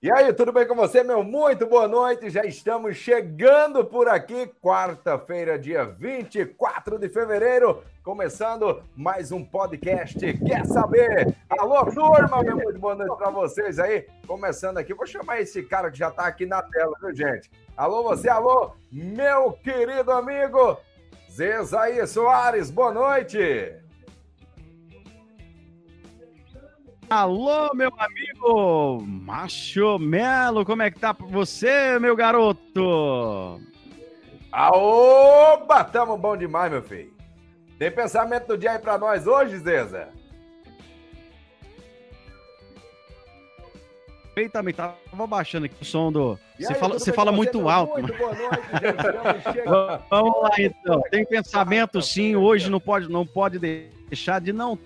E aí, tudo bem com você, meu? Muito boa noite. Já estamos chegando por aqui, quarta-feira, dia 24 de fevereiro, começando mais um podcast. Quer saber? Alô, turma, meu muito boa noite para vocês aí. Começando aqui, vou chamar esse cara que já está aqui na tela, viu, gente? Alô, você, alô, meu querido amigo Zezaí Soares, boa noite. Alô, meu amigo Macho Melo, como é que tá você, meu garoto? Aoba, tamo bom demais, meu filho. Tem pensamento do dia aí pra nós hoje, Zeza? Também tava baixando aqui o som do. você aí, fala, você fala muito você alto. Muito boa noite, gente. Vamos lá, então. Tem pensamento, sim. Hoje não pode, não pode deixar de não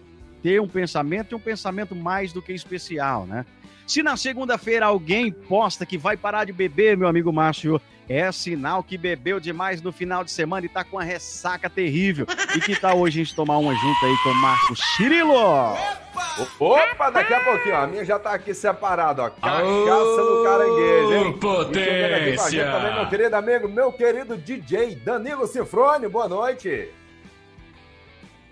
ter um pensamento e um pensamento mais do que especial, né? Se na segunda-feira alguém posta que vai parar de beber, meu amigo Márcio, é sinal que bebeu demais no final de semana e tá com uma ressaca terrível. E que tal hoje a gente tomar uma junto aí com o Marcos Cirilo? Opa, daqui a pouquinho, ó, a minha já tá aqui separada, ó. Cachaça do caranguejo, hein? Potência! também, meu querido amigo, meu querido DJ Danilo Cifrone, boa noite.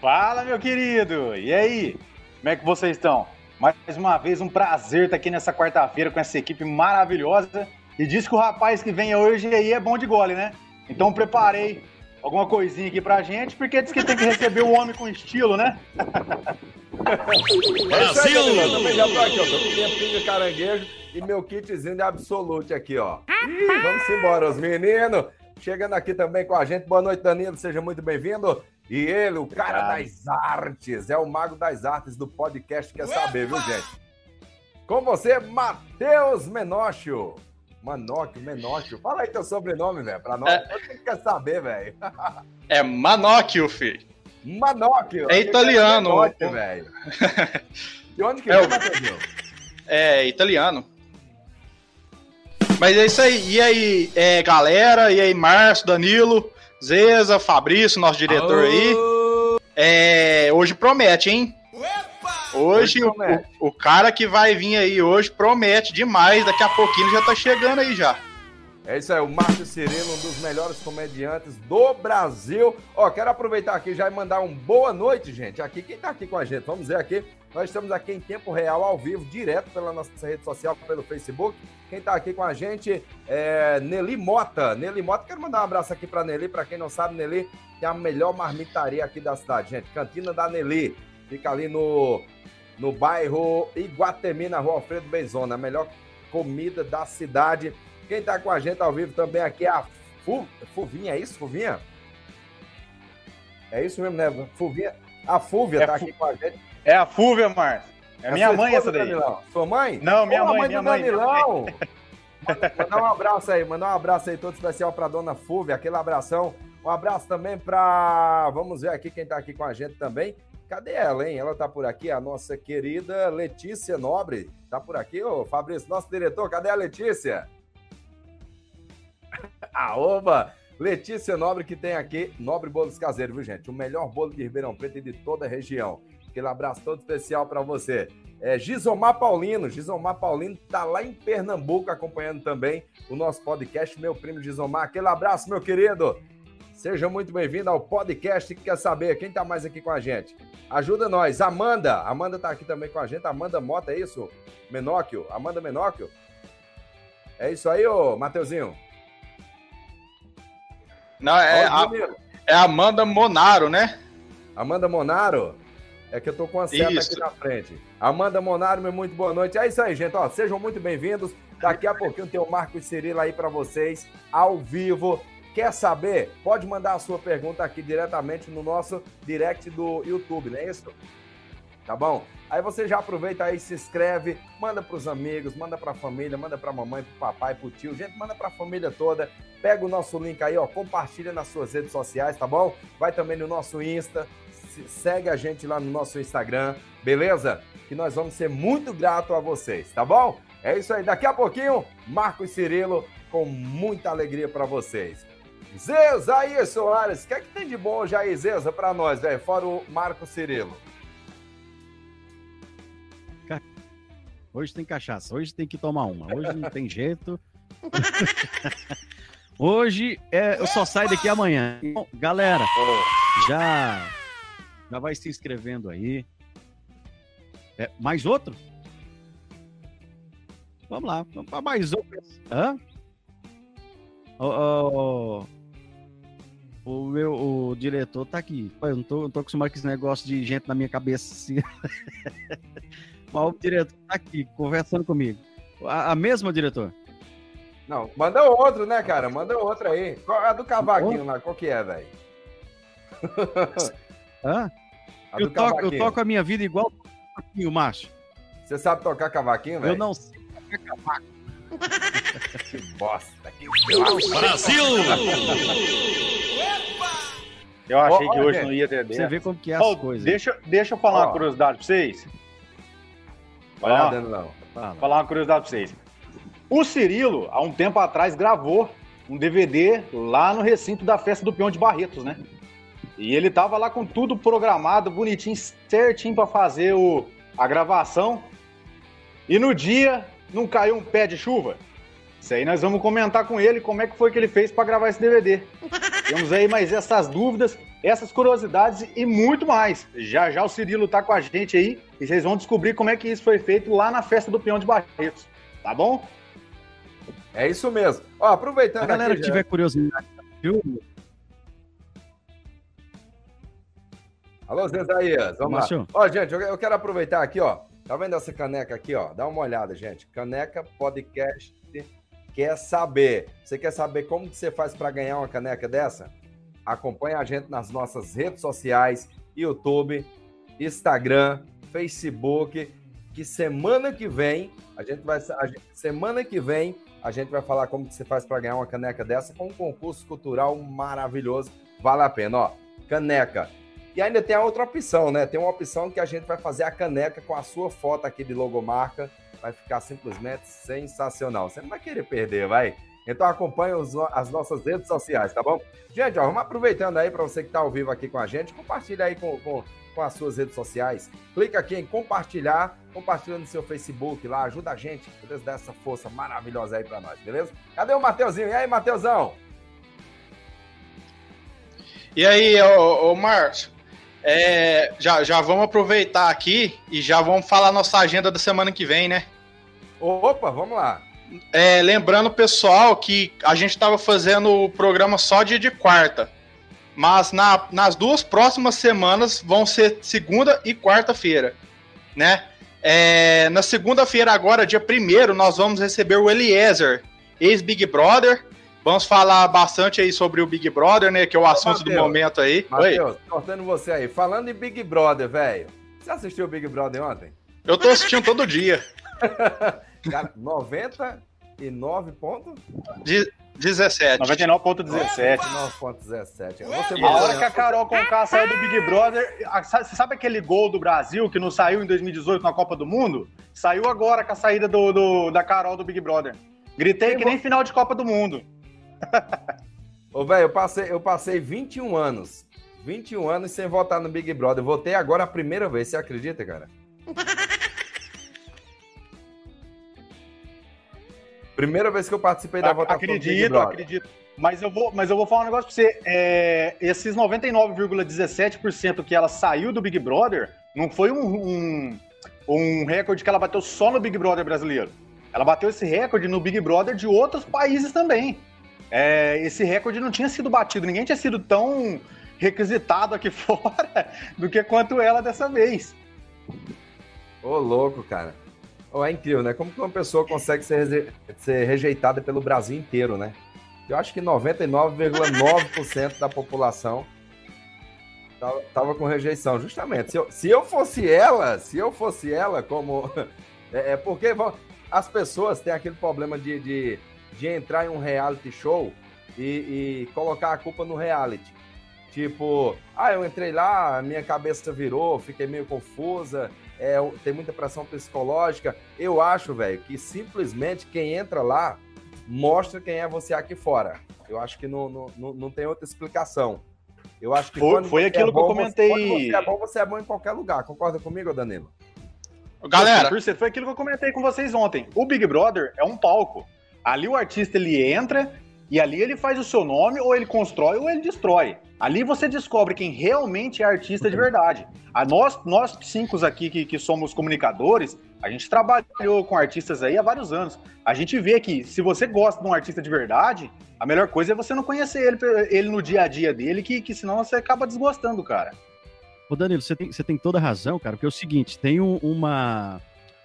Fala, meu querido! E aí? Como é que vocês estão? Mais uma vez, um prazer estar aqui nessa quarta-feira com essa equipe maravilhosa. E diz que o rapaz que vem hoje aí é bom de gole, né? Então preparei alguma coisinha aqui pra gente, porque diz que tem que receber o homem com estilo, né? Brasil! Eu também já tô aqui, ó. Tô com minha pinga caranguejo e meu kitzinho de Absolute aqui, ó. Ih, vamos embora, os meninos. Chegando aqui também com a gente. Boa noite, Danilo. Seja muito bem-vindo. E ele, o cara das artes, é o mago das artes do podcast Quer Saber, viu, gente? Com você, Matheus Menócio. Manóquio, Menócio. Fala aí teu sobrenome, velho, pra nós. É... Todo quer saber, velho. É Manóquio, filho. Manóquio. É italiano. velho. De onde que é, é Matheus? É italiano. Mas é isso aí. E aí, é, galera? E aí, Márcio, Danilo? Zeza, Fabrício, nosso diretor aí. É, hoje promete, hein? Hoje, o, o, cara que vai vir aí hoje promete demais. Daqui a pouquinho já tá chegando aí já. É isso aí, o Márcio Cirilo, um dos melhores comediantes do Brasil. Ó, quero aproveitar aqui já e mandar um boa noite, gente. Aqui, quem tá aqui com a gente? Vamos ver aqui. Nós estamos aqui em tempo real, ao vivo, direto pela nossa rede social, pelo Facebook. Quem está aqui com a gente é Nelly Mota. Nelly Mota, quero mandar um abraço aqui para Nelly. Para quem não sabe, Nelly é a melhor marmitaria aqui da cidade, gente. Cantina da Nelly. Fica ali no, no bairro Iguatemi, na rua Alfredo Benzona. A melhor comida da cidade. Quem está com a gente ao vivo também aqui é a Fu, Fuvinha, é isso, Fuvinha? É isso mesmo, né? Fuvinha. A Fúvia está é aqui com a gente. É a Fúvia, Márcio. É, minha mãe essa daí. Danilão. Sua mãe? Não, minha mãe, mãe minha mãe. Danilão. Mandar um abraço aí, mandar um abraço aí todo especial para dona Fúvia, aquele abração. Um abraço também para, vamos ver aqui quem está aqui com a gente também. Cadê ela, hein? Ela tá por aqui, a nossa querida Letícia Nobre. Tá por aqui, ô Fabrício, nosso diretor. Cadê a Letícia? ah, oba! Letícia Nobre que tem aqui, Nobre Bolos Caseiro, viu, gente? O melhor bolo de Ribeirão Preto e de toda a região. Aquele abraço todo especial para você. É, Gisomar Paulino, Gisomar Paulino tá lá em Pernambuco acompanhando também o nosso podcast, meu primo Gisomar. Aquele abraço, meu querido. Seja muito bem-vindo ao podcast que quer saber quem tá mais aqui com a gente. Ajuda nós, Amanda. Amanda tá aqui também com a gente. Amanda Mota, é isso? Menóquio, Amanda Menóquio. É isso aí, ô Mateuzinho? Não, é, a, é Amanda Monaro, né? Amanda Monaro? É que eu tô com a seta isso. aqui na frente. Amanda Monaro, meu muito boa noite. É isso aí, gente. Ó, sejam muito bem-vindos. Daqui a pouquinho tem o Marco e Cirilo aí para vocês, ao vivo. Quer saber? Pode mandar a sua pergunta aqui diretamente no nosso direct do YouTube, não é isso? Tá bom? Aí você já aproveita aí, se inscreve, manda para os amigos, manda para a família, manda para a mamãe, para o papai, para o tio, gente, manda para a família toda. Pega o nosso link aí, ó, compartilha nas suas redes sociais, tá bom? Vai também no nosso Insta, segue a gente lá no nosso Instagram, beleza? Que nós vamos ser muito grato a vocês, tá bom? É isso aí, daqui a pouquinho, Marcos Cirilo com muita alegria para vocês. Zeza aí, Soares, o que é que tem de bom já aí, Zeza, para nós, velho? Fora o Marcos Cirilo. Hoje tem cachaça. Hoje tem que tomar uma. Hoje não tem jeito. Hoje é, eu só saio daqui amanhã. Então, galera, já, já vai se inscrevendo aí. É, mais outro? Vamos lá, vamos para mais outro. Hã? Oh, oh, o meu o diretor tá aqui. Eu não tô, não tô acostumado com esse negócio de gente na minha cabeça assim. Mas o diretor tá aqui, conversando comigo. A, a mesma, diretor? Não, manda outro, né, cara? Manda outro aí. A do cavaquinho lá, qual que é, velho? Hã? Eu toco, eu toco a minha vida igual o macho. Você sabe tocar cavaquinho, velho? Eu não sei tocar cavaco. que bosta. Que Brasil! Eu achei oh, que hoje gente, não ia ter Você vê como que é as oh, coisas. Deixa, deixa eu falar oh. uma curiosidade pra vocês. Vai lá, não. Fala. Falar uma curiosidade pra vocês. O Cirilo, há um tempo atrás, gravou um DVD lá no recinto da festa do Peão de Barretos, né? E ele tava lá com tudo programado, bonitinho, certinho para fazer o, a gravação. E no dia não caiu um pé de chuva. Isso aí nós vamos comentar com ele como é que foi que ele fez para gravar esse DVD. Temos aí mais essas dúvidas, essas curiosidades e muito mais. Já já o Cirilo tá com a gente aí e vocês vão descobrir como é que isso foi feito lá na festa do Peão de Barretos. Tá bom? É isso mesmo. Ó, aproveitando. A galera aqui, que já... tiver curiosidade, viu? Alô, Zé Isaías, vamos lá. Ó, gente, eu quero aproveitar aqui, ó. Tá vendo essa caneca aqui, ó? Dá uma olhada, gente. Caneca Podcast quer saber. Você quer saber como que você faz para ganhar uma caneca dessa? Acompanhe a gente nas nossas redes sociais, YouTube, Instagram, Facebook, que semana que vem, a gente vai a gente, semana que vem a gente vai falar como que você faz para ganhar uma caneca dessa com um concurso cultural maravilhoso. Vale a pena, ó. Caneca. E ainda tem a outra opção, né? Tem uma opção que a gente vai fazer a caneca com a sua foto aqui de logomarca. Vai ficar simplesmente sensacional. Você não vai querer perder, vai? Então acompanhe os, as nossas redes sociais, tá bom? Gente, ó, vamos aproveitando aí para você que está ao vivo aqui com a gente, compartilha aí com, com, com as suas redes sociais. Clica aqui em compartilhar, compartilha no seu Facebook lá, ajuda a gente, beleza? Dá essa força maravilhosa aí para nós, beleza? Cadê o Mateuzinho? E aí, Mateuzão? E aí, ô, ô Márcio? É, já, já vamos aproveitar aqui e já vamos falar nossa agenda da semana que vem, né? Opa, vamos lá. É, lembrando, pessoal, que a gente estava fazendo o programa só dia de quarta. Mas na, nas duas próximas semanas vão ser segunda e quarta-feira, né? É, na segunda-feira, agora, dia 1 nós vamos receber o Eliezer, ex-Big Brother. Vamos falar bastante aí sobre o Big Brother, né? Que é o Ô, assunto Mateus, do momento aí. Matheus, cortando você aí. Falando em Big Brother, velho. Você assistiu o Big Brother ontem? Eu tô assistindo todo dia. Cara, 99 pontos? De 17. 99.17. 99.17. A hora que a Carol Conká saiu do Big Brother, você sabe aquele gol do Brasil que não saiu em 2018 na Copa do Mundo? Saiu agora com a saída do, do da Carol do Big Brother. Gritei que nem final de Copa do Mundo. Ô, velho, eu passei, eu passei 21 anos. 21 anos sem votar no Big Brother. votei agora a primeira vez, você acredita, cara? Primeira vez que eu participei da votação acredito, do Big Brother. Acredito, Mas eu vou, mas eu vou falar um negócio pra você. É, esses 99,17% que ela saiu do Big Brother não foi um, um, um recorde que ela bateu só no Big Brother brasileiro. Ela bateu esse recorde no Big Brother de outros países também. É, esse recorde não tinha sido batido, ninguém tinha sido tão requisitado aqui fora do que quanto ela dessa vez. Ô, louco, cara. É incrível, né? Como que uma pessoa consegue ser, ser rejeitada pelo Brasil inteiro, né? Eu acho que 99,9% da população tava, tava, com rejeição. Justamente. Se eu, se eu fosse ela, se eu fosse ela, como. É, é porque as pessoas têm aquele problema de, de, de entrar em um reality show e, e, colocar a culpa no reality. Tipo, ah, eu entrei lá, minha cabeça virou, fiquei meio confusa, é, tem muita pressão psicológica. Eu acho, velho, que simplesmente quem entra lá mostra quem é você aqui fora. Eu acho que não, não, não tem outra explicação. Eu acho que foi, foi aquilo é bom, que eu comentei. Você, quando você é bom, você é bom em qualquer lugar. Concorda comigo, Danilo? Galera, foi aquilo que eu comentei com vocês ontem. O Big Brother é um palco. Ali o artista ele entra e ali ele faz o seu nome, ou ele constrói, ou ele destrói. Ali você descobre quem realmente é artista de verdade. A nós, nós cinco aqui que, que somos comunicadores, a gente trabalhou com artistas aí há vários anos. A gente vê que se você gosta de um artista de verdade, a melhor coisa é você não conhecer ele, ele no dia a dia dele, que, que senão você acaba desgostando, cara. Ô Danilo, você tem, você tem toda razão, cara, porque é o seguinte, tem um, uma,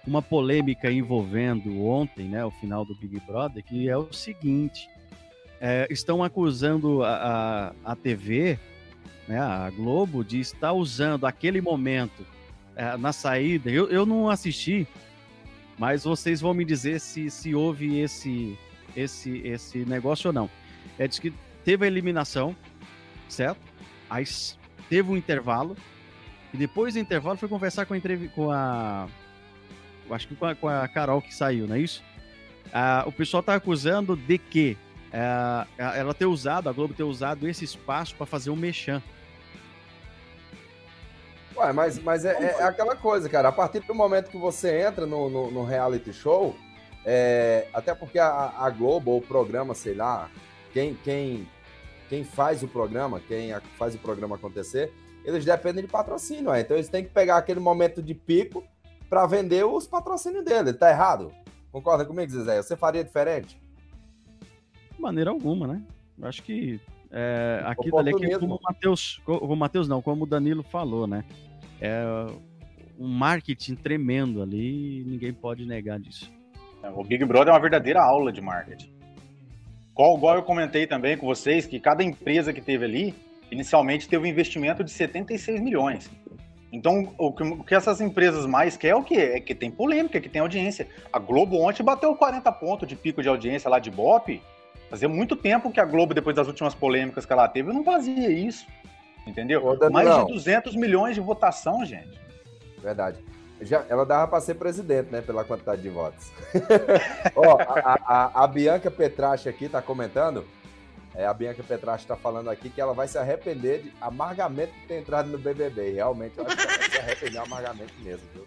uma polêmica envolvendo ontem, né, o final do Big Brother, que é o seguinte, é, estão acusando a, a, a, TV, né, a Globo, de estar usando aquele momento é, na saída. Eu, eu não assisti, mas vocês vão me dizer se, se houve esse, esse, esse negócio ou não. É diz que teve a eliminação, certo? Aí teve um intervalo. E depois do intervalo foi conversar com a com a. Acho que com a, com a Carol que saiu, não é isso? Ah, o pessoal está acusando de que é, é, ela ter usado, a Globo ter usado esse espaço para fazer um mexã. Ué, mas, mas é, é, aquela coisa, cara. A partir do momento que você entra no, no, no reality show, é, até porque a, a, Globo, ou o programa, sei lá, quem, quem, quem faz o programa, quem faz o programa acontecer, eles dependem de patrocínio. Ué. Então eles têm que pegar aquele momento de pico para vender os patrocínios dele. Tá errado? Concorda comigo, Zé? Você faria diferente? De maneira alguma, né? Eu acho que é, aqui dali é como o Matheus, o Matheus não, como o Danilo falou, né? É um marketing tremendo ali ninguém pode negar disso. É, o Big Brother é uma verdadeira aula de marketing. Qual, igual eu comentei também com vocês, que cada empresa que teve ali, inicialmente teve um investimento de 76 milhões. Então, o que, o que, essas empresas mais querem é o quê? É que tem polêmica, que tem audiência. A Globo ontem bateu 40 pontos de pico de audiência lá de Bop, Fazia muito tempo que a Globo, depois das últimas polêmicas que ela teve, não fazia isso. Entendeu? Ô, Mais de 200 milhões de votação, gente. Verdade. Já, ela dava para ser presidente, né? Pela quantidade de votos. Ó, a, a, a, Bianca Petrache aqui tá comentando. É, a Bianca Petrache está falando aqui que ela vai se arrepender de amargamente de ter entrado no BBB. Realmente, eu acho que ela vai se arrepender amargamente mesmo, viu?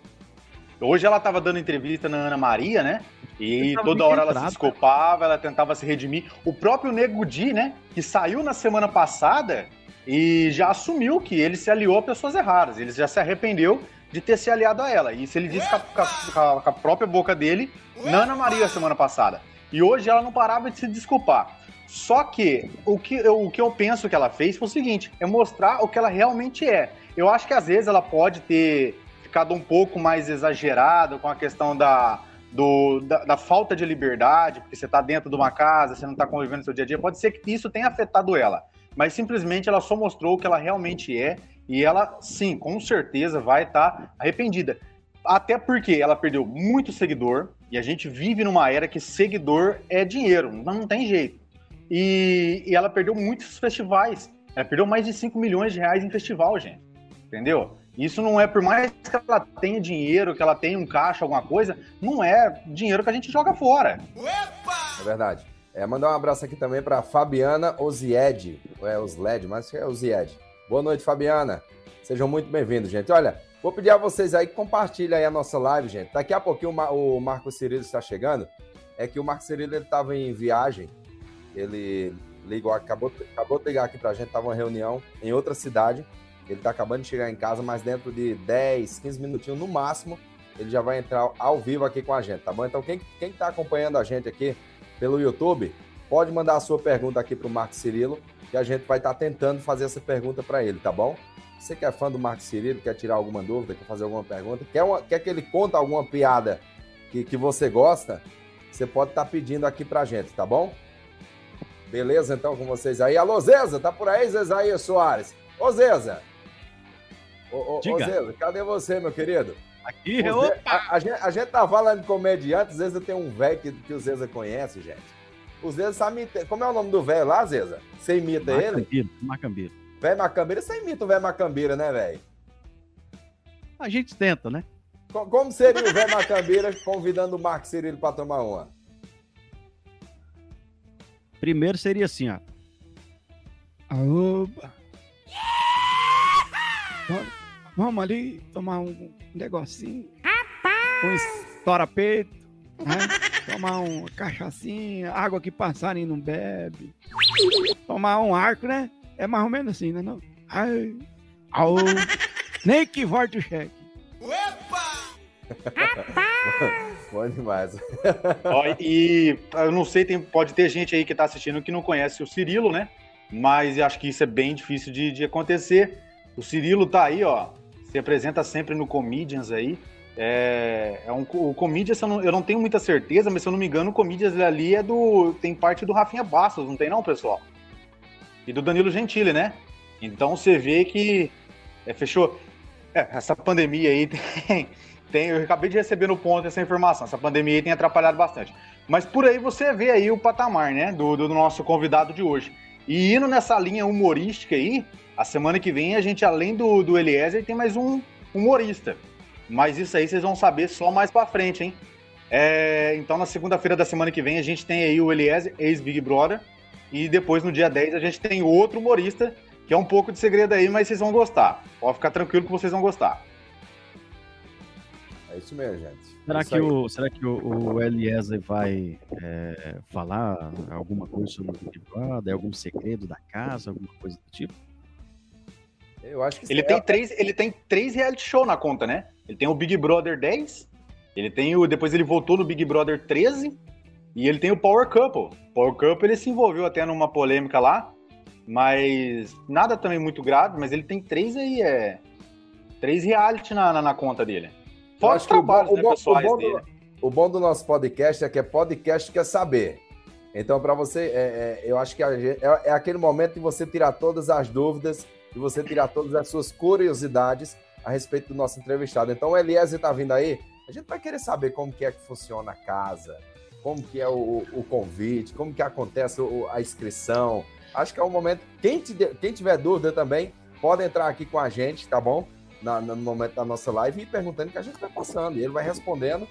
Hoje ela estava dando entrevista na Ana Maria, né? E toda hora ela se desculpava, ela tentava se redimir. O próprio Nego Di, né? Que saiu na semana passada e já assumiu que ele se aliou a pessoas erradas. Ele já se arrependeu de ter se aliado a ela. Isso ele disse com a, com a própria boca dele na Ana Maria semana passada. E hoje ela não parava de se desculpar. Só que o que, eu, o que eu penso que ela fez foi o seguinte: é mostrar o que ela realmente é. Eu acho que às vezes ela pode ter ficado um pouco mais exagerado com a questão da, do, da, da, falta de liberdade, porque você está dentro de uma casa, você não está convivendo no seu dia a dia, pode ser que isso tenha afetado ela. Mas simplesmente ela só mostrou o que ela realmente é e ela, sim, com certeza vai estar tá arrependida. Até porque ela perdeu muito seguidor e a gente vive numa era que seguidor é dinheiro, não tem jeito. E, e ela perdeu muitos festivais. Ela perdeu mais de 5 milhões de reais em festival, gente. Entendeu? Isso não é, por mais que ela tenha dinheiro, que ela tenha um caixa, alguma coisa, não é dinheiro que a gente joga fora. É verdade. É, mandar um abraço aqui também para Fabiana Ozied, é Osled, mas é Ozied. Boa noite, Fabiana. Sejam muito bem-vindos, gente. Olha, vou pedir a vocês aí que compartilhem aí a nossa live, gente. Daqui a pouquinho o Marco Cirilo está chegando. É que o Marco Cirilo estava em viagem. Ele ligou, acabou, acabou de ligar aqui para a gente, estava uma reunião em outra cidade. Ele tá acabando de chegar em casa, mas dentro de 10, 15 minutinhos no máximo, ele já vai entrar ao vivo aqui com a gente, tá bom? Então, quem, quem tá acompanhando a gente aqui pelo YouTube, pode mandar a sua pergunta aqui pro Marcos Cirilo, que a gente vai estar tá tentando fazer essa pergunta para ele, tá bom? Você que é fã do Marcos Cirilo, quer tirar alguma dúvida, quer fazer alguma pergunta, quer, uma, quer que ele conte alguma piada que, que você gosta, você pode estar tá pedindo aqui pra gente, tá bom? Beleza, então, com vocês aí. Alô, Zeza, tá por aí, Zezaia Soares? Ô, Zeza, Ô, ô, ô Zeza, cadê você, meu querido? Aqui, o opa! A, a, gente, a gente tá falando de comediante, Zeza tem um velho que, que o Zeza conhece, gente. O Zeza sabe. Como é o nome do velho lá, Zeza? Você imita Macambira, ele? Macambira. Velho Macambira, você imita o velho Macambira, né, velho? A gente tenta, né? Como seria o velho Macambira convidando o Marco Cirilo pra tomar uma? Primeiro seria assim, ó. Opa! Vamos ali tomar um negocinho. Rapaz! um estoura-peito, né? tomar uma cachaçinha, água que passarinho não bebe, tomar um arco, né? É mais ou menos assim, né? Não? Ai, au, nem que volte o cheque. Bom demais. Ó, e eu não sei, tem, pode ter gente aí que tá assistindo que não conhece o Cirilo, né? Mas acho que isso é bem difícil de, de acontecer. O Cirilo tá aí, ó. Se apresenta sempre no Comedians aí. É, é um, o Comedians, eu não, eu não, tenho muita certeza, mas se eu não me engano, o Comedians ali é do. tem parte do Rafinha Bastos, não tem não, pessoal? E do Danilo Gentili, né? Então você vê que. É, fechou. É, essa pandemia aí tem, tem. Eu acabei de receber no ponto essa informação. Essa pandemia tem atrapalhado bastante. Mas por aí você vê aí o patamar, né? Do, do nosso convidado de hoje. E indo nessa linha humorística aí, a semana que vem a gente, além do, do Eliezer, tem mais um humorista. Mas isso aí vocês vão saber só mais pra frente, hein? É, então, na segunda-feira da semana que vem, a gente tem aí o Eliezer, ex-Big Brother. E depois, no dia 10, a gente tem outro humorista, que é um pouco de segredo aí, mas vocês vão gostar. Pode ficar tranquilo que vocês vão gostar. É isso mesmo, gente. Será, isso que o, será que o, o Eliezer vai é, falar alguma coisa sobre o Big Brother, algum segredo da casa, alguma coisa do tipo? Eu acho que ele tem três, ele tem três reality show na conta, né? Ele tem o Big Brother 10, ele tem o depois ele voltou no Big Brother 13 e ele tem o Power Couple. Power Couple ele se envolveu até numa polêmica lá, mas nada também muito grave, mas ele tem três aí, é três reality na, na, na conta dele. Fora os trabalhos o bom, né, o bom. Do, o bom do nosso podcast é que é podcast quer saber. Então, para você, é, é, eu acho que é, é, aquele momento de você tirar todas as dúvidas, de você tirar todas as suas curiosidades a respeito do nosso entrevistado. Então, o Eliezer está vindo aí, a gente vai querer saber como que é que funciona a casa, como que é o, o convite, como que acontece a inscrição. Acho que é o momento. Quem, te, quem tiver dúvida também, pode entrar aqui com a gente, tá bom? Na, no momento da nossa live e perguntando que a gente vai passando. E ele vai respondendo,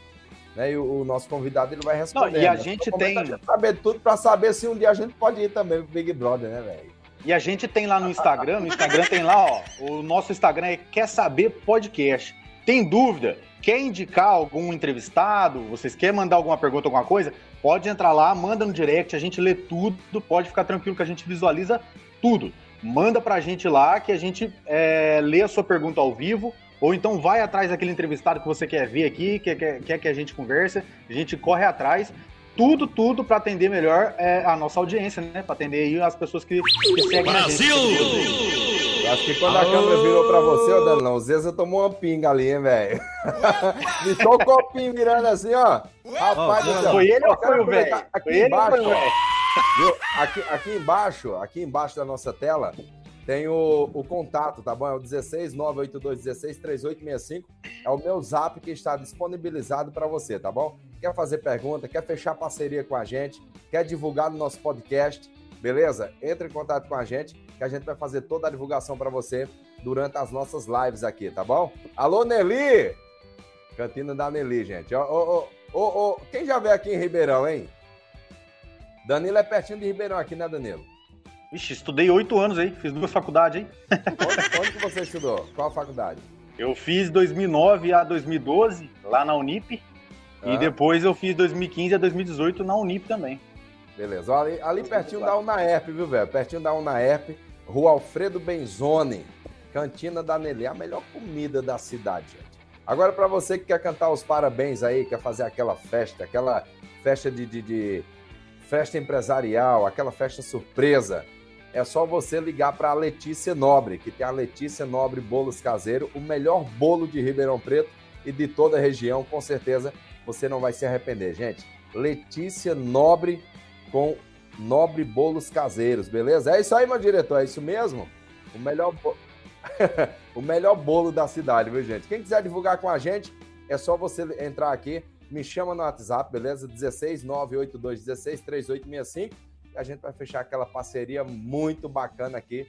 né? E o, o nosso convidado ele vai respondendo. Não, e a gente tem. A gente saber tudo para saber se um dia a gente pode ir também pro Big Brother, né, velho? E a gente tem lá no Instagram, no Instagram tem lá, ó, o nosso Instagram é Quer Saber Podcast. Tem dúvida? Quer indicar algum entrevistado? Vocês querem mandar alguma pergunta, alguma coisa? Pode entrar lá, manda no direct, a gente lê tudo, pode ficar tranquilo que a gente visualiza tudo manda para a gente lá que a gente é, lê a sua pergunta ao vivo, ou então vai atrás daquele entrevistado que você quer ver aqui, quer, quer, quer que a gente converse, a gente corre atrás. Tudo, tudo para atender melhor é, a nossa audiência, né? Para atender aí as pessoas que, que seguem Brasil! a gente. Acho que quando a câmera virou para você, ô Danilão, o Zeza tomou uma pinga ali, hein, velho? Vitou o copinho virando assim, ó. Rapaz, oh, foi ele ou foi o velho? Aqui embaixo, Viu? Aqui, aqui embaixo, aqui embaixo da nossa tela, tem o, o contato, tá bom? É o 16 982 16 3865. É o meu zap que está disponibilizado para você, tá bom? Quer fazer pergunta, quer fechar parceria com a gente, quer divulgar no nosso podcast, beleza? Entre em contato com a gente, que a gente vai fazer toda a divulgação para você durante as nossas lives aqui, tá bom? Alô, Nelly! Cantina da Nelly, gente. Ô, ô, ô, ô, quem já veio aqui em Ribeirão, hein? Danilo é pertinho de Ribeirão aqui, né, Danilo? Vixe, estudei oito anos aí, fiz duas faculdades, hein? Onde, onde que você estudou? Qual a faculdade? Eu fiz 2009 a 2012 lá na Unip ah. e depois eu fiz 2015 a 2018 na Unip também. Beleza, ali, ali pertinho da UNAERP, viu, velho? Pertinho da UNAERP, Rua Alfredo Benzone, Cantina da Nelê, a melhor comida da cidade, gente. Agora, para você que quer cantar os parabéns aí, quer fazer aquela festa, aquela festa de, de, de festa empresarial, aquela festa surpresa, é só você ligar para a Letícia Nobre, que tem a Letícia Nobre Bolos Caseiro, o melhor bolo de Ribeirão Preto e de toda a região, com certeza você não vai se arrepender, gente. Letícia Nobre com Nobre Bolos Caseiros, beleza? É isso aí, meu diretor, é isso mesmo? O melhor, bo... o melhor bolo da cidade, viu, gente? Quem quiser divulgar com a gente, é só você entrar aqui me chama no WhatsApp, beleza? 16 982 16 3865 e a gente vai fechar aquela parceria muito bacana aqui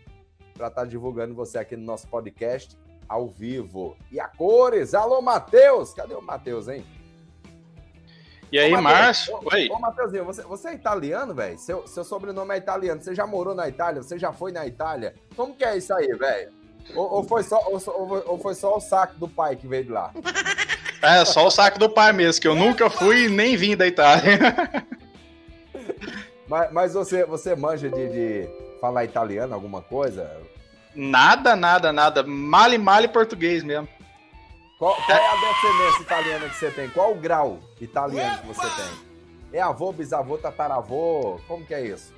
para estar tá divulgando você aqui no nosso podcast ao vivo. E a cores! Alô, Matheus! Cadê o Matheus, hein? E aí, Márcio? Oi. Ô, Matheusinho, você, você é italiano, velho? Seu, seu sobrenome é italiano. Você já morou na Itália? Você já foi na Itália? Como que é isso aí, velho? Ou, ou, foi só, ou, ou, foi só o saco do pai que veio de lá? É, só o saco do pai mesmo, que eu nunca fui e nem vim da Itália. mas, mas você, você manja de, de falar italiano, alguma coisa? Nada, nada, nada. Male, male português mesmo. Qual, qual, é a descendência italiana que você tem? Qual o grau italiano que você tem? É avô, bisavô, tataravô? Como que é isso?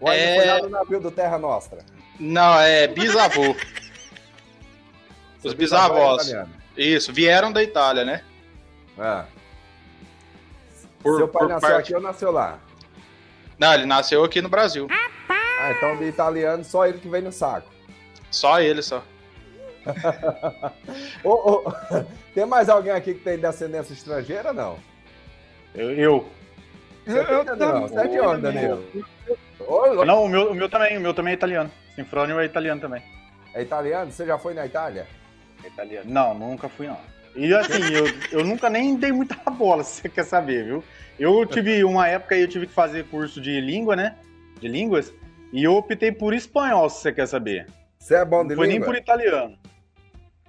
Ou ainda é... foi lá no navio do Terra Nostra? Não, é bisavô. Os bisavós. É isso, vieram da Itália, né? É. Por, Seu pai nasceu parte... aqui ou nasceu lá? Não, ele nasceu aqui no Brasil. Ah, então de italiano, só ele que vem no saco. Só ele, só. oh, oh, tem mais alguém aqui que tem descendência estrangeira, não? Eu. Eu, eu, eu não, Você é de onde, Danilo? Não, o meu, o meu também, o meu também é italiano. Sinfrônio é italiano também. É italiano? Você já foi na Itália? Italiano. Não, nunca fui, não. E assim, eu, eu nunca nem dei muita bola, se você quer saber, viu? Eu tive uma época aí, eu tive que fazer curso de língua, né? De línguas. E eu optei por espanhol, se você quer saber. Você é bom de Não foi língua? nem por italiano.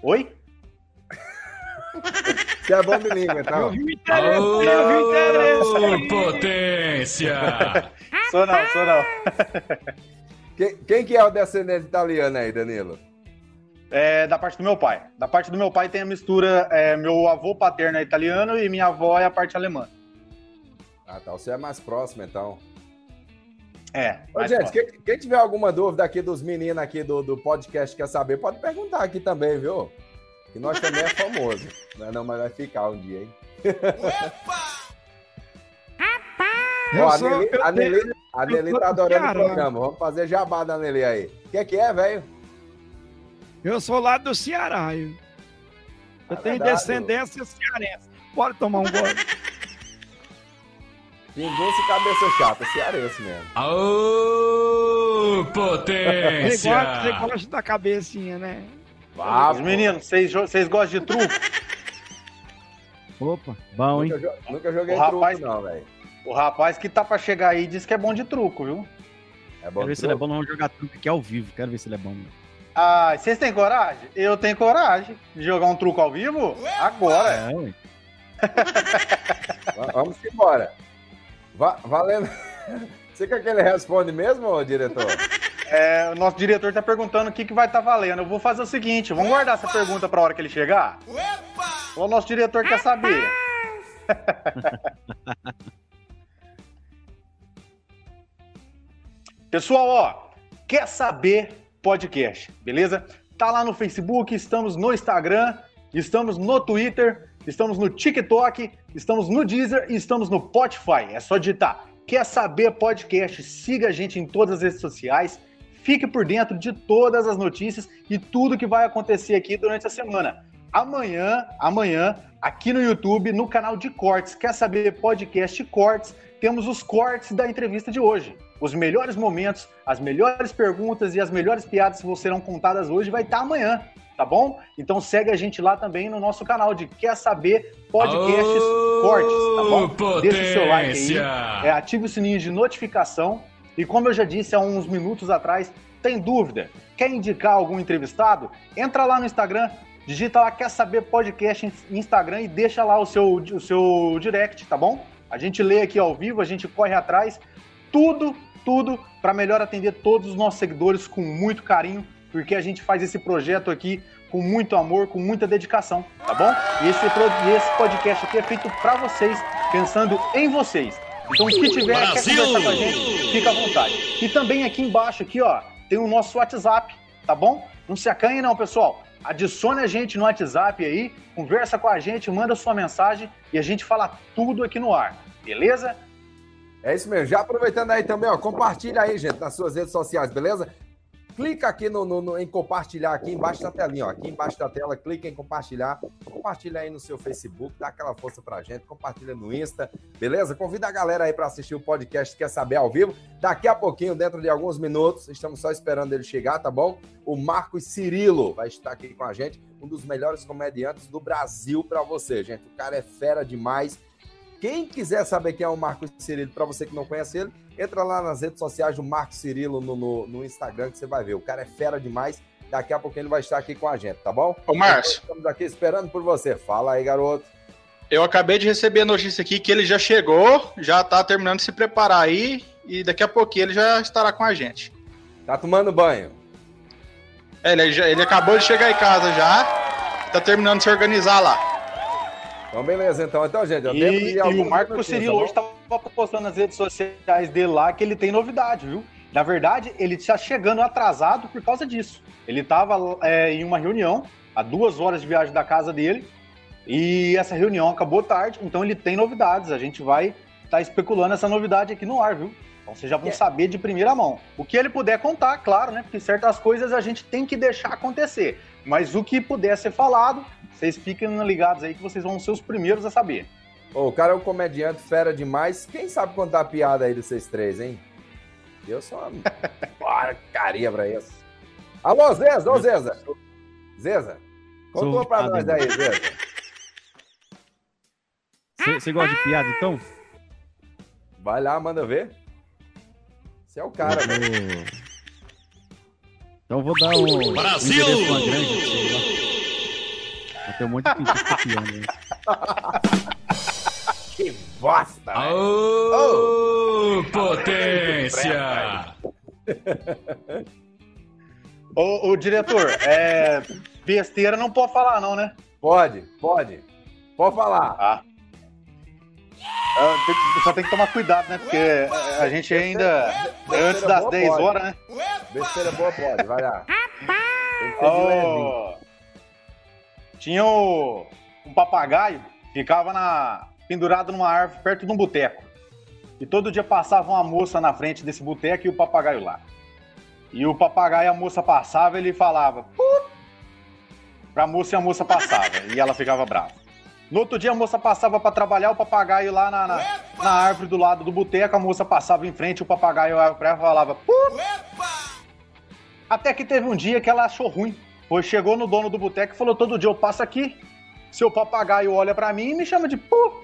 Oi? Você é bom de língua, então. Oh, potência! sou não, sou não. Quem, quem que é o descendente italiano aí, Danilo? É da parte do meu pai. Da parte do meu pai tem a mistura, é, meu avô paterno é italiano e minha avó é a parte alemã. Ah, tá. Você é mais próximo, então. É. Ô, gente, quem, quem, tiver alguma dúvida aqui dos meninos aqui do, do podcast Quer Saber, pode perguntar aqui também, viu? Que nós também é famoso. Não, é não, mas vai ficar um dia, hein? Ó, a, Nelly, a, Nelly, a Nelly tá adorando o programa. Vamos fazer jabá da Nelly aí. O que, que é, velho? Eu sou lá do Ceará. Eu, eu é tenho verdade, descendência cearense. Pode tomar um gole. Pinguço e cabeça chata, cearense mesmo. Aô, potência! Você gosta, da cabecinha, né? Vamos, meninos, vocês, vocês gostam de truco? Opa, bom, hein? Nunca, nunca joguei o rapaz, truco, não, velho. O rapaz que tá pra chegar aí disse que é bom de truco, viu? É bom Quero ver truco. se ele é bom, não vamos jogar truco aqui ao vivo. Quero ver se ele é bom. Ah, vocês têm coragem? Eu tenho coragem de jogar um truco ao vivo? Agora. Vamos embora. Va valendo. Você quer que ele responde mesmo, diretor? É, o nosso diretor está perguntando o que, que vai estar tá valendo. Eu vou fazer o seguinte: vamos guardar essa pergunta para a hora que ele chegar? O nosso diretor quer saber. Pessoal, ó, quer saber podcast, beleza? Tá lá no Facebook, estamos no Instagram, estamos no Twitter, estamos no TikTok, estamos no Deezer e estamos no Spotify. É só digitar. Quer saber podcast? Siga a gente em todas as redes sociais. Fique por dentro de todas as notícias e tudo que vai acontecer aqui durante a semana. Amanhã, amanhã, aqui no YouTube, no canal de cortes, quer saber podcast cortes, temos os cortes da entrevista de hoje. Os melhores momentos, as melhores perguntas e as melhores piadas que serão contadas hoje vai estar amanhã, tá bom? Então segue a gente lá também no nosso canal de Quer Saber Podcasts oh, Cortes, tá bom? Potência. Deixa o seu like aí, é, ative o sininho de notificação e como eu já disse há uns minutos atrás, tem dúvida? Quer indicar algum entrevistado? Entra lá no Instagram, digita lá Quer Saber Podcast Instagram e deixa lá o seu, o seu direct, tá bom? A gente lê aqui ao vivo, a gente corre atrás, tudo, tudo para melhor atender todos os nossos seguidores com muito carinho, porque a gente faz esse projeto aqui com muito amor, com muita dedicação, tá bom? E esse, esse podcast aqui é feito para vocês, pensando em vocês. Então, se tiver Brasil! quer conversar com a gente, fica à vontade. E também aqui embaixo, aqui, ó, tem o nosso WhatsApp, tá bom? Não se acanhe não, pessoal. Adicione a gente no WhatsApp aí, conversa com a gente, manda sua mensagem e a gente fala tudo aqui no ar, beleza? É isso mesmo. Já aproveitando aí também, ó, compartilha aí, gente, nas suas redes sociais, beleza? Clica aqui no, no, no, em compartilhar aqui embaixo da telinha, ó. Aqui embaixo da tela, clica em compartilhar. Compartilha aí no seu Facebook, dá aquela força pra gente, compartilha no Insta, beleza? Convida a galera aí para assistir o podcast Quer Saber ao vivo. Daqui a pouquinho, dentro de alguns minutos, estamos só esperando ele chegar, tá bom? O Marcos Cirilo vai estar aqui com a gente, um dos melhores comediantes do Brasil para você, gente. O cara é fera demais quem quiser saber quem é o Marcos Cirilo, para você que não conhece ele, entra lá nas redes sociais do Marcos Cirilo no, no, no, Instagram que você vai ver. O cara é fera demais. Daqui a pouco ele vai estar aqui com a gente, tá bom? Ô, Márcio. Estamos aqui esperando por você. Fala aí, garoto. Eu acabei de receber a notícia aqui que ele já chegou, já tá terminando de se preparar aí e daqui a pouquinho ele já estará com a gente. Tá tomando banho? É, ele, já, ele acabou de chegar em casa já, tá terminando de se organizar lá. Então, beleza, então. Então, gente, eu e, e o Marco Cirilo hoje tava postando nas redes sociais dele lá que ele tem novidade, viu? Na verdade, ele está chegando atrasado por causa disso. Ele estava é, em uma reunião, a duas horas de viagem da casa dele, e essa reunião acabou tarde, então ele tem novidades. A gente vai estar tá especulando essa novidade aqui no ar, viu? Então vocês já vão é. saber de primeira mão. O que ele puder contar, claro, né? Porque certas coisas a gente tem que deixar acontecer. Mas o que puder ser falado, vocês fiquem ligados aí que vocês vão ser os primeiros a saber. Ô, o cara é um comediante fera demais. Quem sabe contar a piada aí dos vocês três, hein? Eu sou uma porcaria pra isso. Alô, Zeza, ô Zeza. Zeza, contou pra nós aí, Zeza. Você gosta de piada, então? Vai lá, manda ver. Você é o cara, velho. Então vou dar um. Brasil! Um Tem um monte de pintinho copiando, né? que bosta! Ô, oh, potência! ô, ô, diretor, é, besteira não pode falar, não, né? Pode, pode. Pode falar. Ah. Só tem que tomar cuidado, né? Porque a gente ainda. Besteira antes das 10 pode. horas, né? Besteira boa pode, vai lá. Oh, tinha o, um papagaio, ficava na, pendurado numa árvore perto de um boteco. E todo dia passava uma moça na frente desse boteco e o papagaio lá. E o papagaio, a moça passava, ele falava Pup! pra moça e a moça passava. e ela ficava brava. No outro dia a moça passava para trabalhar, o papagaio lá na, na, na, árvore do lado do boteco, a moça passava em frente, o papagaio pra ela falava Pup! Até que teve um dia que ela achou ruim. Pois chegou no dono do boteco e falou: todo dia eu passo aqui, seu papagaio olha para mim e me chama de Pup!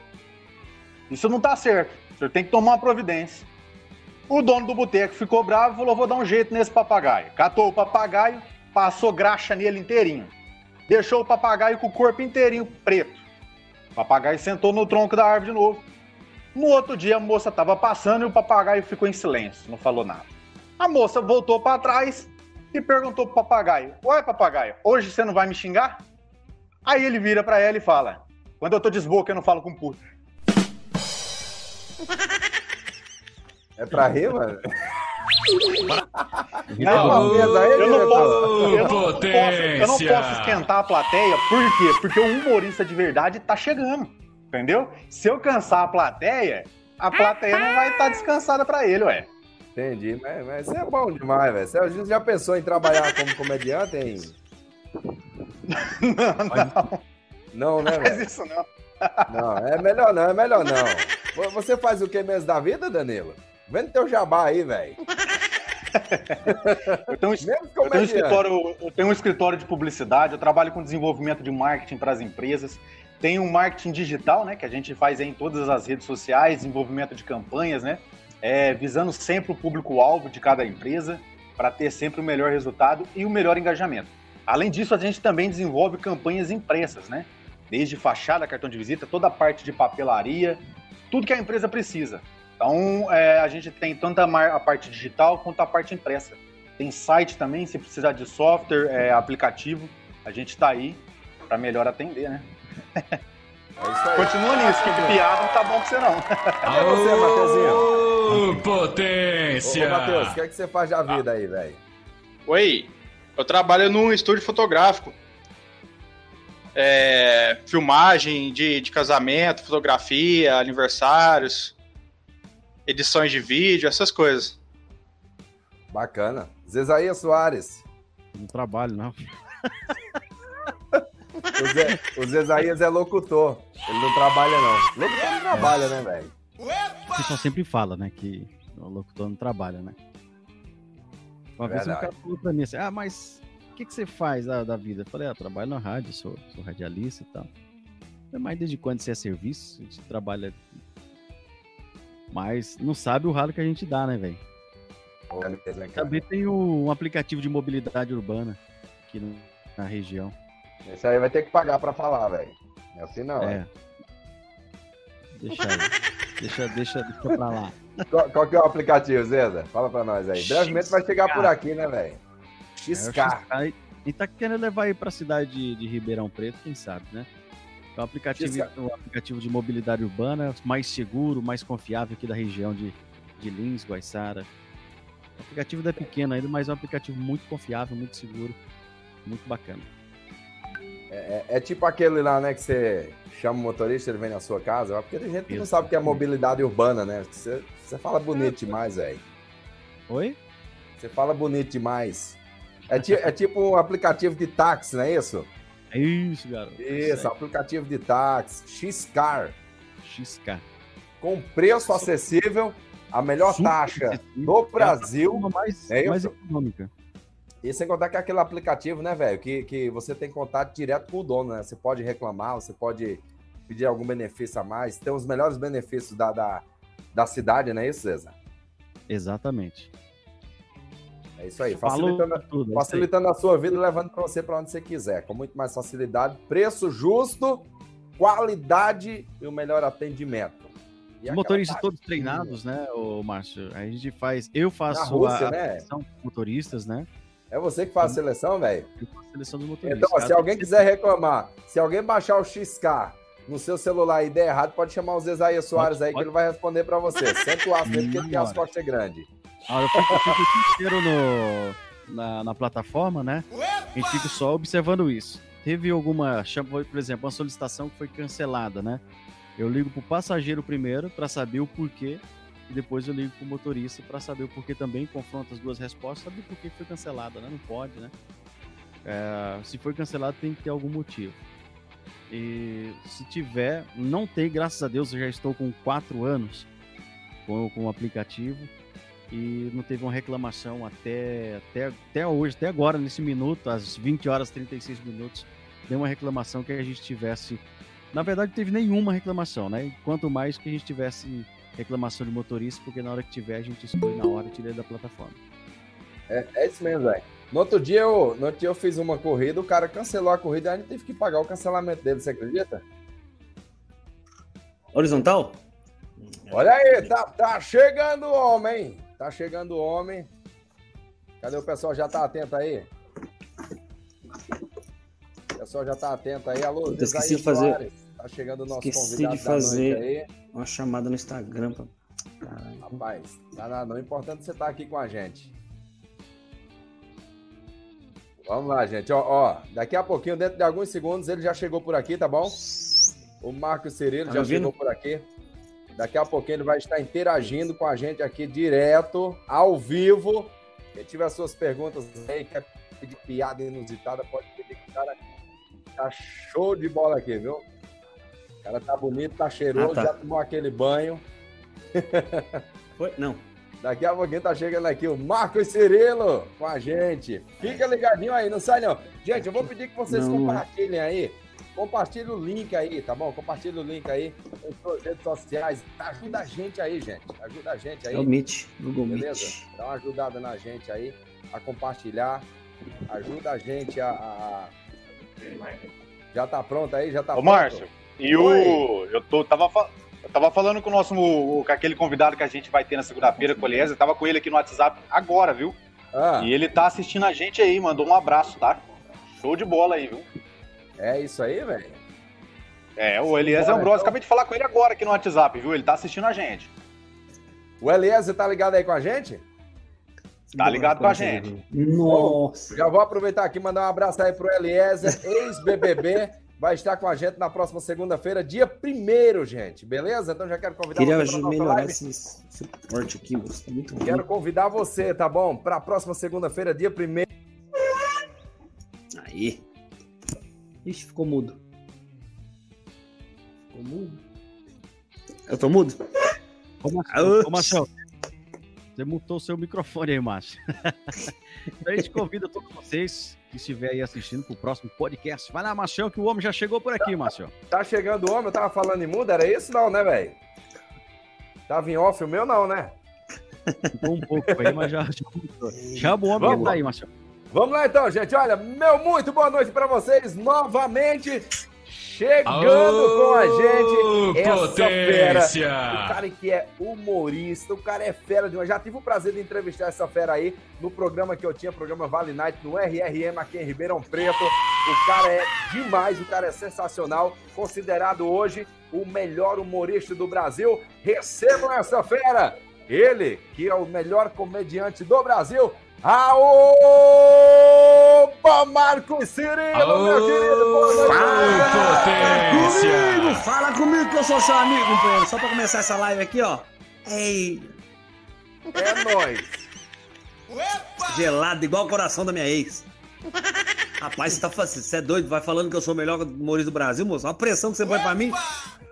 Isso não tá certo. Senhor tem que tomar uma providência. O dono do boteco ficou bravo e falou: vou dar um jeito nesse papagaio. Catou o papagaio, passou graxa nele inteirinho. Deixou o papagaio com o corpo inteirinho preto. O papagaio sentou no tronco da árvore de novo. No outro dia, a moça estava passando e o papagaio ficou em silêncio, não falou nada. A moça voltou para trás e perguntou pro papagaio: Ué, papagaio, hoje você não vai me xingar? Aí ele vira para ela e fala: Quando eu tô de eu não falo com puto. É pra rir, mano? Não, eu, não posso, eu, não posso, eu não posso esquentar a plateia, por quê? Porque o humorista de verdade tá chegando, entendeu? Se eu cansar a plateia, a plateia não vai estar tá descansada pra ele, ué. Entendi, mas, mas você é bom demais, velho. Você já pensou em trabalhar como comediante, hein? Não, não. Não, né, velho? Faz isso não. Não, é melhor não, é melhor não. Você faz o que mesmo da vida, Danilo? Vendo teu jabá aí, velho. Eu tenho, um, eu, tenho um escritório, eu tenho um escritório de publicidade, eu trabalho com desenvolvimento de marketing para as empresas. Tem um marketing digital, né, que a gente faz em todas as redes sociais, desenvolvimento de campanhas, né, é, visando sempre o público-alvo de cada empresa para ter sempre o melhor resultado e o melhor engajamento. Além disso, a gente também desenvolve campanhas impressas, né? desde fachada, cartão de visita, toda a parte de papelaria, tudo que a empresa precisa. Então, é, a gente tem tanto a, parte digital quanto a parte impressa. Tem site também, se precisar de software, é, aplicativo, a gente está aí para melhor atender, né? É Continua nisso, que piada não tá bom pra você não. Cadê você, Matheusinho? Potência! Ô, Matheus, o que é que você faz da vida aí, velho? Oi, eu trabalho num estúdio fotográfico é, filmagem de, de casamento, fotografia, aniversários, edições de vídeo, essas coisas. Bacana. Zezaia Soares. Não trabalho, não. o, Zé, o Zezaías é locutor. Ele não trabalha, não. Locutor não trabalha, né, velho? O pessoal sempre fala, né, que o locutor não trabalha, né? Uma Verdade. vez um cara falou pra mim assim, ah, mas que, que você faz da, da vida? Eu falei, ah, trabalho na rádio, sou, sou radialista e tal. Mas desde quando você é serviço? A gente trabalha. Mas não sabe o ralo que a gente dá, né, velho? Também tem um aplicativo de mobilidade urbana aqui no, na região. Esse aí vai ter que pagar pra falar, velho. É assim não. É. Deixa aí. Deixa, deixa, deixa pra lá. Qual, qual que é o aplicativo, Zeza? Fala pra nós aí. Brevemente vai chegar por aqui, né, velho? Xcar. É, e tá querendo levar aí pra cidade de, de Ribeirão Preto, quem sabe, né? É um aplicativo, um aplicativo de mobilidade urbana mais seguro, mais confiável aqui da região de, de Lins, Guaiçara. O aplicativo é pequeno ainda, mas é um aplicativo muito confiável, muito seguro, muito bacana. É, é, é, tipo aquele lá, né, que você chama o motorista, ele vem na sua casa, porque tem gente que não sabe o que é mobilidade urbana, né? Você, você fala bonito demais, velho. Oi? Você fala bonito demais. É, ti, é tipo um aplicativo de táxi, não é isso? É isso, garoto. Isso, aplicativo de táxi, Xcar. Xcar. Com preço acessível, a melhor Super taxa acessível. do Brasil. É mais, é mais econômica. E sem contar que é aquele aplicativo, né, velho, que, que você tem contato direto com o dono, né? Você pode reclamar, você pode pedir algum benefício a mais. Tem os melhores benefícios da, da, da cidade, não é isso, César? Exatamente. É isso aí, facilitando, tudo, é facilitando a sua vida e levando para você para onde você quiser, com muito mais facilidade, preço justo, qualidade e o melhor atendimento. Os motoristas todos treinados, né, o Márcio? A gente faz, eu faço Rússia, a, né? motoristas, né? É você que faz a seleção, velho? Eu faço a seleção dos motoristas. Então, se alguém quiser reclamar, se alguém baixar o XK no seu celular e der errado, pode chamar o Zezaia Soares pode, aí pode. que ele vai responder para você. Senta o aço dele que ele tem as costas grandes. Ah, eu fico, eu fico o inteiro no, na, na plataforma, né? A gente fica só observando isso. Teve alguma, por exemplo, uma solicitação que foi cancelada, né? Eu ligo pro passageiro primeiro para saber o porquê e depois eu ligo pro motorista para saber o porquê também, confronto as duas respostas, saber por que foi cancelada, né? Não pode, né? É, se foi cancelado tem que ter algum motivo. E se tiver, não tem, graças a Deus, eu já estou com quatro anos com, com o aplicativo e não teve uma reclamação até, até, até hoje, até agora, nesse minuto, às 20 horas e 36 minutos, deu uma reclamação que a gente tivesse. Na verdade, não teve nenhuma reclamação, né? Quanto mais que a gente tivesse reclamação de motorista, porque na hora que tiver, a gente exclui na hora e tira da plataforma. É, é isso mesmo, velho. No outro dia eu, no outro dia eu fiz uma corrida, o cara cancelou a corrida e a gente teve que pagar o cancelamento dele, você acredita? Horizontal? Olha aí, tá, tá chegando o homem, Tá chegando o homem. Cadê o pessoal? Já tá atento aí? O pessoal já tá atento aí. Alô, Eu esqueci de fazer. Soares. Tá chegando o nosso esqueci convidado de fazer uma chamada no Instagram. Pra... Rapaz, tá não, não. O importante é você estar tá aqui com a gente. Vamos lá, gente. Ó, ó, daqui a pouquinho, dentro de alguns segundos, ele já chegou por aqui, tá bom? O Marcos Cirilo tá já chegou por aqui. Daqui a pouquinho ele vai estar interagindo com a gente aqui direto, ao vivo. Quem tiver suas perguntas aí, quer pedir piada inusitada, pode pedir que o cara tá show de bola aqui, viu? O cara tá bonito, tá cheiroso, ah, tá. já tomou aquele banho. Foi? Não. Daqui a pouquinho tá chegando aqui o Marcos Cirilo com a gente. Fica ligadinho aí, não sai não. Gente, eu vou pedir que vocês não, compartilhem aí Compartilhe o link aí, tá bom? Compartilhe o link aí em suas redes sociais. Ajuda a gente aí, gente. Ajuda a gente aí. É o Meet, Google Beleza? Meet. Dá uma ajudada na gente aí a compartilhar. Ajuda a gente a. a... Já tá pronto aí? Já tá Ô, pronto? Márcio, e o. Eu tô, tava, eu tava falando com o nosso. com aquele convidado que a gente vai ter na segunda-feira, com o Eliezer. Tava com ele aqui no WhatsApp agora, viu? Ah. E ele tá assistindo a gente aí, mandou um abraço, tá? Show de bola aí, viu? É isso aí, velho? É, o Eliezer Ambrosio, então... acabei de falar com ele agora aqui no WhatsApp, viu? Ele tá assistindo a gente. O Eliezer tá ligado aí com a gente? Tá ligado com a gente. Nossa. Já vou aproveitar aqui e mandar um abraço aí pro Eliezer, ex-BBB. Vai estar com a gente na próxima segunda-feira, dia primeiro, gente. Beleza? Então já quero convidar Queria você para melhorar esse suporte aqui, você tá muito Quero convidar você, tá bom? Para a próxima segunda-feira, dia primeiro. Aí. Ixi, ficou mudo. Ficou mudo? Eu tô mudo? Ô, Marcelo, você mutou o seu microfone aí, Márcio. então a gente convida todos vocês que estiver aí assistindo pro próximo podcast. Vai lá, Marcelo, que o homem já chegou por aqui, Marcelo. Tá chegando o homem, eu tava falando em mudo, era isso não, né, velho? Tava em off o meu não, né? Ficou um pouco aí, mas já, já, já o homem Vamos. tá aí, Marcelo. Vamos lá então, gente. Olha, meu muito boa noite para vocês novamente. Chegando com a gente, essa potência. fera. O cara que é humorista, o cara é fera demais. Já tive o prazer de entrevistar essa fera aí no programa que eu tinha, programa Vale Night, no RRM aqui em Ribeirão Preto. O cara é demais, o cara é sensacional. Considerado hoje o melhor humorista do Brasil. Recebam essa fera. Ele, que é o melhor comediante do Brasil, Aopa, Marcos Cirilo, meu querido! Fala, comigo, fala comigo que eu sou seu amigo, companheiro. Só pra começar essa live aqui, ó. Ei! É nóis! Gelado, igual o coração da minha ex. Rapaz, você, tá, você é doido? Vai falando que eu sou o melhor humorista do Brasil, moço? Olha a pressão que você põe pra mim.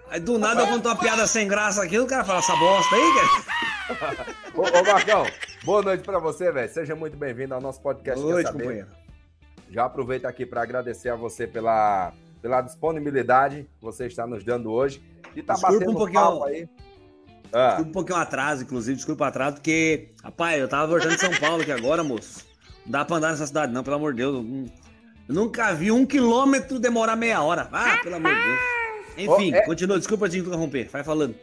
Aí do nada eu conto uma piada sem graça aqui, o cara fala essa bosta aí, cara. ô, ô, Marcão, Boa noite para você, velho. Seja muito bem-vindo ao nosso podcast. Boa noite, companheiro. Já aproveito aqui para agradecer a você pela, pela disponibilidade que você está nos dando hoje. E tá desculpa batendo um pouquinho, papo aí. Ah. Desculpa um pouquinho atraso, inclusive, desculpa o atraso, porque, rapaz, eu tava voltando de São Paulo aqui agora, moço. Não dá pra andar nessa cidade, não, pelo amor de Deus. Eu nunca vi um quilômetro demorar meia hora. Ah, pelo amor de Deus. Enfim, oh, é... continua, desculpa te interromper, vai falando.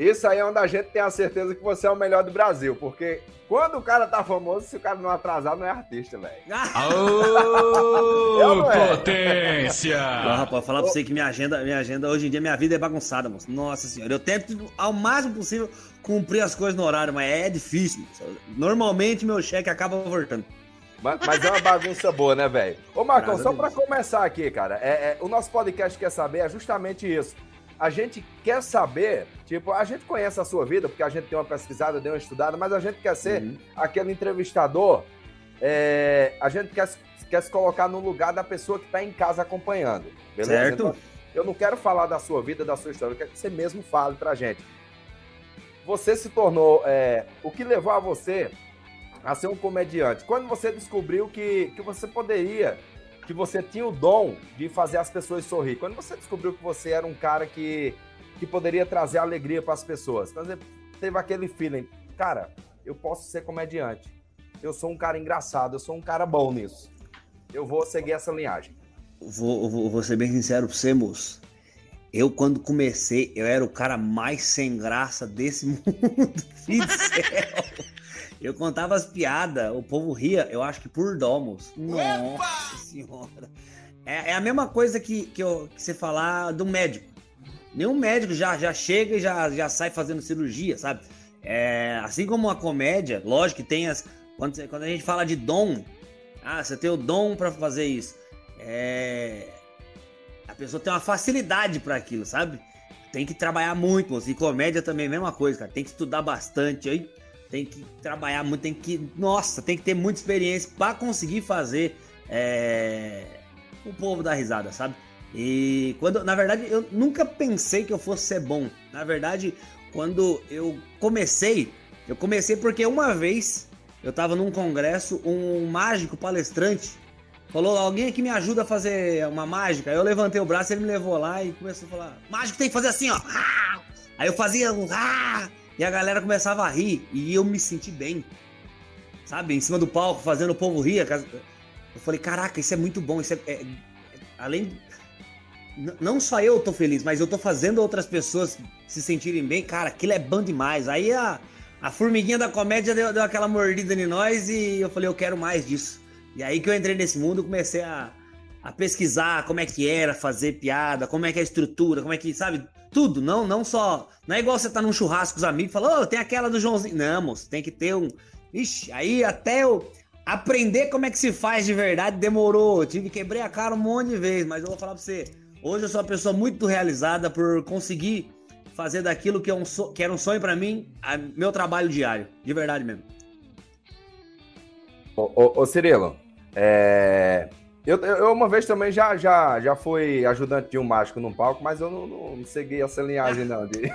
Isso aí é onde a gente tem a certeza que você é o melhor do Brasil, porque quando o cara tá famoso, se o cara não atrasar, não é artista, velho. Ô, é? potência! Não, rapaz, falar pra você que minha agenda, minha agenda, hoje em dia, minha vida é bagunçada, moço. Nossa senhora, eu tento ao máximo possível cumprir as coisas no horário, mas é difícil. Normalmente meu cheque acaba voltando. Mas, mas, é uma bagunça boa, né, velho? Ô, Marcão, só pra começar aqui, cara, é, é, o nosso podcast quer saber é justamente isso a gente quer saber, tipo, a gente conhece a sua vida, porque a gente tem uma pesquisada, deu uma estudada, mas a gente quer ser uhum. aquele entrevistador, é, a gente quer, quer se colocar no lugar da pessoa que está em casa acompanhando, beleza? Certo. Então, eu não quero falar da sua vida, da sua história, eu quero que você mesmo fale pra gente. Você se tornou, é, o que levou a você a ser um comediante? Quando você descobriu que, que você poderia que você tinha o dom de fazer as pessoas sorrir. Quando você descobriu que você era um cara que, que poderia trazer alegria para as pessoas, então, você teve aquele feeling, cara, eu posso ser comediante. Eu sou um cara engraçado, eu sou um cara bom nisso. Eu vou seguir essa linhagem. Vou, vou, vou ser bem sincero pra você, moço. Eu, quando comecei, eu era o cara mais sem graça desse mundo. Filho céu. Eu contava as piadas, o povo ria, eu acho que por domos. Nossa senhora. É, é, a mesma coisa que, que, eu, que você falar do médico. Nenhum médico já, já chega e já, já sai fazendo cirurgia, sabe? É, assim como a comédia, lógico que tem as. Quando, quando a gente fala de dom, ah, você tem o dom para fazer isso. É, a pessoa tem uma facilidade para aquilo, sabe? Tem que trabalhar muito, e comédia também é a mesma coisa, cara. Tem que estudar bastante. Aí tem que trabalhar muito, tem que. Nossa, tem que ter muita experiência para conseguir fazer é, o povo dar risada, sabe? E quando, na verdade, eu nunca pensei que eu fosse ser bom. Na verdade, quando eu comecei, eu comecei porque uma vez eu tava num congresso, um mágico palestrante falou: Alguém aqui me ajuda a fazer uma mágica. Aí eu levantei o braço, ele me levou lá e começou a falar: Mágico tem que fazer assim, ó. Aí eu fazia um. E a galera começava a rir e eu me senti bem. Sabe? Em cima do palco, fazendo o povo rir. Eu falei, caraca, isso é muito bom. Isso é, é, é além. Não só eu tô feliz, mas eu tô fazendo outras pessoas se sentirem bem. Cara, aquilo é bom demais. Aí a, a formiguinha da comédia deu, deu aquela mordida em nós e eu falei, eu quero mais disso. E aí que eu entrei nesse mundo, comecei a, a pesquisar como é que era fazer piada, como é que é a estrutura, como é que, sabe, tudo, não, não só. Não é igual você tá num churrasco com os amigos e fala, oh, tem aquela do Joãozinho. Não, moço, tem que ter um. Ixi, aí até eu aprender como é que se faz de verdade demorou. Eu tive quebrei a cara um monte de vezes, mas eu vou falar pra você. Hoje eu sou uma pessoa muito realizada por conseguir fazer daquilo que, é um so... que era um sonho para mim, a... meu trabalho diário. De verdade mesmo. Ô, ô, ô Cirilo, é... Eu, eu, uma vez também já, já, já fui ajudante de um mágico num palco, mas eu não, não, não segui essa linhagem, não. De...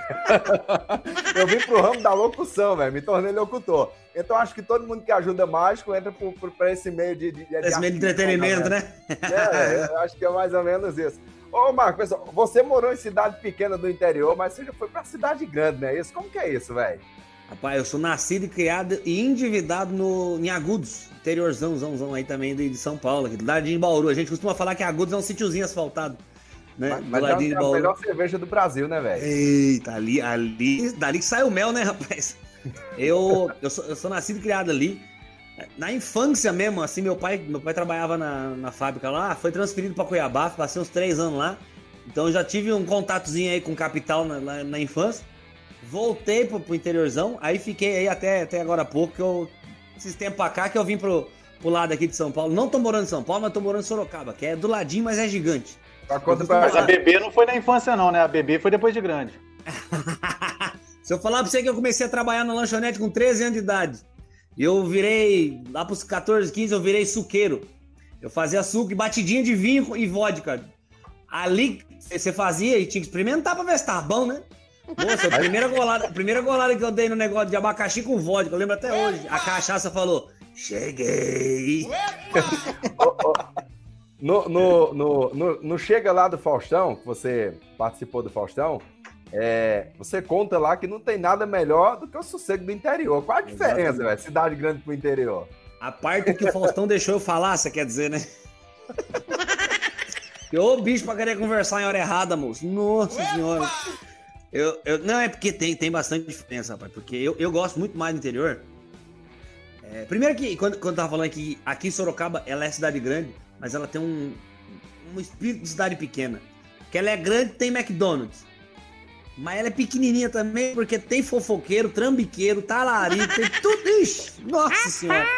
eu vim pro ramo da locução, velho. Me tornei locutor. Então acho que todo mundo que ajuda mágico entra para esse meio de. de, de esse meio de entretenimento, né? É, eu acho que é mais ou menos isso. Ô, Marco, pessoal, você morou em cidade pequena do interior, mas você já foi pra cidade grande, né? Isso, como que é isso, velho? Rapaz, eu sou nascido e criado e endividado no, em Agudos, interiorzão zão, zão aí também de, de São Paulo, aqui do lado de Bauru. A gente costuma falar que Agudos é um sítiozinho asfaltado. Né? Mas, mas é a melhor cerveja do Brasil, né, velho? Eita, ali, ali, dali que sai o mel, né, rapaz? Eu, eu, sou, eu sou nascido e criado ali. Na infância mesmo, assim, meu pai, meu pai trabalhava na, na fábrica lá, foi transferido para Cuiabá, passei uns três anos lá. Então já tive um contatozinho aí com capital na, na, na infância. Voltei pro, pro interiorzão, aí fiquei aí até, até agora há pouco, que eu, esses tempos pra cá, que eu vim pro, pro lado aqui de São Paulo. Não tô morando em São Paulo, mas tô morando em Sorocaba, que é do ladinho, mas é gigante. Mas a bebê não foi na infância não, né? A bebê foi depois de grande. Se eu falar pra você que eu comecei a trabalhar na lanchonete com 13 anos de idade, eu virei, lá pros 14, 15, eu virei suqueiro. Eu fazia suco e batidinha de vinho e vodka. Ali você fazia e tinha que experimentar pra ver se tava bom, né? Nossa, a primeira golada, a primeira golada que eu dei no negócio de abacaxi com vodka, eu lembro até hoje. A cachaça falou: Cheguei! no, no, no, no, no Chega lá do Faustão, que você participou do Faustão, é, você conta lá que não tem nada melhor do que o sossego do interior. Qual a diferença, velho? Cidade grande pro interior. A parte que o Faustão deixou eu falar, você quer dizer, né? Ô bicho pra querer conversar em hora errada, moço. Nossa senhora. Eu, eu, não, é porque tem, tem bastante diferença, rapaz. Porque eu, eu gosto muito mais do interior. É, primeiro que, quando, quando eu tava falando que aqui em Sorocaba, ela é cidade grande, mas ela tem um, um espírito de cidade pequena. Que ela é grande tem McDonald's. Mas ela é pequenininha também, porque tem fofoqueiro, trambiqueiro, talarico, tem tudo. Ixi, nossa senhora.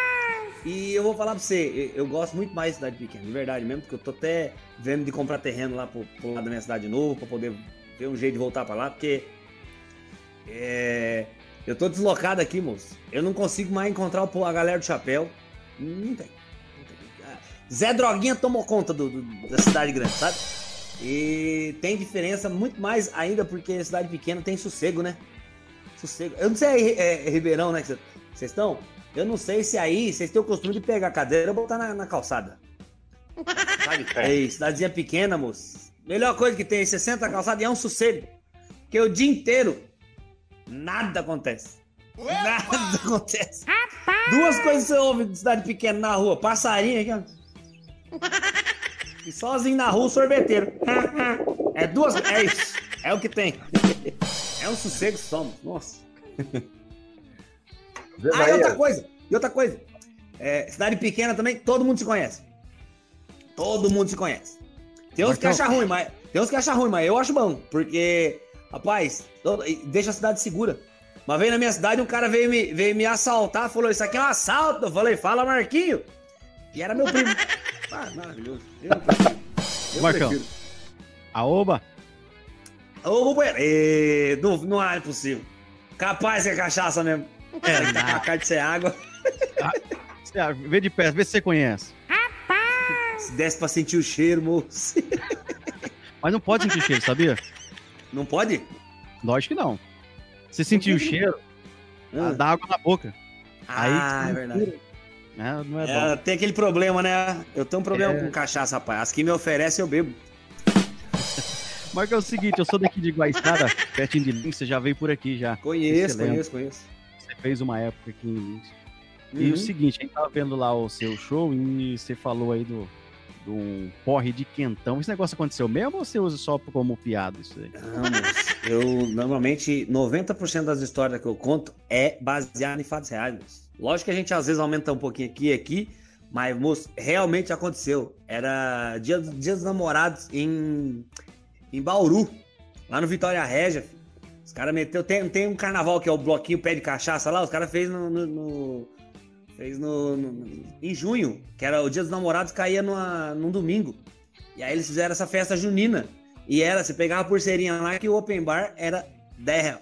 E eu vou falar pra você, eu, eu, gosto muito mais de cidade pequena, de verdade mesmo, porque eu tô até vendo de comprar terreno lá pro, pro lado da minha cidade de novo, pra poder ter um jeito de voltar pra lá, porque. É, eu tô deslocado aqui, moço. Eu não consigo mais encontrar a galera do chapéu. Não tem. Não tem. Ah, Zé Droguinha tomou conta do, do, da cidade grande, sabe? E tem diferença muito mais ainda porque cidade pequena tem sossego, né? Sossego. Eu não sei, é, é Ribeirão, né? Vocês estão? Eu não sei se aí vocês têm o costume de pegar a cadeira e botar na, na calçada. Sabe? É. Ei, cidadezinha pequena, moço. Melhor coisa que tem, 60 é calçada e é um sossego. Porque o dia inteiro nada acontece. Nada acontece. Duas coisas você ouve de cidade pequena na rua. Passarinho aqui, ó. E sozinho na rua, sorveteiro. É duas. É isso. É o que tem. É um sossego somos. Nossa. Ah, e outra coisa. E outra coisa. É, cidade pequena também, todo mundo se conhece. Todo mundo se conhece. Tem uns que acham ruim, mas. Tem uns que acham ruim, mas eu acho bom. Porque, rapaz, deixa a cidade segura. Uma vez na minha cidade, um cara veio me, veio me assaltar, falou: Isso aqui é um assalto. Eu falei: Fala, Marquinho. E era meu primo. Ah, maravilhoso. Eu, eu Marcão. Prefiro. Aoba? Ô, companheiro. Não, não é possível. Capaz que é cachaça mesmo. É, a cara de ser água. Ah, vê de perto, vê se você conhece. Se desse pra sentir o cheiro, moço. Mas não pode sentir cheiro, sabia? Não pode? Lógico que não. Se sentir o cheiro, ah. dá água na boca. Ah, Aí, é verdade. É, não é, é tem aquele problema, né? Eu tenho um problema é... com cachaça, rapaz. As que me oferecem, eu bebo. Mas é o seguinte, eu sou daqui de Guaiçara, pertinho de Lins, você já veio por aqui já. Conheço, conheço, conheço. Você fez uma época aqui em Lins. Uhum. E o uhum. seguinte, a gente tava vendo lá o seu show e você falou aí do, do porre de quentão. Esse negócio aconteceu mesmo ou você usa só como piada isso aí? Não, eu normalmente 90% das histórias que eu conto é baseado em fatos reais. Lógico que a gente às vezes aumenta um pouquinho aqui e aqui, mas, moço, realmente aconteceu. Era dia, dia dos namorados em, em Bauru, lá no Vitória Régia. Os caras meteu. Tem, tem um carnaval que é o bloquinho pé de cachaça lá, os caras fez no, no, no. Fez no, no, em junho, que era o dia dos namorados, caía numa, num domingo. E aí eles fizeram essa festa junina. E era, você pegava a pulseirinha lá que o open bar era 10 reais.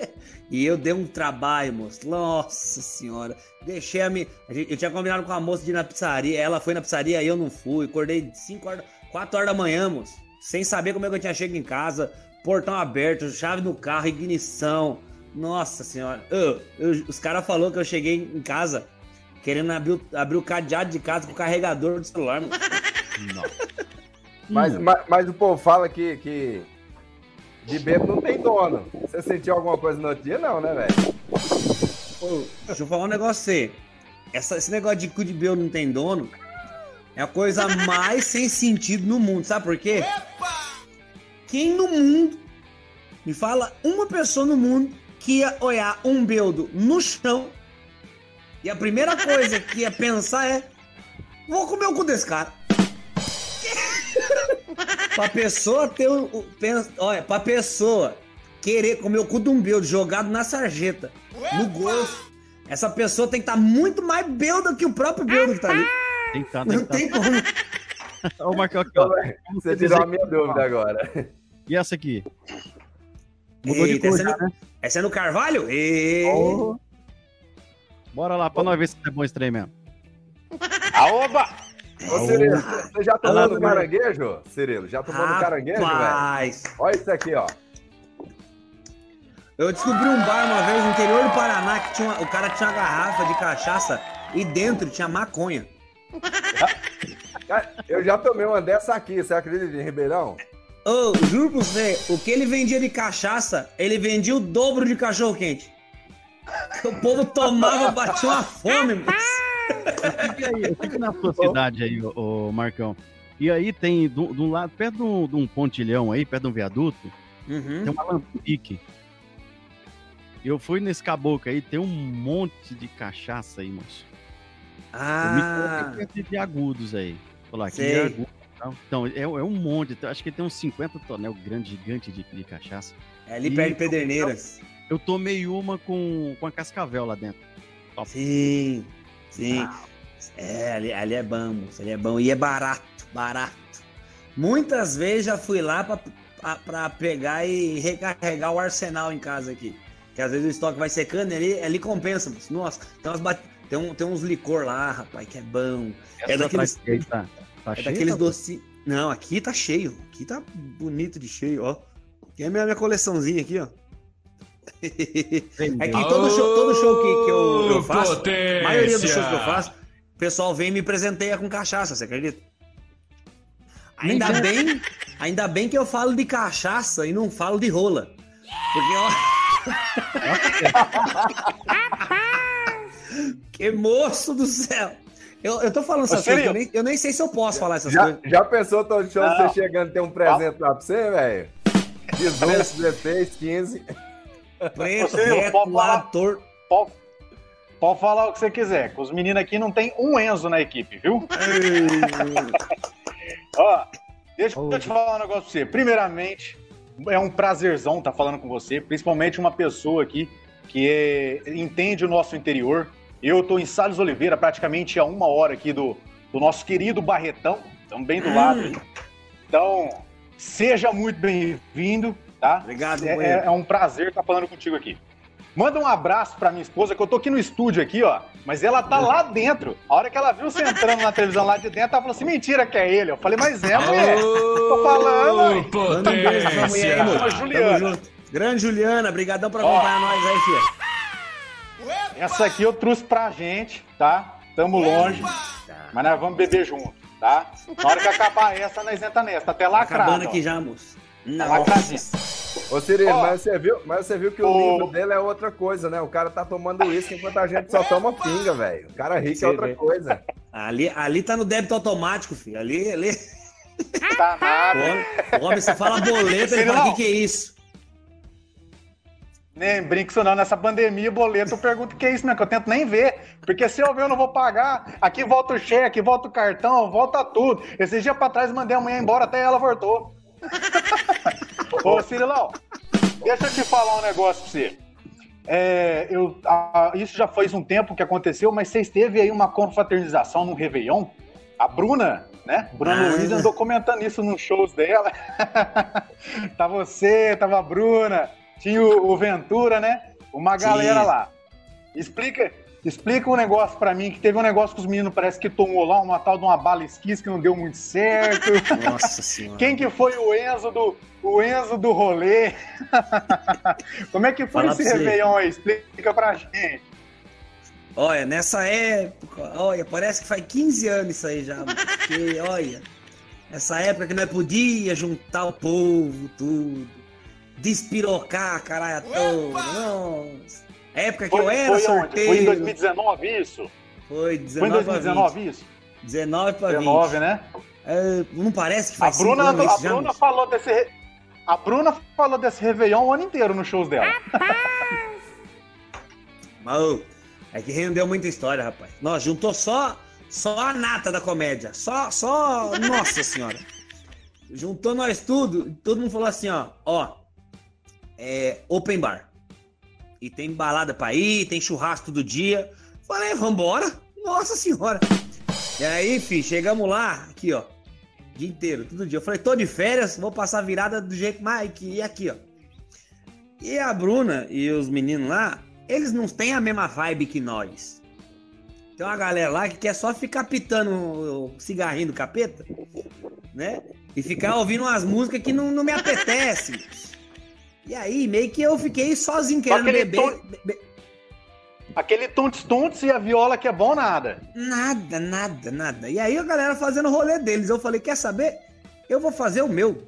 E eu dei um trabalho, moço. Nossa senhora. Deixei a minha. Eu tinha combinado com a moça de ir na pizzaria. Ela foi na pizzaria e eu não fui. Acordei 5 horas, 4 horas da manhã, moço. Sem saber como é que eu tinha chegado em casa. Portão aberto, chave no carro, ignição. Nossa senhora. Eu, eu, os caras falaram que eu cheguei em casa querendo abrir, abrir o cadeado de casa com o carregador do celular, mano. mas, mas, mas, o povo fala que, que de bebo não tem dono. Você sentiu alguma coisa no outro dia? Não, né, velho? Deixa eu falar um negócio você. Essa, esse negócio de cu de bebo não tem dono É a coisa mais sem sentido no mundo. Sabe por quê? Quem no mundo me fala uma pessoa no mundo que ia olhar um beldo no chão e a primeira coisa que ia pensar é: vou comer o cu desse cara. pra pessoa ter o. pensa, olha, pra pessoa querer comer o cu de um beldo jogado na sarjeta, no golfe, essa pessoa tem que estar tá muito mais belda que o próprio beldo que tá ali. Tem que tá, tem Não tá. tem como. Ô, Marcão, aqui, ó. Você tirou a minha dúvida agora. E essa aqui? Mudou Eita, de cor, essa, é no, né? essa é no Carvalho? E... Oh. Bora lá, pra nós ver se é bom esse trem mesmo. Aoba! Ô, Cirilo, você já tomou no caranguejo? Cirilo, já tomou no caranguejo, velho? Olha isso aqui, ó. Eu descobri um bar uma vez no interior do Paraná que tinha uma, o cara tinha uma garrafa de cachaça e dentro tinha maconha. Eu já tomei uma dessa aqui, você acredita em Ribeirão? Oh, juro pra você, o que ele vendia de cachaça, ele vendia o dobro de cachorro quente. O povo tomava, batia uma fome, mas... Eu fico na sua cidade aí, ô, Marcão. E aí tem, de um lado, perto de um, de um, pontilhão aí, perto de um viaduto, uhum. tem uma lampique. Eu fui nesse caboclo aí, tem um monte de cachaça aí, moço. Ah! Eu me de agudos aí. Falar aqui é agudo. Então, é, é, um monte. Acho que tem uns 50 tonel grande, gigante de, de cachaça. É ali perto de Pederneiras. Eu tomei uma com, com a cascavel lá dentro. Top. Sim, sim. Ah. É, ali, ali é bom, ali é bom. E é barato, barato. Muitas vezes já fui lá para pegar e recarregar o arsenal em casa aqui. Que às vezes o estoque vai secando ali, ali compensa. Mas, nossa, tem, umas tem, um, tem uns licor lá, rapaz, que é bom. Essa é daqueles, tá, tá é daqueles tá docinhos. Não, aqui tá cheio. Aqui tá bonito de cheio, ó. Aqui é a minha, minha coleçãozinha aqui, ó. É que todo show, todo show que, que eu, eu faço, a maioria dos shows que eu faço, o pessoal vem e me presenteia com cachaça, você acredita? Ainda bem, ainda bem que eu falo de cachaça e não falo de rola. Porque, ó. que moço do céu! Eu, eu tô falando essas coisas, eu nem, eu nem sei se eu posso falar essas já, coisas. Já pensou todo show você chegando e ter um presente lá pra você, velho? 18, 16, 15. Preto, você, reto, pode. Pode, pode, falar o que você quiser, que os meninos aqui não tem um Enzo na equipe, viu? Ó, deixa eu te falar um negócio pra você. Primeiramente, é um prazerzão estar tá falando com você, principalmente uma pessoa aqui que é, entende o nosso interior. Eu estou em Salles Oliveira, praticamente a uma hora aqui do, do nosso querido Barretão, também do lado. Hum. Então, seja muito bem-vindo tá? Obrigado, é, é, é, um prazer estar falando contigo aqui. Manda um abraço pra minha esposa, que eu tô aqui no estúdio aqui, ó. Mas ela tá lá dentro. A hora que ela viu você entrando na televisão lá de dentro, ela falou assim: mentira que é ele. Eu falei, mas é, mulher. tô falando. Potência. Mulher, Juliana. Grande Juliana, brigadão por acompanhar nós aí, filha. Essa aqui eu trouxe pra gente, tá? Tamo longe, mas nós vamos beber junto, tá? Na hora que acabar essa, nós entra nessa. Tá até lá, Acabando aqui já, moço. Nossa. Ô, Cirilo, oh, mas, você viu, mas você viu que o oh, livro dele é outra coisa, né? O cara tá tomando uísque enquanto a gente só toma pinga, velho. O cara rico é outra coisa. Ali, ali tá no débito automático, filho. Ali, ali. Tá nada. O homem, você fala boleto, ele fala, o que, que é isso? Nem brinca isso não, nessa pandemia, boleto, eu pergunto o que é isso, né? Que eu tento nem ver. Porque se eu ver, eu não vou pagar. Aqui volta o cheque, volta o cartão, volta tudo. Esses dias pra trás mandei a mulher embora, até ela voltou. Ô, Cirilão, deixa eu te falar um negócio pra você. É, eu, a, isso já faz um tempo que aconteceu, mas vocês teve aí uma confraternização no Réveillon. A Bruna, né? Bruna ah. Luiz andou comentando isso nos shows dela. tá você, tava a Bruna, tinha o, o Ventura, né? Uma galera Sim. lá. Explica, Explica um negócio para mim, que teve um negócio que os meninos parece que tomou lá, uma tal de uma bala esquis que não deu muito certo. Nossa senhora. Quem que foi o Enzo do, o Enzo do rolê? Como é que foi Fala esse Réveillon aí? Explica pra gente. Olha, nessa época, olha, parece que faz 15 anos isso aí já. Porque, olha, nessa época que nós podia juntar o povo, tudo, despirocar caralho toda, nossa. Época que foi, eu era foi sorteio. Onde? Foi em 2019 isso? Foi, 19 foi em 2019 isso? 19 para 20. 19, né? É, não parece que faz a Bruna, a já, Bruna falou desse A Bruna falou desse Réveillon o ano inteiro nos shows dela. Mas, é que rendeu muita história, rapaz. Nós juntou só só a nata da comédia. Só, só, nossa senhora. Juntou nós tudo, todo mundo falou assim, ó, ó, é open bar. E tem balada pra ir, tem churrasco todo dia. Falei, vambora. Nossa senhora. E aí, filho, chegamos lá, aqui, ó. Dia inteiro, todo dia. Eu falei, tô de férias, vou passar a virada do jeito mais que e aqui, ó. E a Bruna e os meninos lá, eles não têm a mesma vibe que nós. Tem uma galera lá que quer só ficar pitando o cigarrinho do capeta, né? E ficar ouvindo umas músicas que não, não me apetece. E aí, meio que eu fiquei sozinho querendo beber. Be... Aquele tuntes e a viola que é bom nada. Nada, nada, nada. E aí a galera fazendo o rolê deles. Eu falei, quer saber? Eu vou fazer o meu.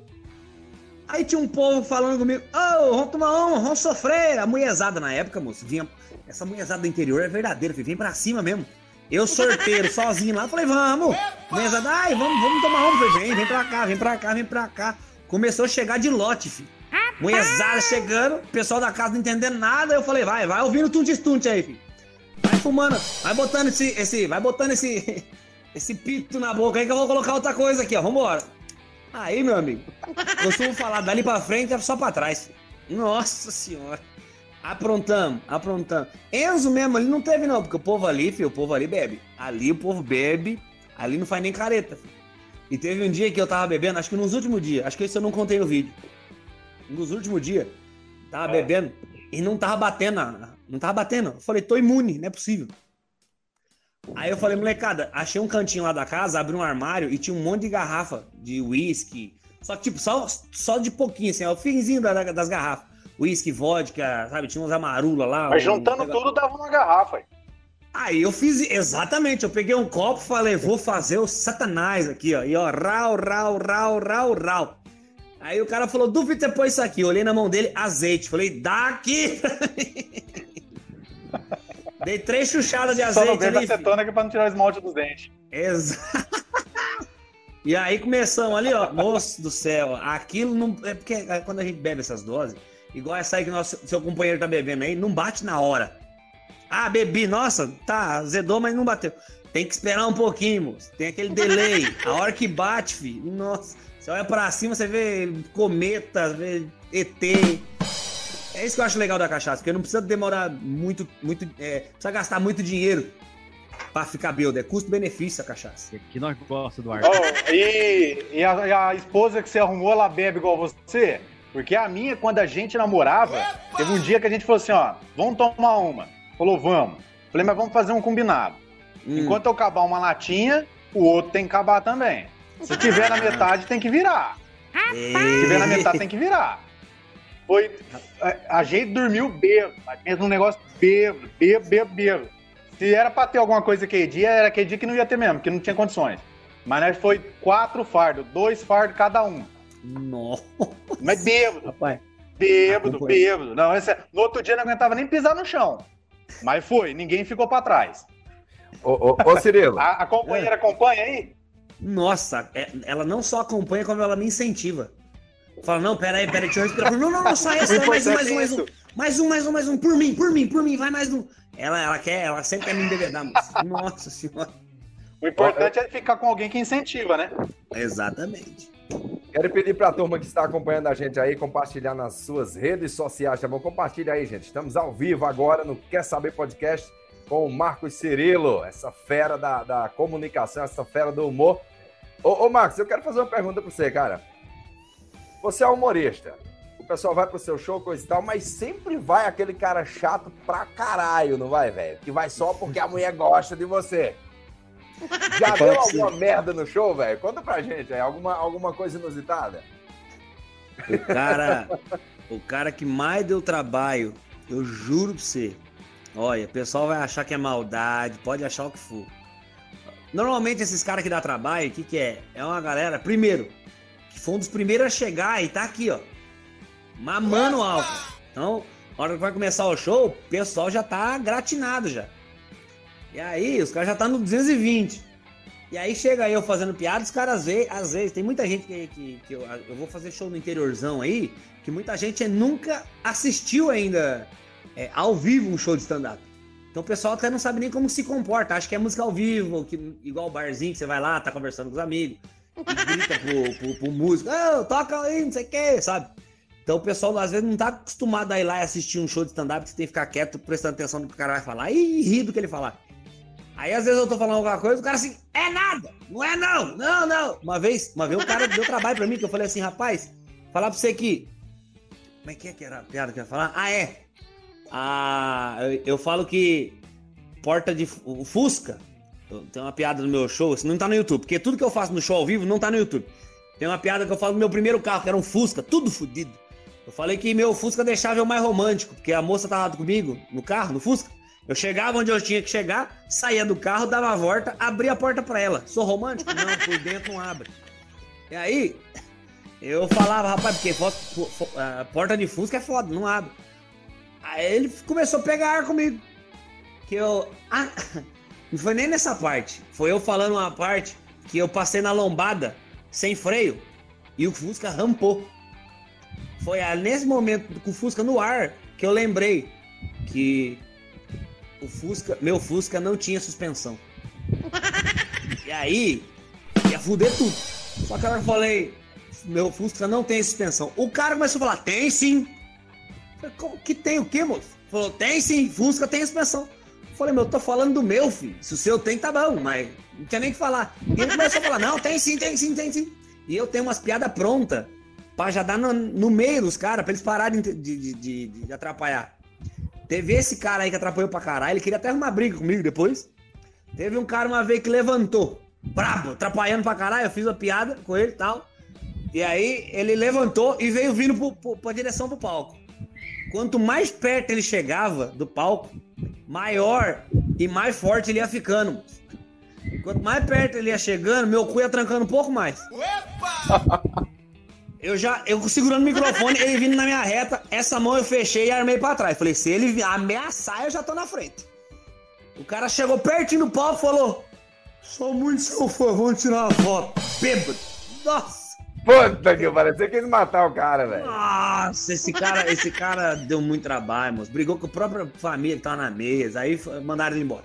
Aí tinha um povo falando comigo, ô, oh, vamos tomar um, vamos sofrer. A mulherzada na época, moço, vinha. Essa mulherzada do interior é verdadeira, filho, vem pra cima mesmo. Eu sorteiro sozinho lá, falei, vamos. Mesa, ai, vamos, vamos tomar uma. Falei, vem, vem pra cá, vem pra cá, vem pra cá. Começou a chegar de lote, filho. Mulherzada chegando, pessoal da casa não entendendo nada. Eu falei, vai, vai ouvindo tunte-tunte aí, filho. Vai fumando, vai botando esse, esse, vai botando esse, esse pito na boca aí que eu vou colocar outra coisa aqui, ó. Vambora. Aí, meu amigo, costumo falar dali pra frente é só pra trás. Nossa senhora. Aprontamos, aprontamos. Enzo mesmo ali não teve, não, porque o povo ali, filho, o povo ali bebe. Ali o povo bebe, ali não faz nem careta. Filho. E teve um dia que eu tava bebendo, acho que nos últimos dias, acho que isso eu não contei no vídeo. Nos últimos dias, tava é. bebendo e não tava batendo, não tava batendo. Eu falei, tô imune, não é possível. Aí eu falei, molecada, achei um cantinho lá da casa, abri um armário e tinha um monte de garrafa de uísque. Só que, tipo, só, só de pouquinho, assim, ó, o finzinho das garrafas uísque, vodka, sabe? Tinha uns amarula lá. Mas juntando um... tudo dava uma garrafa. Aí. aí eu fiz, exatamente, eu peguei um copo e falei, vou fazer o satanás aqui, ó. E ó, rau, rau, rau, rau, rau. Aí o cara falou, duvido você pôr isso aqui. Eu olhei na mão dele, azeite. Falei, dá aqui! Dei três chuchadas de azeite. Só não bebe acetona que é pra não tirar o esmalte dos dentes. Exato. E aí começamos ali, ó. Moço do céu, aquilo não. É porque quando a gente bebe essas doses, Igual essa aí que nosso, seu companheiro tá bebendo aí, não bate na hora. Ah, bebi, nossa, tá, azedou, mas não bateu. Tem que esperar um pouquinho, moço. Tem aquele delay. A hora que bate, filho, nossa. Você olha pra cima, você vê cometa, vê ET. É isso que eu acho legal da cachaça, porque não precisa demorar muito, muito, é, precisa gastar muito dinheiro pra ficar bêbado. É custo-benefício a cachaça. Que nós gosta do ar. Oh, e, e, a, e a esposa que você arrumou, ela bebe igual você? Porque a minha, quando a gente namorava, teve um dia que a gente falou assim, ó, vamos tomar uma. Falou, vamos. Falei, mas vamos fazer um combinado. Hum. Enquanto eu acabar uma latinha, o outro tem que acabar também. Se tiver na metade, tem que virar. Se tiver na metade, tem que virar. Foi. A, a gente dormiu bêbado, mas mesmo um negócio bêbado, bêbado, bêbado, bêbado. Se era pra ter alguma coisa aquele dia, era aquele dia que não ia ter mesmo, que não tinha condições. Mas né, foi quatro fardos, dois fardos cada um. Nossa. Mas bêbado. Rapaz. Bêbado, bêbado. Não, esse, no outro dia não aguentava nem pisar no chão. Mas foi, ninguém ficou para trás. Ô, ô, ô Cirilo. a, a companheira é. acompanha aí? Nossa, é, ela não só acompanha, como ela me incentiva. Fala, não, peraí, peraí, deixa eu respirar. Não, não, não, só essa, mais um, mais um, mais um. Mais um, mais um, mais um. Por mim, por mim, por mim, vai mais um. Ela, ela quer, ela sempre quer me embebedar, moça. Nossa senhora. O importante é ficar com alguém que incentiva, né? Exatamente. Quero pedir para a turma que está acompanhando a gente aí compartilhar nas suas redes sociais, tá bom? Compartilha aí, gente. Estamos ao vivo agora no Quer Saber Podcast com o Marcos Cirilo, essa fera da, da comunicação, essa fera do humor. Ô, ô Marcos, eu quero fazer uma pergunta para você, cara. Você é humorista, o pessoal vai pro seu show, coisa e tal, mas sempre vai aquele cara chato pra caralho, não vai, velho? Que vai só porque a mulher gosta de você. Já deu alguma merda no show, velho? Conta pra gente aí, alguma, alguma coisa inusitada? O cara, o cara que mais deu trabalho, eu juro pra você. Olha, o pessoal vai achar que é maldade, pode achar o que for. Normalmente esses caras que dá trabalho, o que, que é? É uma galera, primeiro, que foi um dos primeiros a chegar e tá aqui, ó. Mamando o álcool. Então, na hora que vai começar o show, o pessoal já tá gratinado já. E aí, os caras já tá no 220. E aí chega eu fazendo piada, os caras vê, às vezes, tem muita gente que, que, que eu, eu, vou fazer show no interiorzão aí, que muita gente nunca assistiu ainda é, ao vivo um show de stand-up. Então o pessoal até não sabe nem como se comporta, acha que é música ao vivo, que, igual o barzinho que você vai lá, tá conversando com os amigos, grita pro, pro, pro músico, oh, toca aí, não sei o que, sabe? Então o pessoal às vezes não tá acostumado a ir lá e assistir um show de stand-up, você tem que ficar quieto, prestando atenção no que o cara vai falar e rir do que ele falar. Aí às vezes eu tô falando alguma coisa, o cara assim, é nada, não é não, não, não. Uma vez, uma vez o cara deu trabalho pra mim, que eu falei assim, rapaz, falar pra você que. Como é que é que era a piada que eu ia falar? Ah, é. Ah, eu, falo que porta de Fusca. Tem uma piada no meu show, isso não tá no YouTube, porque tudo que eu faço no show ao vivo não tá no YouTube. Tem uma piada que eu falo do meu primeiro carro, que era um Fusca, tudo fodido. Eu falei que meu Fusca deixava eu mais romântico, porque a moça tava comigo no carro, no Fusca. Eu chegava onde eu tinha que chegar, saía do carro, dava a volta, abria a porta para ela. Sou romântico? Não, por dentro não abre. E aí, eu falava, rapaz, porque a porta de Fusca é foda, não abre. Aí ele começou a pegar ar comigo. Que eu. Ah, não foi nem nessa parte. Foi eu falando uma parte que eu passei na lombada, sem freio, e o Fusca rampou. Foi nesse momento com o Fusca no ar que eu lembrei que o Fusca, meu Fusca não tinha suspensão. E aí, ia fuder tudo. Só que eu falei, meu Fusca não tem suspensão. O cara começou a falar, tem sim. Falei, Como que tem o quê, moço? Falou, tem sim, Fusca tem suspensão. Falei, meu, eu tô falando do meu, filho. Se o seu tem, tá bom, mas não tinha nem que falar. E ele começou a falar, não, tem sim, tem sim, tem sim. E eu tenho umas piadas prontas pra já dar no, no meio dos caras, pra eles pararem de, de, de, de atrapalhar. Teve esse cara aí que atrapalhou pra caralho, ele queria até arrumar briga comigo depois. Teve um cara uma vez que levantou, brabo, atrapalhando pra caralho, eu fiz uma piada com ele e tal. E aí ele levantou e veio vindo pro, pro, pra direção pro palco. Quanto mais perto ele chegava do palco, maior e mais forte ele ia ficando. Quanto mais perto ele ia chegando, meu cu ia trancando um pouco mais. Opa! Eu já, eu segurando o microfone, ele vindo na minha reta, essa mão eu fechei e armei pra trás. Falei, se ele ameaçar, eu já tô na frente. O cara chegou pertinho do pau e falou: Sou muito seu fã, vamos tirar uma foto. Bêbado. Nossa. Puta que pariu, você quis matar o cara, velho. Nossa, esse cara, esse cara deu muito trabalho, moço. Brigou com a própria família que tava na mesa, aí mandaram ele embora.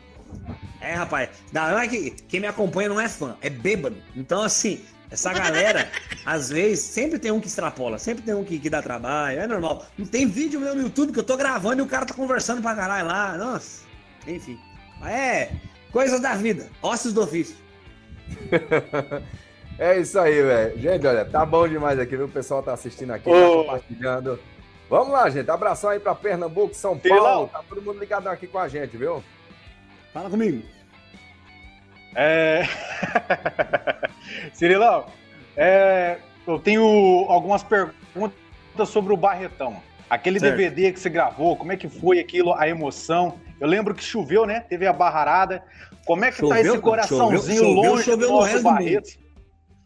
É, rapaz, não é que quem me acompanha não é fã, é bêbado. Então, assim, essa galera, às vezes, sempre tem um que extrapola, sempre tem um que, que dá trabalho, é normal. Não tem vídeo meu no YouTube que eu tô gravando e o cara tá conversando pra caralho lá, nossa. Enfim. É, coisas da vida, ossos do ofício. é isso aí, velho. Gente, olha, tá bom demais aqui, viu? O pessoal tá assistindo aqui, tá compartilhando. Vamos lá, gente. Abração aí pra Pernambuco, São Paulo. Tá todo mundo ligado aqui com a gente, viu? Fala comigo. É. Cirilão, é... eu tenho algumas perguntas sobre o Barretão. Aquele certo. DVD que você gravou, como é que foi aquilo, a emoção? Eu lembro que choveu, né? Teve a barrarada. Como é que choveu, tá esse coraçãozinho choveu, longe choveu, do nosso Barreto?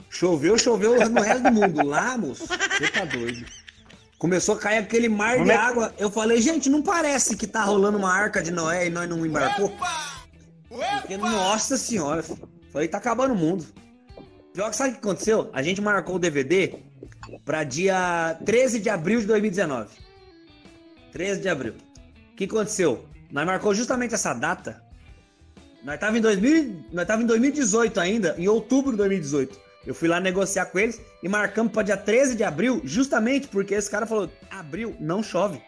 Choveu, choveu no resto do mundo. Lá, moço, você tá doido. Começou a cair aquele mar como de é... água. Eu falei, gente, não parece que tá rolando uma arca de Noé e nós não embarcou? Porque, nossa senhora, falei, tá acabando o mundo. Pior que sabe o que aconteceu? A gente marcou o DVD para dia 13 de abril de 2019. 13 de abril. O que aconteceu? Nós marcou justamente essa data. Nós tava em 2000, nós tava em 2018 ainda, em outubro de 2018. Eu fui lá negociar com eles e marcamos para dia 13 de abril, justamente porque esse cara falou: "Abril não chove".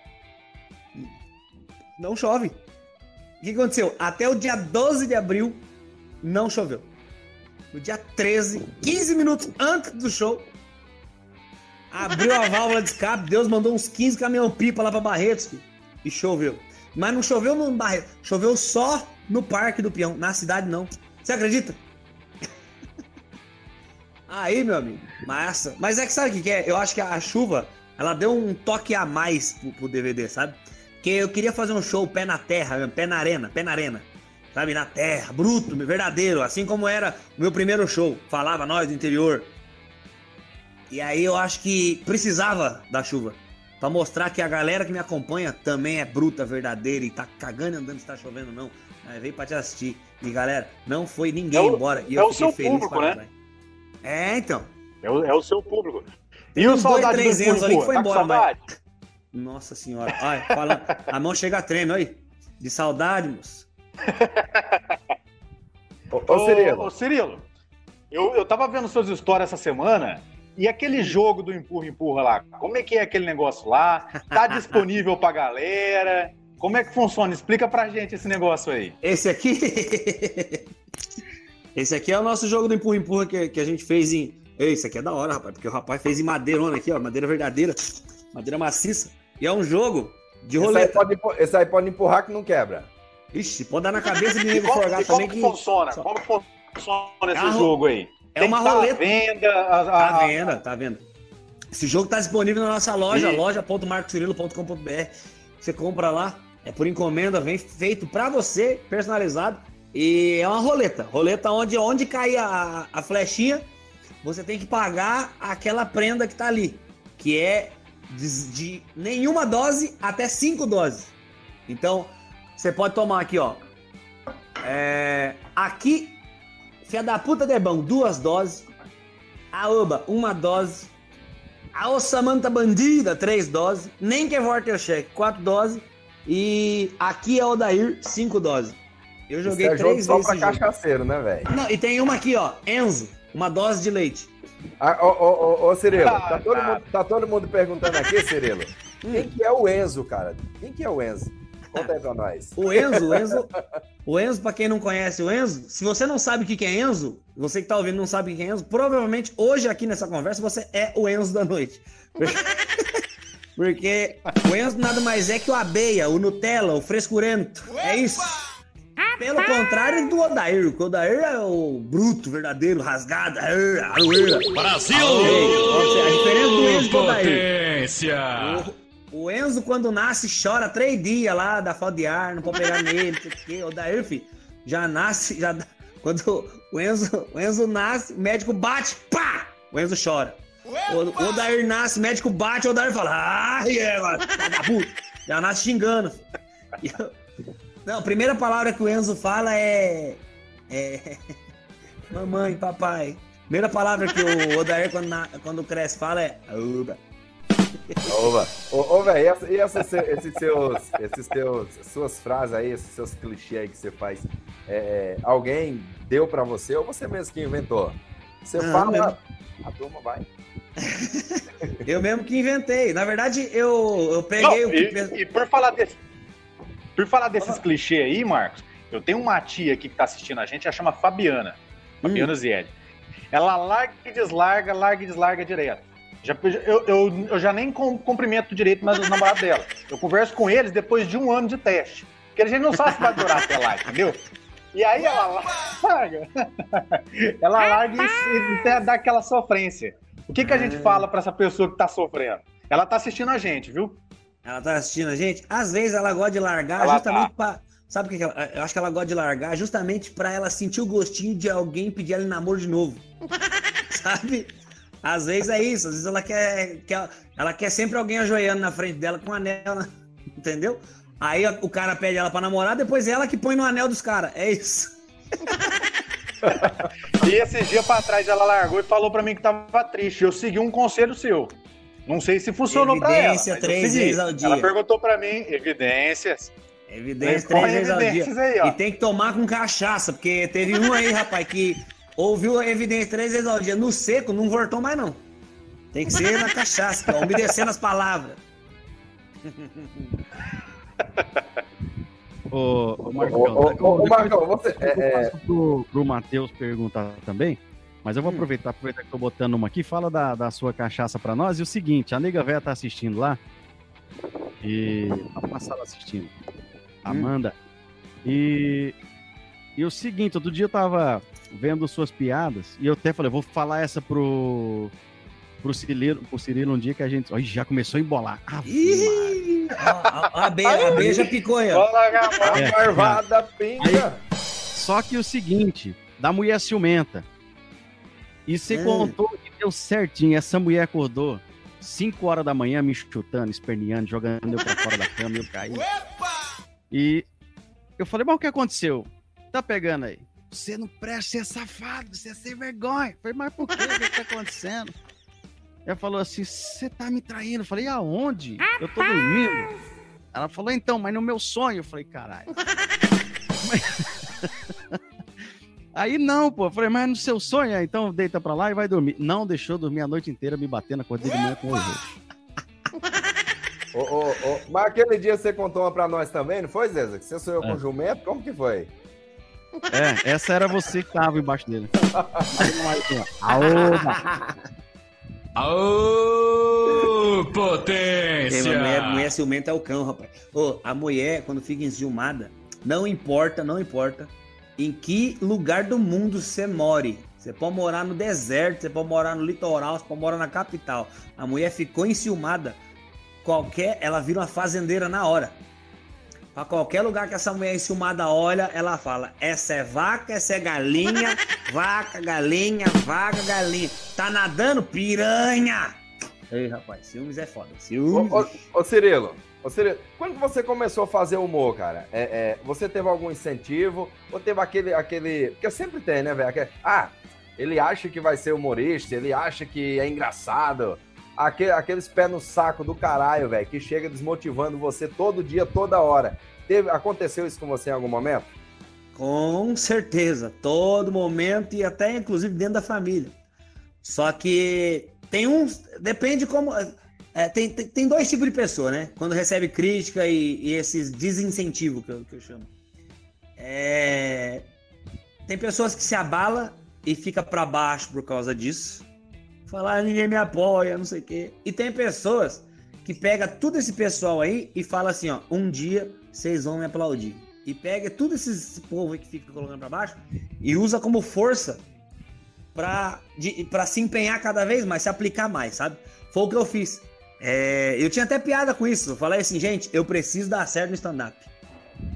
Não chove. O que aconteceu? Até o dia 12 de abril não choveu no dia 13, 15 minutos antes do show, abriu a válvula de escape, Deus mandou uns 15 caminhão-pipa lá pra Barretos, filho, e choveu. Mas não choveu no Barretos, choveu só no Parque do Peão, na cidade não. Você acredita? Aí, meu amigo, massa. Mas é que sabe o que é? Eu acho que a chuva, ela deu um toque a mais pro, pro DVD, sabe? Que eu queria fazer um show pé na terra, pé na arena, pé na arena sabe, na terra, bruto, verdadeiro, assim como era o meu primeiro show, falava nós do interior. E aí eu acho que precisava da chuva. Pra mostrar que a galera que me acompanha também é bruta, verdadeira e tá cagando andando se tá chovendo não. Mas veio pra te assistir. E galera, não foi ninguém é o, embora. E é o seu público, né? É, então. É o, é o seu público. E o saudade dois, ali que foi tá embora, mas... Nossa senhora. Ai, fala... a mão chega a treme, aí. De saudade, moço. ô, ô, Cirilo. Ô, Cirilo, eu, eu tava vendo suas histórias essa semana e aquele jogo do empurra-empurra lá, como é que é aquele negócio lá? Tá disponível pra galera? Como é que funciona? Explica pra gente esse negócio aí. Esse aqui. Esse aqui é o nosso jogo do empurra-empurra que, que a gente fez em. Esse aqui é da hora, rapaz, porque o rapaz fez em madeirona aqui, ó, madeira verdadeira, madeira maciça. E é um jogo de roleta. Esse aí pode, esse aí pode empurrar que não quebra. Ixi, pode dar na cabeça de nego forgar também. Como que funciona? Como funciona esse é jogo aí? É uma tá roleta. Venda, a, a, tá venda, tá vendo? Esse jogo tá disponível na nossa loja, loja.marcoscirilo.com.br. Você compra lá, é por encomenda, vem feito para você, personalizado. E é uma roleta. Roleta onde, onde cair a, a flechinha, você tem que pagar aquela prenda que tá ali. Que é de, de nenhuma dose até cinco doses. Então, você pode tomar aqui, ó. É, aqui Fia da puta de bom, duas doses. A Oba, uma dose. A Ossamanta Bandida, três doses. Nem que é cheque, quatro doses. E aqui é o Odair, cinco doses. Eu joguei Isso é três jogo vezes. Só pra cachaceiro, né, velho? Não, e tem uma aqui, ó. Enzo, uma dose de leite. Ah, ô, ô, ô, ô Cirilo, tá, todo mundo, tá todo mundo perguntando aqui, Cirilo. Quem que é o Enzo, cara? Quem que é o Enzo? Conta aí pra nós. O Enzo, o Enzo, o Enzo, pra quem não conhece o Enzo, se você não sabe o que é Enzo, você que tá ouvindo não sabe o que é Enzo, provavelmente hoje aqui nessa conversa você é o Enzo da noite. Porque o Enzo nada mais é que o abeia, o Nutella, o frescurento. É isso. Pelo contrário do Odair, o Odair é o bruto, verdadeiro, rasgado. Brasil! A diferença do Enzo do Odair. O Enzo, quando nasce, chora três dias lá, dá falta de ar, não pode pegar nele, o quê. O Dair, filho, já nasce, já. Quando o Enzo, o Enzo nasce, o médico bate, pá! O Enzo chora. O, o Dair nasce, o médico bate, o Dair fala, ai, é, da puta. Já nasce xingando. Eu, não, a primeira palavra que o Enzo fala é. É. Mamãe, papai. Primeira palavra que o Odair, quando, quando cresce, fala é. Uba. Oba. Ô, ô velho, e, essas, esses seus, esses teus, suas frases aí, esses seus clichês aí que você faz, é, alguém deu pra você ou você mesmo que inventou? Você Não, fala, mesmo. a turma vai. eu mesmo que inventei. Na verdade, eu, eu peguei Não, o que... e, e, por falar desse, por falar desses clichês aí, Marcos, eu tenho uma tia aqui que tá assistindo a gente, ela chama Fabiana. Fabiana hum. Zied. Ela larga e deslarga, larga e deslarga direto. Já, eu, eu, eu já nem cumprimento direito mais os namorados dela. Eu converso com eles depois de um ano de teste. Porque a gente não sabe se vai durar até lá, entendeu? E aí ela larga. ela larga e, e dá aquela sofrência. O que, que a gente hum. fala para essa pessoa que tá sofrendo? Ela tá assistindo a gente, viu? Ela tá assistindo a gente? Às vezes ela gosta de largar ela justamente tá. pra. Sabe o que, ela... Eu acho que ela gosta de largar justamente para ela sentir o gostinho de alguém pedir ela em namoro de novo. Sabe? Às vezes é isso, às vezes ela quer, quer, ela quer sempre alguém ajoelhando na frente dela com um anel, né? entendeu? Aí o cara pede ela pra namorar, depois ela que põe no anel dos caras. É isso. e esse dia pra trás ela largou e falou pra mim que tava triste. Eu segui um conselho seu. Não sei se funcionou Evidência pra ela. três vezes ao dia. Ela perguntou pra mim, evidências. Evidência três vezes ao dia. Aí, e tem que tomar com cachaça, porque teve um aí, rapaz, que ouviu a evidência três vezes ao dia. No seco, não voltou mais, não. Tem que ser na cachaça, obedecendo as palavras. Ô, ô Marcão, ô, ô, ô, Marcão você. É, é... Pro, pro Matheus perguntar também, mas eu vou hum. aproveitar, aproveitar que tô botando uma aqui. Fala da, da sua cachaça pra nós. E o seguinte: a nega véia tá assistindo lá. E. Tá passada assistindo. Hum. Amanda. E. E o seguinte, outro dia eu tava vendo suas piadas, e eu até falei, vou falar essa pro, pro Cirilo, pro Cirilo um dia que a gente. Olha, já começou a embolar. Ah, Ih, a, a, a B já picou aí, ó. É, marvada, pinga. Só que o seguinte, da mulher ciumenta. E você hum. contou que deu certinho, essa mulher acordou. 5 horas da manhã me chutando, esperneando, jogando eu pra fora da cama e eu caí. E eu falei, mas o que aconteceu? Tá pegando aí? Você não presta, você é safado, você é sem vergonha. Eu falei, mas por quê? O que tá acontecendo? Ela falou assim: você tá me traindo. Eu falei, aonde? Eu tô dormindo. Ela falou, então, mas no meu sonho. Eu falei, caralho. Aí não, pô. Eu falei, mas no seu sonho, é, então deita pra lá e vai dormir. Não deixou dormir a noite inteira me batendo, acordei de manhã com o roxo. Ô, ô, ô, mas aquele dia você contou uma pra nós também, não foi, Zeza? Que você sonhou é. com o jumento? Como que foi? É, essa era você que tava embaixo dele. Aô, potência! mulher, mulher ciumenta é o cão, rapaz. Ô, a mulher, quando fica enciumada, não importa, não importa em que lugar do mundo você more. Você pode morar no deserto, você pode morar no litoral, você pode morar na capital. A mulher ficou enciumada. Qualquer, ela vira uma fazendeira na hora. Pra qualquer lugar que essa mulher enciumada olha, ela fala: essa é vaca, essa é galinha, vaca, galinha, vaca, galinha. Tá nadando? Piranha! Ei, rapaz, ciúmes é foda. Ciúmes. Ô, ô, ô Cirilo, quando você começou a fazer humor, cara, é, é, você teve algum incentivo? Ou teve aquele. aquele... Porque sempre tem, né, velho? Ah, ele acha que vai ser humorista, ele acha que é engraçado aquele, aqueles pés no saco do caralho, velho, que chega desmotivando você todo dia, toda hora. Teve, aconteceu isso com você em algum momento? Com certeza, todo momento e até inclusive dentro da família. Só que tem uns, depende como. É, tem, tem, tem, dois tipos de pessoa, né? Quando recebe crítica e, e esses desincentivos que eu, que eu chamo. É, tem pessoas que se abala e fica para baixo por causa disso falar ninguém me apoia, não sei o quê. E tem pessoas que pega tudo esse pessoal aí e fala assim, ó, um dia vocês vão me aplaudir. E pega tudo esse, povo que fica colocando para baixo e usa como força para se empenhar cada vez mais, se aplicar mais, sabe? Foi o que eu fiz. É, eu tinha até piada com isso. Eu falei assim, gente, eu preciso dar certo no stand-up.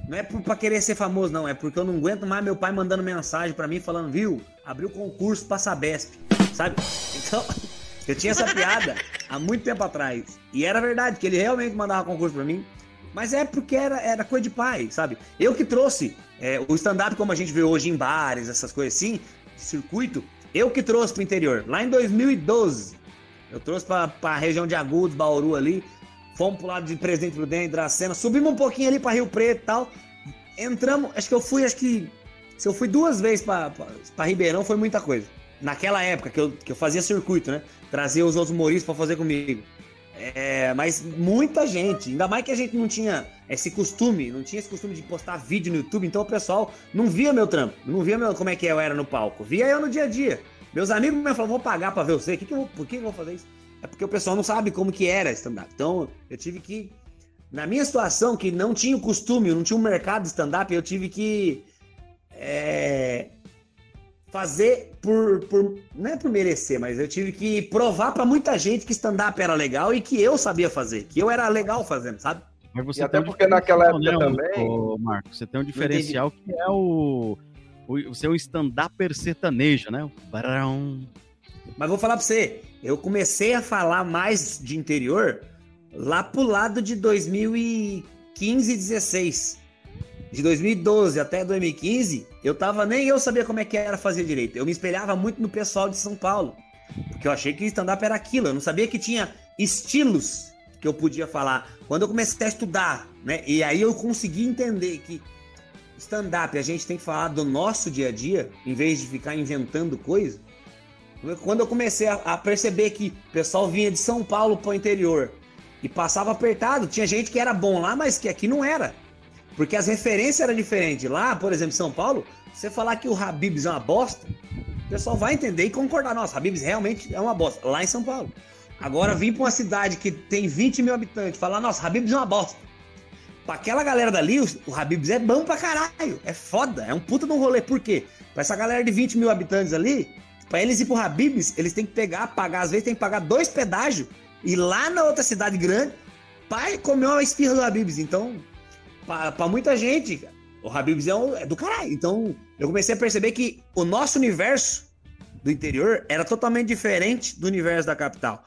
Não é pra querer ser famoso, não. É porque eu não aguento mais meu pai mandando mensagem para mim falando, viu? Abriu concurso pra Sabesp sabe? Então, eu tinha essa piada há muito tempo atrás. E era verdade, que ele realmente mandava concurso para mim. Mas é porque era, era coisa de pai, sabe? Eu que trouxe é, o stand-up como a gente vê hoje em bares, essas coisas assim, circuito, eu que trouxe pro interior. Lá em 2012, eu trouxe pra, pra região de Agudos, Bauru ali. Fomos pro lado de Presidente Prudente, Dracena. Subimos um pouquinho ali pra Rio Preto e tal. Entramos, acho que eu fui, acho que. Se eu fui duas vezes pra Ribeirão, foi muita coisa naquela época que eu, que eu fazia circuito, né? Trazia os outros humoristas para fazer comigo. É, mas muita gente, ainda mais que a gente não tinha esse costume, não tinha esse costume de postar vídeo no YouTube, então o pessoal não via meu trampo, não via meu, como é que eu era no palco, via eu no dia a dia. Meus amigos me falaram, vou pagar para ver você, que que eu, por que eu vou fazer isso? É porque o pessoal não sabe como que era stand-up. Então eu tive que, na minha situação, que não tinha o costume, não tinha um mercado de stand-up, eu tive que é, fazer por, por. Não é por merecer, mas eu tive que provar para muita gente que stand-up era legal e que eu sabia fazer, que eu era legal fazendo, sabe? Mas você e até porque naquela época né, também. Ô, Marco, você tem um diferencial que é o. O, seu stand-upper sertanejo, né? Barão. Mas vou falar pra você, eu comecei a falar mais de interior lá pro lado de 2015, 16 de 2012 até 2015, eu tava nem eu sabia como é que era fazer direito. Eu me espelhava muito no pessoal de São Paulo, porque eu achei que stand-up era aquilo. Eu não sabia que tinha estilos que eu podia falar. Quando eu comecei a estudar, né? E aí eu consegui entender que stand-up a gente tem que falar do nosso dia a dia, em vez de ficar inventando coisa. Quando eu comecei a, perceber que o pessoal vinha de São Paulo para o interior e passava apertado, tinha gente que era bom lá, mas que aqui não era. Porque as referências eram diferentes. Lá, por exemplo, em São Paulo, você falar que o Habibs é uma bosta, o pessoal vai entender e concordar. Nossa, Habibs realmente é uma bosta. Lá em São Paulo. Agora, vir para uma cidade que tem 20 mil habitantes, falar, nossa, Habibs é uma bosta. Pra aquela galera dali, o Habibs é bom pra caralho. É foda, é um puta de um rolê. Por quê? Pra essa galera de 20 mil habitantes ali, pra eles ir pro Habibs, eles têm que pegar, pagar, às vezes tem que pagar dois pedágios, e lá na outra cidade grande, pai comer uma esfirra do Habibs. Então, para muita gente, o Habibs é, um, é, do caralho. Então, eu comecei a perceber que o nosso universo do interior era totalmente diferente do universo da capital.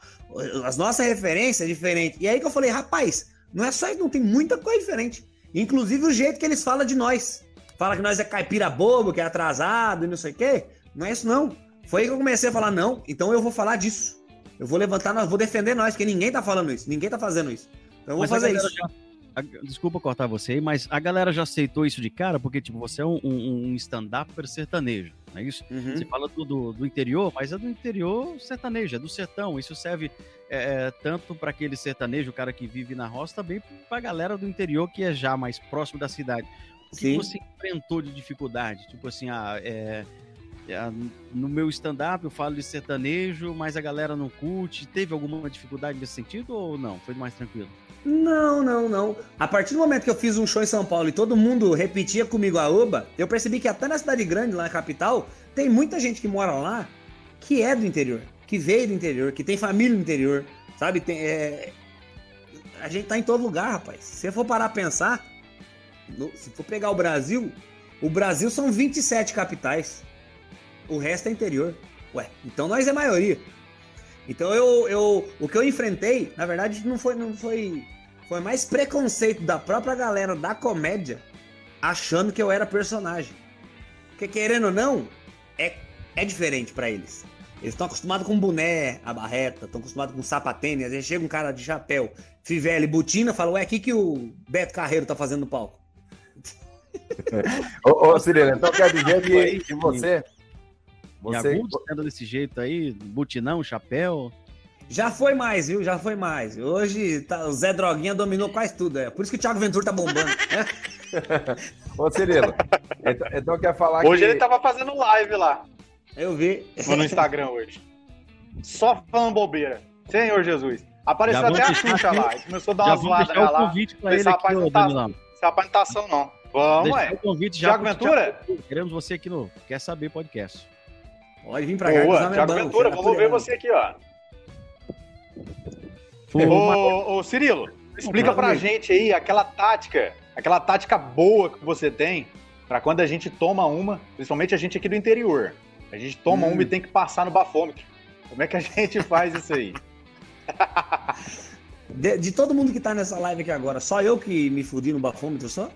As nossas referências é diferente. E aí que eu falei, rapaz, não é só isso, não tem muita coisa diferente. Inclusive o jeito que eles falam de nós. Fala que nós é caipira bobo, que é atrasado e não sei o quê. Não é isso, não. Foi aí que eu comecei a falar, não, então eu vou falar disso. Eu vou levantar, nós vou defender nós, porque ninguém tá falando isso, ninguém tá fazendo isso. Então eu vou mas fazer isso. Já, a, desculpa cortar você, mas a galera já aceitou isso de cara, porque, tipo, você é um, um, um stand-up sertanejo, não é isso? Uhum. Você fala do, do, do, interior, mas é do interior sertanejo, é do sertão. Isso serve é, é tanto para aquele sertanejo, o cara que vive na roça, também para a galera do interior que é já mais próximo da cidade. O que Sim. você enfrentou de dificuldade? Tipo assim, ah, é, é, no meu stand-up eu falo de sertanejo, mas a galera não curte. Teve alguma dificuldade nesse sentido ou não? Foi mais tranquilo? Não, não, não. A partir do momento que eu fiz um show em São Paulo e todo mundo repetia comigo a Uba, eu percebi que até na cidade grande, lá na capital, tem muita gente que mora lá que é do interior, que veio do interior, que tem família no interior, sabe? Tem, é... A gente tá em todo lugar, rapaz. Se você for parar a pensar, no, se for pegar o Brasil, o Brasil são 27 capitais. O resto é interior. Ué, então nós é maioria. Então eu, eu o que eu enfrentei, na verdade, não foi não foi foi mais preconceito da própria galera da comédia achando que eu era personagem. Porque querendo ou não, é, é diferente para eles. Eles estão acostumados com boné, a barreta, estão acostumados com sapatênis. Às vezes chega um cara de chapéu, fivela e botina, fala, ué, o que, que o Beto Carreiro tá fazendo no palco? ô, ô Cirilo, então quer dizer que, que você. Você anda desse jeito aí, butinão, chapéu. Já foi mais, viu? Já foi mais. Hoje tá, o Zé Droguinha dominou quase tudo. É. Por isso que o Thiago Ventura tá bombando. Ô, Cirilo, então, então quer falar Hoje que... ele tava fazendo live lá. Eu vi. No Instagram hoje. Só falando bobeira. Senhor Jesus. Apareceu até a Xuxa lá. Ele começou a dar umas zoadas lá. Convite pra ele rapaz aqui, não tá, esse rapaz não tá ação, não. Vamos, é. o convite já. Tiago Ventura? Queremos você aqui no Quer Saber Podcast. Pode vir pra cá. Boa, Tiago Ventura, vamos ver você aqui, ó. Ô, ô, Cirilo, explica pra gente aí aquela tática, aquela tática boa que você tem para quando a gente toma uma, principalmente a gente aqui do interior. A gente toma hum. uma e tem que passar no bafômetro. Como é que a gente faz isso aí? De, de, todo mundo que tá nessa live aqui agora, só eu que me fudi no bafômetro só?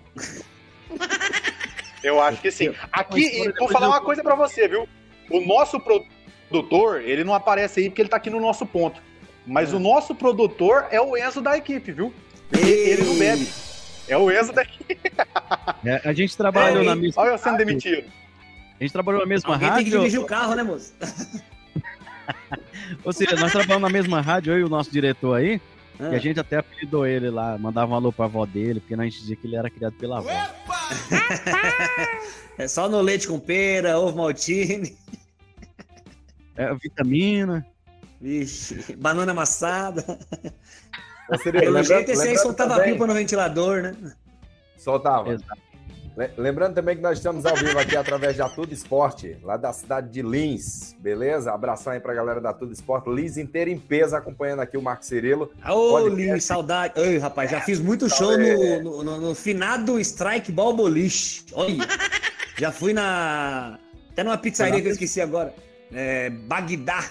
Eu acho que sim. Aqui, vou falar uma coisa para você, viu? O nosso produtor, ele não aparece aí porque ele tá aqui no nosso ponto. Mas é. o nosso produtor é o Enzo da equipe, viu? Ele, ele não bebe. É o Enzo da equipe. É, a gente trabalhou é, na mesma. Olha eu sendo demitido. A gente trabalhou na mesma Alguém rádio. Tem que dirigir o carro, né, moço? Ou seja, nós trabalhamos na mesma rádio, eu e o nosso diretor aí. Ah. E a gente até apelidou ele lá, mandava um alô pra avó dele, porque a gente dizia que ele era criado pela avó. é só no leite com pera, ovo maltine. É, vitamina. Vixe, banana amassada. Pelo jeito, esse aí soltava também... pipa no ventilador, né? Soltava. Exato. Lembrando também que nós estamos ao vivo aqui através da Tudo Esporte, lá da cidade de Lins, beleza? Abração aí pra galera da Tudo Esporte. Lins inteira em peso acompanhando aqui o Marco Cirilo. Ô, Lins, saudade. Oi, rapaz, já fiz muito show no, no, no, finado Strike Ball Boliche. Olha, já fui na. Até numa pizzaria que eu esqueci agora. É, Bagdá.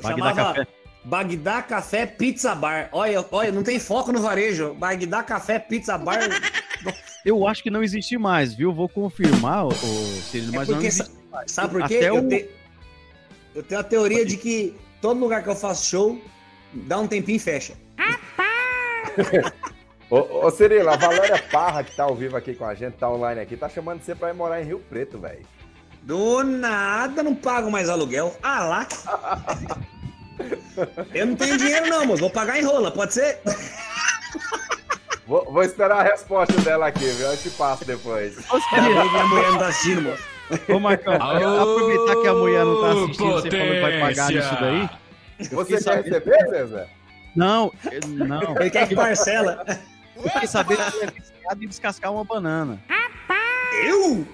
Bagdá Chamava Café. Bagdá Café Pizza Bar. Olha, olha, não tem foco no varejo. Bagdá Café Pizza Bar. Eu acho que não existe mais, viu? Vou confirmar, o, Cirilo, é mas não existe mais. Sabe por quê? Eu, o... te... eu, tenho a teoria de que todo lugar que eu faço show, dá um tempinho e fecha. ô, ô Cirilo, a Valéria Parra, que tá ao vivo aqui com a gente, tá online aqui, tá chamando você pra ir morar em Rio Preto, velho. Do nada, não pago mais aluguel. Ah lá. eu não tenho dinheiro não, mas vou pagar em rola, pode ser? Vou, vou, esperar a resposta dela aqui, viu? Eu te passo depois. a mulher não tá assistindo, moço. Ô, Marcão, aproveitar que a mulher não tá assistindo, potência. você falou que vai pagar nisso daí. Você quer saber... receber, Zezé? Não, não. Ele quer que parcela. Eu fiquei sabendo que ele é viciado em descascar uma banana. Eu?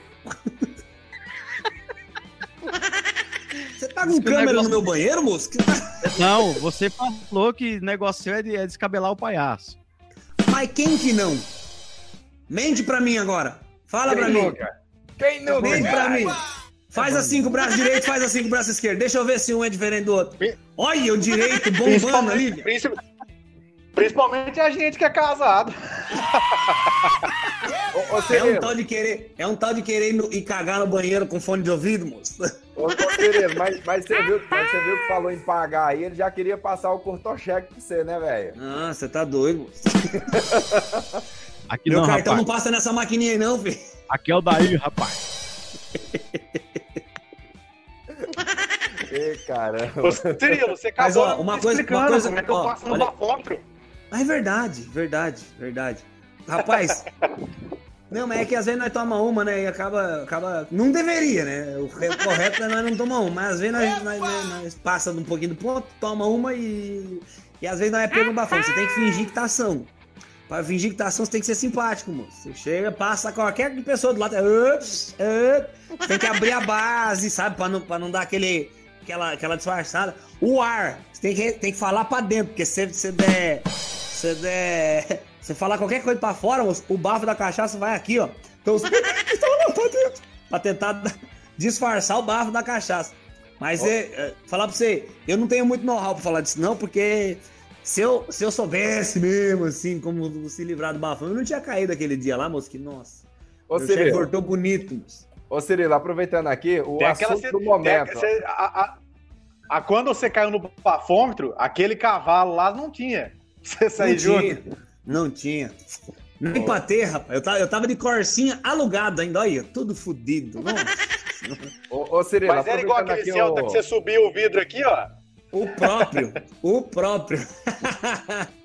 Você tá com câmera negócio... no meu banheiro, moço? Não, você falou que negócio é, de, é descabelar o palhaço. Mas quem que não? Mente pra mim agora. Fala quem pra nunca? mim. Quem nunca? Mente pra mim. Faz assim com o braço direito, faz assim com o braço esquerdo. Deixa eu ver se um é diferente do outro. Olha o direito bombando ali. Principalmente a gente que é casado. ô, ô, é um tal de querer, é um tal de querer ir, cagar no banheiro com fone de ouvido, moço. Ô, ô mas, mas, você viu, mas você viu que falou em pagar aí, ele já queria passar o cortocheque pra você, né, velho? Ah, você tá doido, moço. Aqui Meu não, cartão rapaz. não passa nessa maquininha aí, não, filho. Aqui é o daí, rapaz. Ê, caramba. Ô, Cirilo, você casou Mas, ó, uma coisa, uma coisa, como é que eu passo no bafômetro? Ah, é verdade, verdade, verdade. Rapaz, não, mas é que às vezes nós tomamos uma, né? E acaba, acaba. Não deveria, né? O correto é nós não tomar uma, mas às vezes nós, nós, nós, nós passa um pouquinho do ponto, toma uma e. E às vezes nós é pego um bafão. Você tem que fingir que tá ação. Pra fingir que tá ação, você tem que ser simpático, moço. Você chega, passa qualquer pessoa do lado. Ups, ups, tem que abrir a base, sabe? Pra não, pra não dar aquele, aquela, aquela disfarçada. O ar, você tem que, tem que falar pra dentro, porque se você der você der. Você falar qualquer coisa pra fora, o bafo da cachaça vai aqui, ó. Então você pra tentar disfarçar o bafo da cachaça. Mas é, é, falar pra você, eu não tenho muito know-how pra falar disso, não, porque se eu, se eu soubesse mesmo, assim, como se livrar do bafão, eu não tinha caído aquele dia lá, moço, que nossa. Ô, Cirilo. cortou bonito, moço. Ô, Cirilo, aproveitando aqui, o tem assunto aquela, do momento. Tem, a, a, a, quando você caiu no bafômetro, aquele cavalo lá não tinha. Você saiu junto? Não tinha. Nem oh. pra ter, rapaz. Eu tava, eu tava de corsinha alugado ainda, olha, tudo fodido. ô, ô Cirilo, Mas era igual aquele Celta o... que você subiu o vidro aqui, ó. O próprio, o próprio.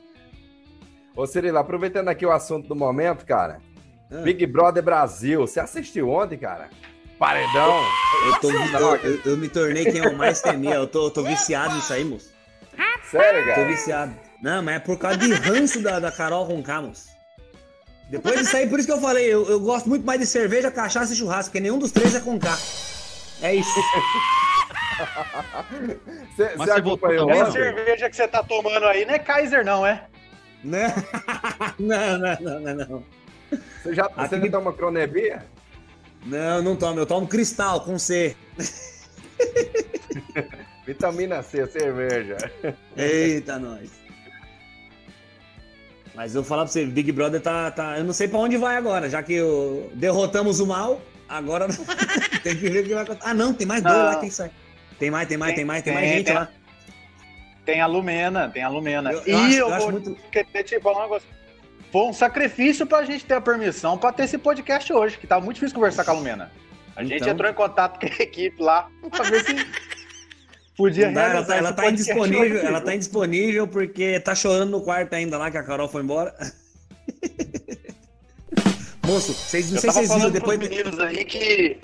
Ô Cirilo, aproveitando aqui o assunto do momento, cara. Ah. Big Brother Brasil, você assistiu ontem, cara? Paredão. Eu, tô, eu, eu, eu, me tornei quem eu mais temia. Eu tô, eu tô viciado nisso aí, moço. Sério, cara? Tô viciado. Não, mas é por causa de ranço da, da Carol com Camus. Depois disso aí, por isso que eu falei, eu, eu gosto muito mais de cerveja, cachaça e churrasco, porque nenhum dos três é com K. É isso. Você acompanhou a cerveja que você tá tomando aí não é Kaiser, não, é? Né? Não, não, não, não, não. Você já você não toma Cronebia? Não, não tomo. Eu tomo Cristal com C. Vitamina C, cerveja. Eita, nós. Mas eu vou falar pra você, Big Brother tá. tá eu não sei pra onde vai agora, já que o, derrotamos o mal, agora tem que ver o que vai acontecer. Ah, não, tem mais dois lá que sai. Tem mais, tem mais, tem, tem mais, tem, tem mais gente tem, lá. Tem a Lumena, tem a Lumena. Eu, eu e acho, eu, eu vou muito... querer te falar um negócio. Foi um sacrifício pra gente ter a permissão pra ter esse podcast hoje, que tava muito difícil conversar com a Lumena. A gente então... entrou em contato com a equipe lá pra ver se Podia dá, ela, tá, ela tá indisponível, ela tá indisponível porque tá chorando no quarto ainda lá que a Carol foi embora. Moço, vocês não Eu sei se vocês viram depois. meninos aí que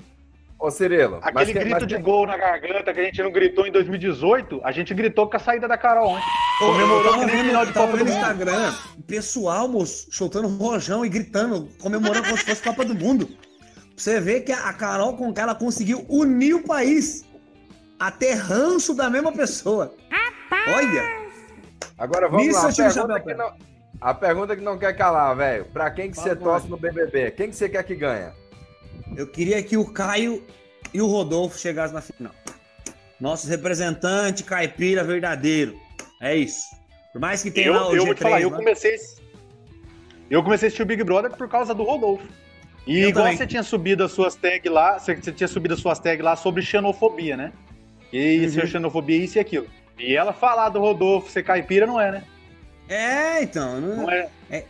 Ô, Cirilo. Aquele grito mas... de gol na garganta que a gente não gritou em 2018, a gente gritou com a saída da Carol ontem. Comemorou que nem final de Copa do Instagram, o pessoal, moço, soltando rojão e gritando, comemorando como se fosse Copa do Mundo. Você vê que a Carol com ela conseguiu unir o país até ranço da mesma pessoa. Olha! Agora vamos Nisso lá. A pergunta, que não, a pergunta que não quer calar, velho. Pra quem que você torce no BBB? Quem que você quer que ganha? Eu queria que o Caio e o Rodolfo chegassem na final. Nosso representante caipira verdadeiro. É isso. Por mais que tenha eu, lá o Eu G3, vou te falar, eu né? comecei... Eu comecei a assistir o Big Brother por causa do Rodolfo. E eu igual também. você tinha subido as suas tags lá, você, você tinha subido as suas tags lá sobre xenofobia, né? E isso uhum. é xenofobia, isso e aquilo. E ela falar do Rodolfo ser caipira não é, né? É, então. Não, não é. é.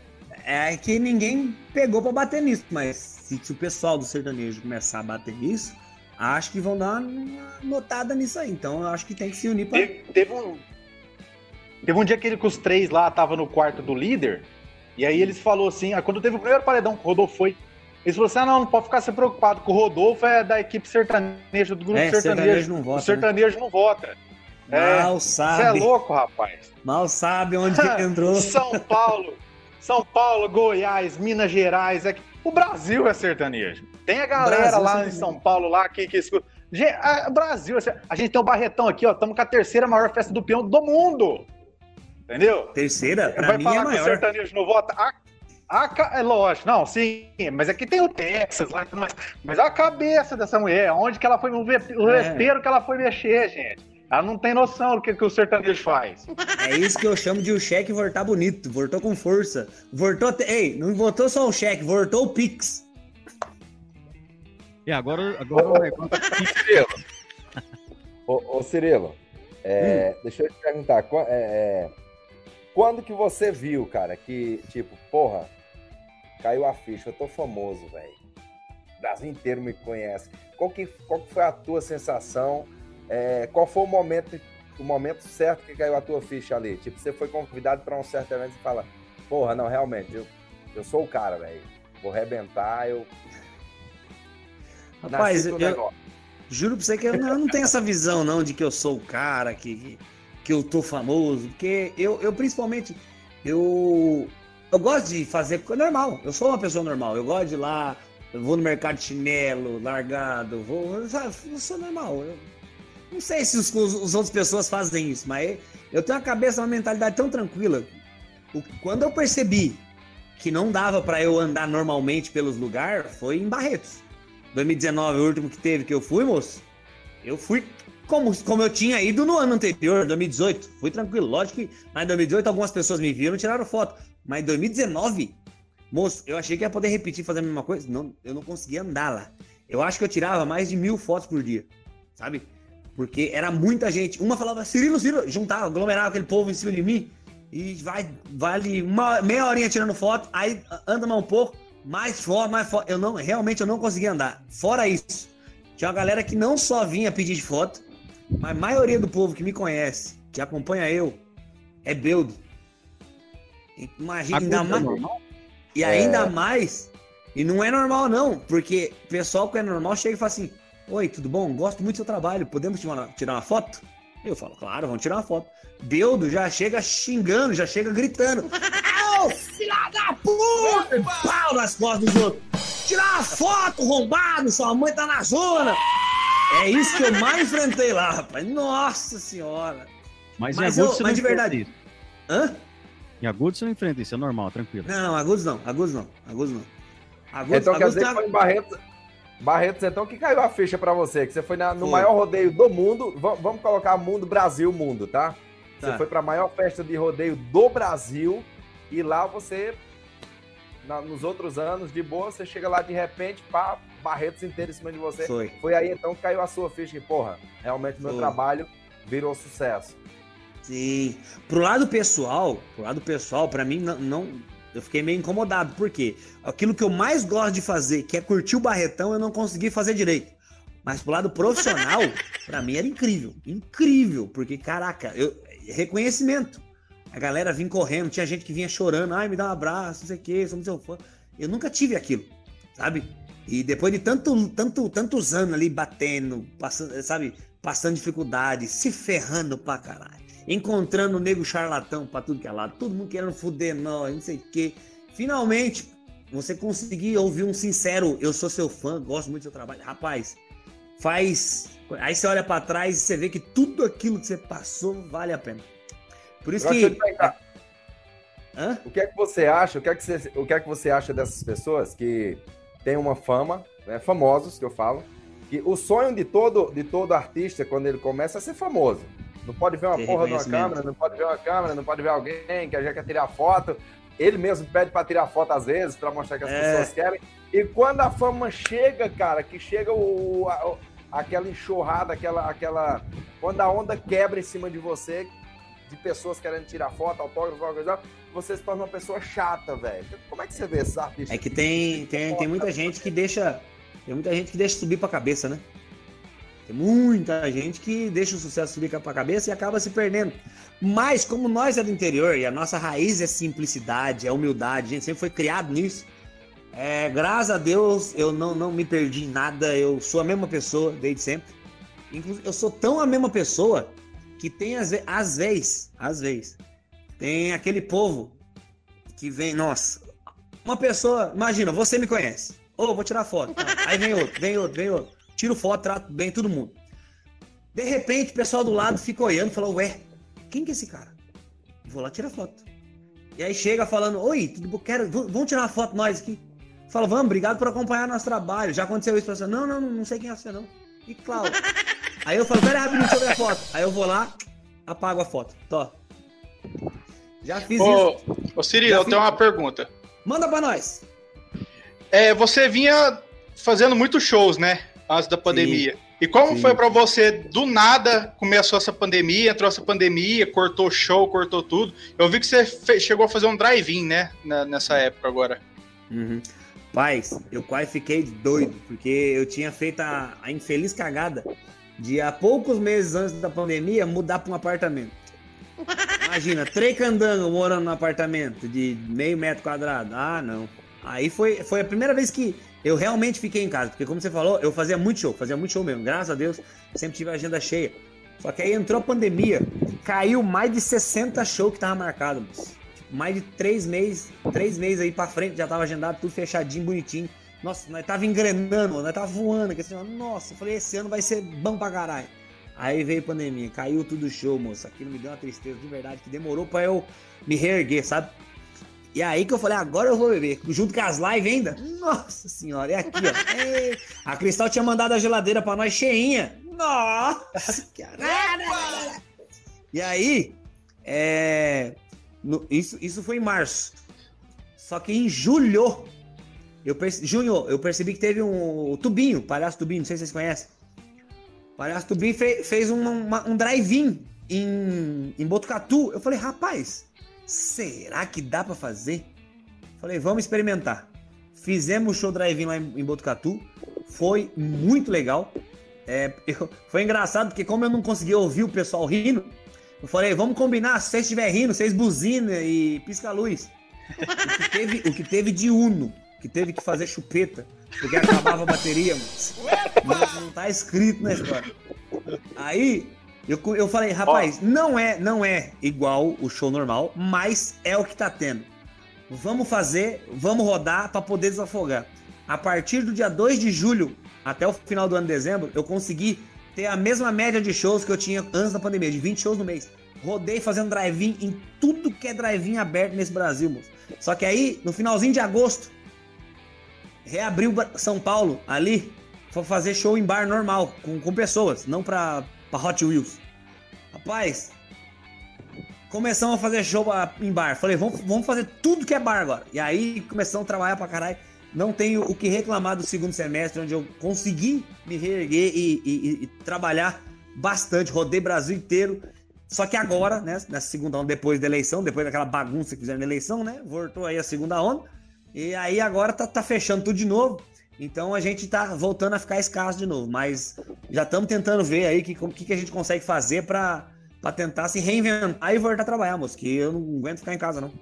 É que ninguém pegou pra bater nisso, mas se, se, o pessoal do sertanejo começar a bater nisso, acho que vão dar uma notada nisso aí. Então eu acho que tem que se unir pra. Teve, teve um. Teve um dia que, ele, que os três lá estavam no quarto do líder, e aí eles falou assim: ah, quando teve o primeiro paredão o Rodolfo foi, eles falaram assim: ah, não, não pode ficar se preocupado, com o Rodolfo é da equipe sertaneja, do grupo é, sertanejo. sertanejo não vota, o sertanejo né? não vota. Mal é, sabe. Você é louco, rapaz. Mal sabe onde que entrou. São Paulo, São Paulo, Goiás, Minas Gerais. É... O Brasil é sertanejo. Tem a galera Brasil, lá em São Paulo lá que, que escuta. Brasil, a gente tem o Barretão aqui, ó. Estamos com a terceira maior festa do peão do mundo. Entendeu? Terceira? Pra Vai mim falar é maior. que o sertanejo não vota? A, é lógico, não, sim, mas aqui tem o Texas lá, mas, mas a cabeça dessa mulher, onde que ela foi, o vespeiro é. que ela foi mexer, gente. Ela não tem noção do que, que o sertanejo faz. É isso que eu chamo de o cheque voltar bonito, voltou com força. Voltou, ei, não voltou só o cheque, voltou o Pix. E agora, agora ô, Cirilo. ô, ô Cirilo, é, hum. deixa eu te perguntar, é, é, quando que você viu, cara, que, tipo, porra, caiu a ficha, eu tô famoso, velho. O Brasil inteiro me conhece. Qual que, qual que foi a tua sensação? É, qual foi o momento, o momento certo que caiu a tua ficha ali? Tipo, você foi convidado para um certo evento e fala, porra, não, realmente, eu, eu sou o cara, velho. Vou arrebentar, eu. Rapaz, eu, eu juro pra você que eu não, eu não tenho essa visão, não, de que eu sou o cara, que, que eu tô famoso, porque eu, eu principalmente, eu, eu gosto de fazer normal. Eu sou uma pessoa normal. Eu gosto de ir lá, vou no mercado de chinelo, largado, vou. Sabe, eu sou normal. Eu não sei se os, os, os outras pessoas fazem isso, mas eu tenho uma cabeça, uma mentalidade tão tranquila. O, quando eu percebi que não dava para eu andar normalmente pelos lugares, foi em Barretos. 2019, o último que teve que eu fui, moço. Eu fui como, como eu tinha ido no ano anterior, 2018. Fui tranquilo. Lógico que em 2018 algumas pessoas me viram e tiraram foto. Mas em 2019, moço, eu achei que ia poder repetir fazer a mesma coisa. Não, eu não conseguia andar lá. Eu acho que eu tirava mais de mil fotos por dia, sabe? Porque era muita gente. Uma falava, Cirilo, Cirilo, juntava, aglomerava aquele povo em cima de mim. E vai, ali uma, meia horinha tirando foto, aí anda mais um pouco, mais foto, mais foto. Eu não, realmente eu não conseguia andar. Fora isso, tinha uma galera que não só vinha pedir de foto, mas a maioria do povo que me conhece, que acompanha eu, é Beldo. Imagina, ainda é mais. E ainda é... mais, e não é normal não, porque o pessoal que é normal chega e fala assim: Oi, tudo bom? Gosto muito do seu trabalho, podemos tirar uma foto? Eu falo, claro, vamos tirar uma foto. Beldo já chega xingando, já chega gritando. Ô, filha da puta! Pau nas costas dos outros. Tirar uma foto, rombado, sua mãe tá na zona. É isso que eu mais enfrentei lá, rapaz. Nossa senhora. Mas, mas, eu, mas de verdade. Isso. Hã? Em agudos você não enfrenta isso, é normal, tranquilo. Não, agudos não, agudos não, agudos não. Agudos, então agudos quer dizer tá... que foi em Barretos, Barretos, então, que caiu a ficha para você? Que você foi na, no foi. maior rodeio do mundo. V vamos colocar mundo, Brasil, mundo, tá? tá. Você foi para a maior festa de rodeio do Brasil e lá você, na, nos outros anos, de boa, você chega lá de repente, pá, Barretos inteiro em cima de você. Foi. Foi aí então que caiu a sua ficha e, porra, realmente meu foi. trabalho virou sucesso. Sim. Pro lado pessoal, pro lado pessoal, para mim não, não eu fiquei meio incomodado, porque aquilo que eu mais gosto de fazer, que é curtir o Barretão, eu não consegui fazer direito. Mas pro lado profissional, para mim era incrível. Incrível, porque caraca, eu reconhecimento. A galera vinha correndo, tinha gente que vinha chorando, ai, me dá um abraço, não sei o que, somos seu fã. Eu nunca tive aquilo, sabe? E depois de tanto, tanto, tantos anos ali batendo, passando, sabe, passando dificuldade, se ferrando pra caralho encontrando o nego charlatão pra tudo que é lado, todo mundo querendo fuder nós, não sei o quê. Finalmente, você conseguir ouvir um sincero, eu sou seu fã, gosto muito do seu trabalho. Rapaz, faz. Aí você olha para trás e você vê que tudo aquilo que você passou vale a pena. Por isso que. Hã? O que é que você acha? O que é que você, o que é que você acha dessas pessoas que têm uma fama, né, famosos que eu falo, que o sonho de todo de todo artista quando ele começa é ser famoso. Não pode ver uma Tem porra de uma câmera, não pode ver uma câmera, não pode ver alguém que gente quer tirar foto. Ele mesmo pede para tirar foto às vezes, para mostrar que as é. pessoas querem. E quando a fama chega, cara, que chega o, a, aquela enxurrada, aquela, aquela. Quando a onda quebra em cima de você, de pessoas querendo tirar foto, autógrafo, alguma coisa, você se torna uma pessoa chata, velho. Como é que você vê artistas? É que tem, tem, tem muita gente que deixa. Tem muita gente que deixa subir pra cabeça, né? Tem muita gente que deixa o sucesso subir para a cabeça e acaba se perdendo. Mas como nós é do interior e a nossa raiz é simplicidade, é humildade, a gente sempre foi criado nisso. É, graças a Deus eu não, não me perdi em nada, eu sou a mesma pessoa desde sempre. Inclusive, eu sou tão a mesma pessoa que tem às, às vezes, às vezes, tem aquele povo que vem, nossa, uma pessoa, imagina, você me conhece. Ô, oh, vou tirar foto. Aí vem outro, vem outro, vem outro tiro foto, trato bem todo mundo. De repente, o pessoal do lado fica olhando e fala, ué, quem que é esse cara? Vou lá tirar foto. E aí chega falando, oi, tudo quero, vamos tirar uma foto nós aqui. Fala, vamos, obrigado por acompanhar nosso trabalho. Já aconteceu isso pra você? Não, não, não sei quem é você, não. E Cláudio. Aí eu falo, pera rapidinho, deixa eu ver a foto. Aí eu vou lá, apago a foto. Tô. Já fiz ô, isso. Ô, Siri, Já eu fiz... tenho uma pergunta. Manda pra nós. É, você vinha fazendo muitos shows, né? Antes da pandemia. Sim. E como Sim. foi para você, do nada, começou essa pandemia, entrou essa pandemia, cortou show, cortou tudo. Eu vi que você chegou a fazer um drive-in, né? nessa época agora. Uhum. Paz, eu quase fiquei doido, porque eu tinha feito a, a infeliz cagada de há poucos meses antes da pandemia mudar para um apartamento. Imagina, três candangos morando no apartamento de meio metro quadrado. Ah, não. Aí foi, foi a primeira vez que eu realmente fiquei em casa, porque como você falou, eu fazia muito show, fazia muito show mesmo. Graças a Deus, sempre tive a agenda cheia. Só que aí entrou a pandemia, caiu mais de 60 shows que tava marcado mais de três meses, três meses aí pra frente, já tava agendado, tudo fechadinho, bonitinho. Nossa, nós tava engrenando, nós tava voando, que assim, nossa, eu falei, esse ano vai ser bom pra caralho. Aí veio a pandemia, caiu tudo show, moço. Aquilo me deu uma tristeza de verdade, que demorou pra eu me reerguer, sabe? E aí que eu falei, agora eu vou beber. Junto com as lives ainda. Nossa senhora, é aqui, ó. A Cristal tinha mandado a geladeira pra nós cheinha. Nossa, caralho. E aí, é, no, isso, isso foi em março. Só que em julho, eu perce, junho, eu percebi que teve um Tubinho, Palhaço Tubinho, não sei se vocês conhecem. Palhaço Tubinho fez, fez um, um drive-in em, em Botucatu. Eu falei, rapaz, será que dá para fazer? Falei, vamos experimentar. Fizemos o show drive-in lá em, Botucatu. Foi muito legal. É, eu, foi engraçado porque como eu não conseguia ouvir o pessoal rindo, eu falei, vamos combinar, se você estiver rindo, vocês buzina e pisca a luz. O que, teve, o que teve de Uno, que teve que fazer chupeta, porque acabava a bateria, não, não tá escrito na história. Aí, eu, eu falei, rapaz, oh. não é não é igual o show normal, mas é o que tá tendo. Vamos fazer, vamos rodar para poder desafogar. A partir do dia 2 de julho até o final do ano de dezembro, eu consegui ter a mesma média de shows que eu tinha antes da pandemia, de 20 shows no mês. Rodei fazendo drive-in em tudo que é drive-in aberto nesse Brasil, moço. Só que aí, no finalzinho de agosto, reabriu São Paulo ali, foi fazer show em bar normal, com, com pessoas, não pra, pra Hot Wheels. Rapaz, começamos a fazer show em bar. Falei, vamos, vamos fazer tudo que é bar agora. E aí começamos a trabalhar pra caralho não tenho o que reclamar do segundo semestre, onde eu consegui me reerguer e, e, e trabalhar bastante, rodei Brasil inteiro. Só que agora, né, nessa segunda onda, depois da eleição, depois daquela bagunça que fizeram na eleição, né, voltou aí a segunda onda. E aí agora tá, tá fechando tudo de novo. Então a gente tá voltando a ficar escasso de novo. Mas já estamos tentando ver aí o que, que, que a gente consegue fazer para tentar se reinventar e voltar a trabalhar, moço. Que eu não aguento ficar em casa, não.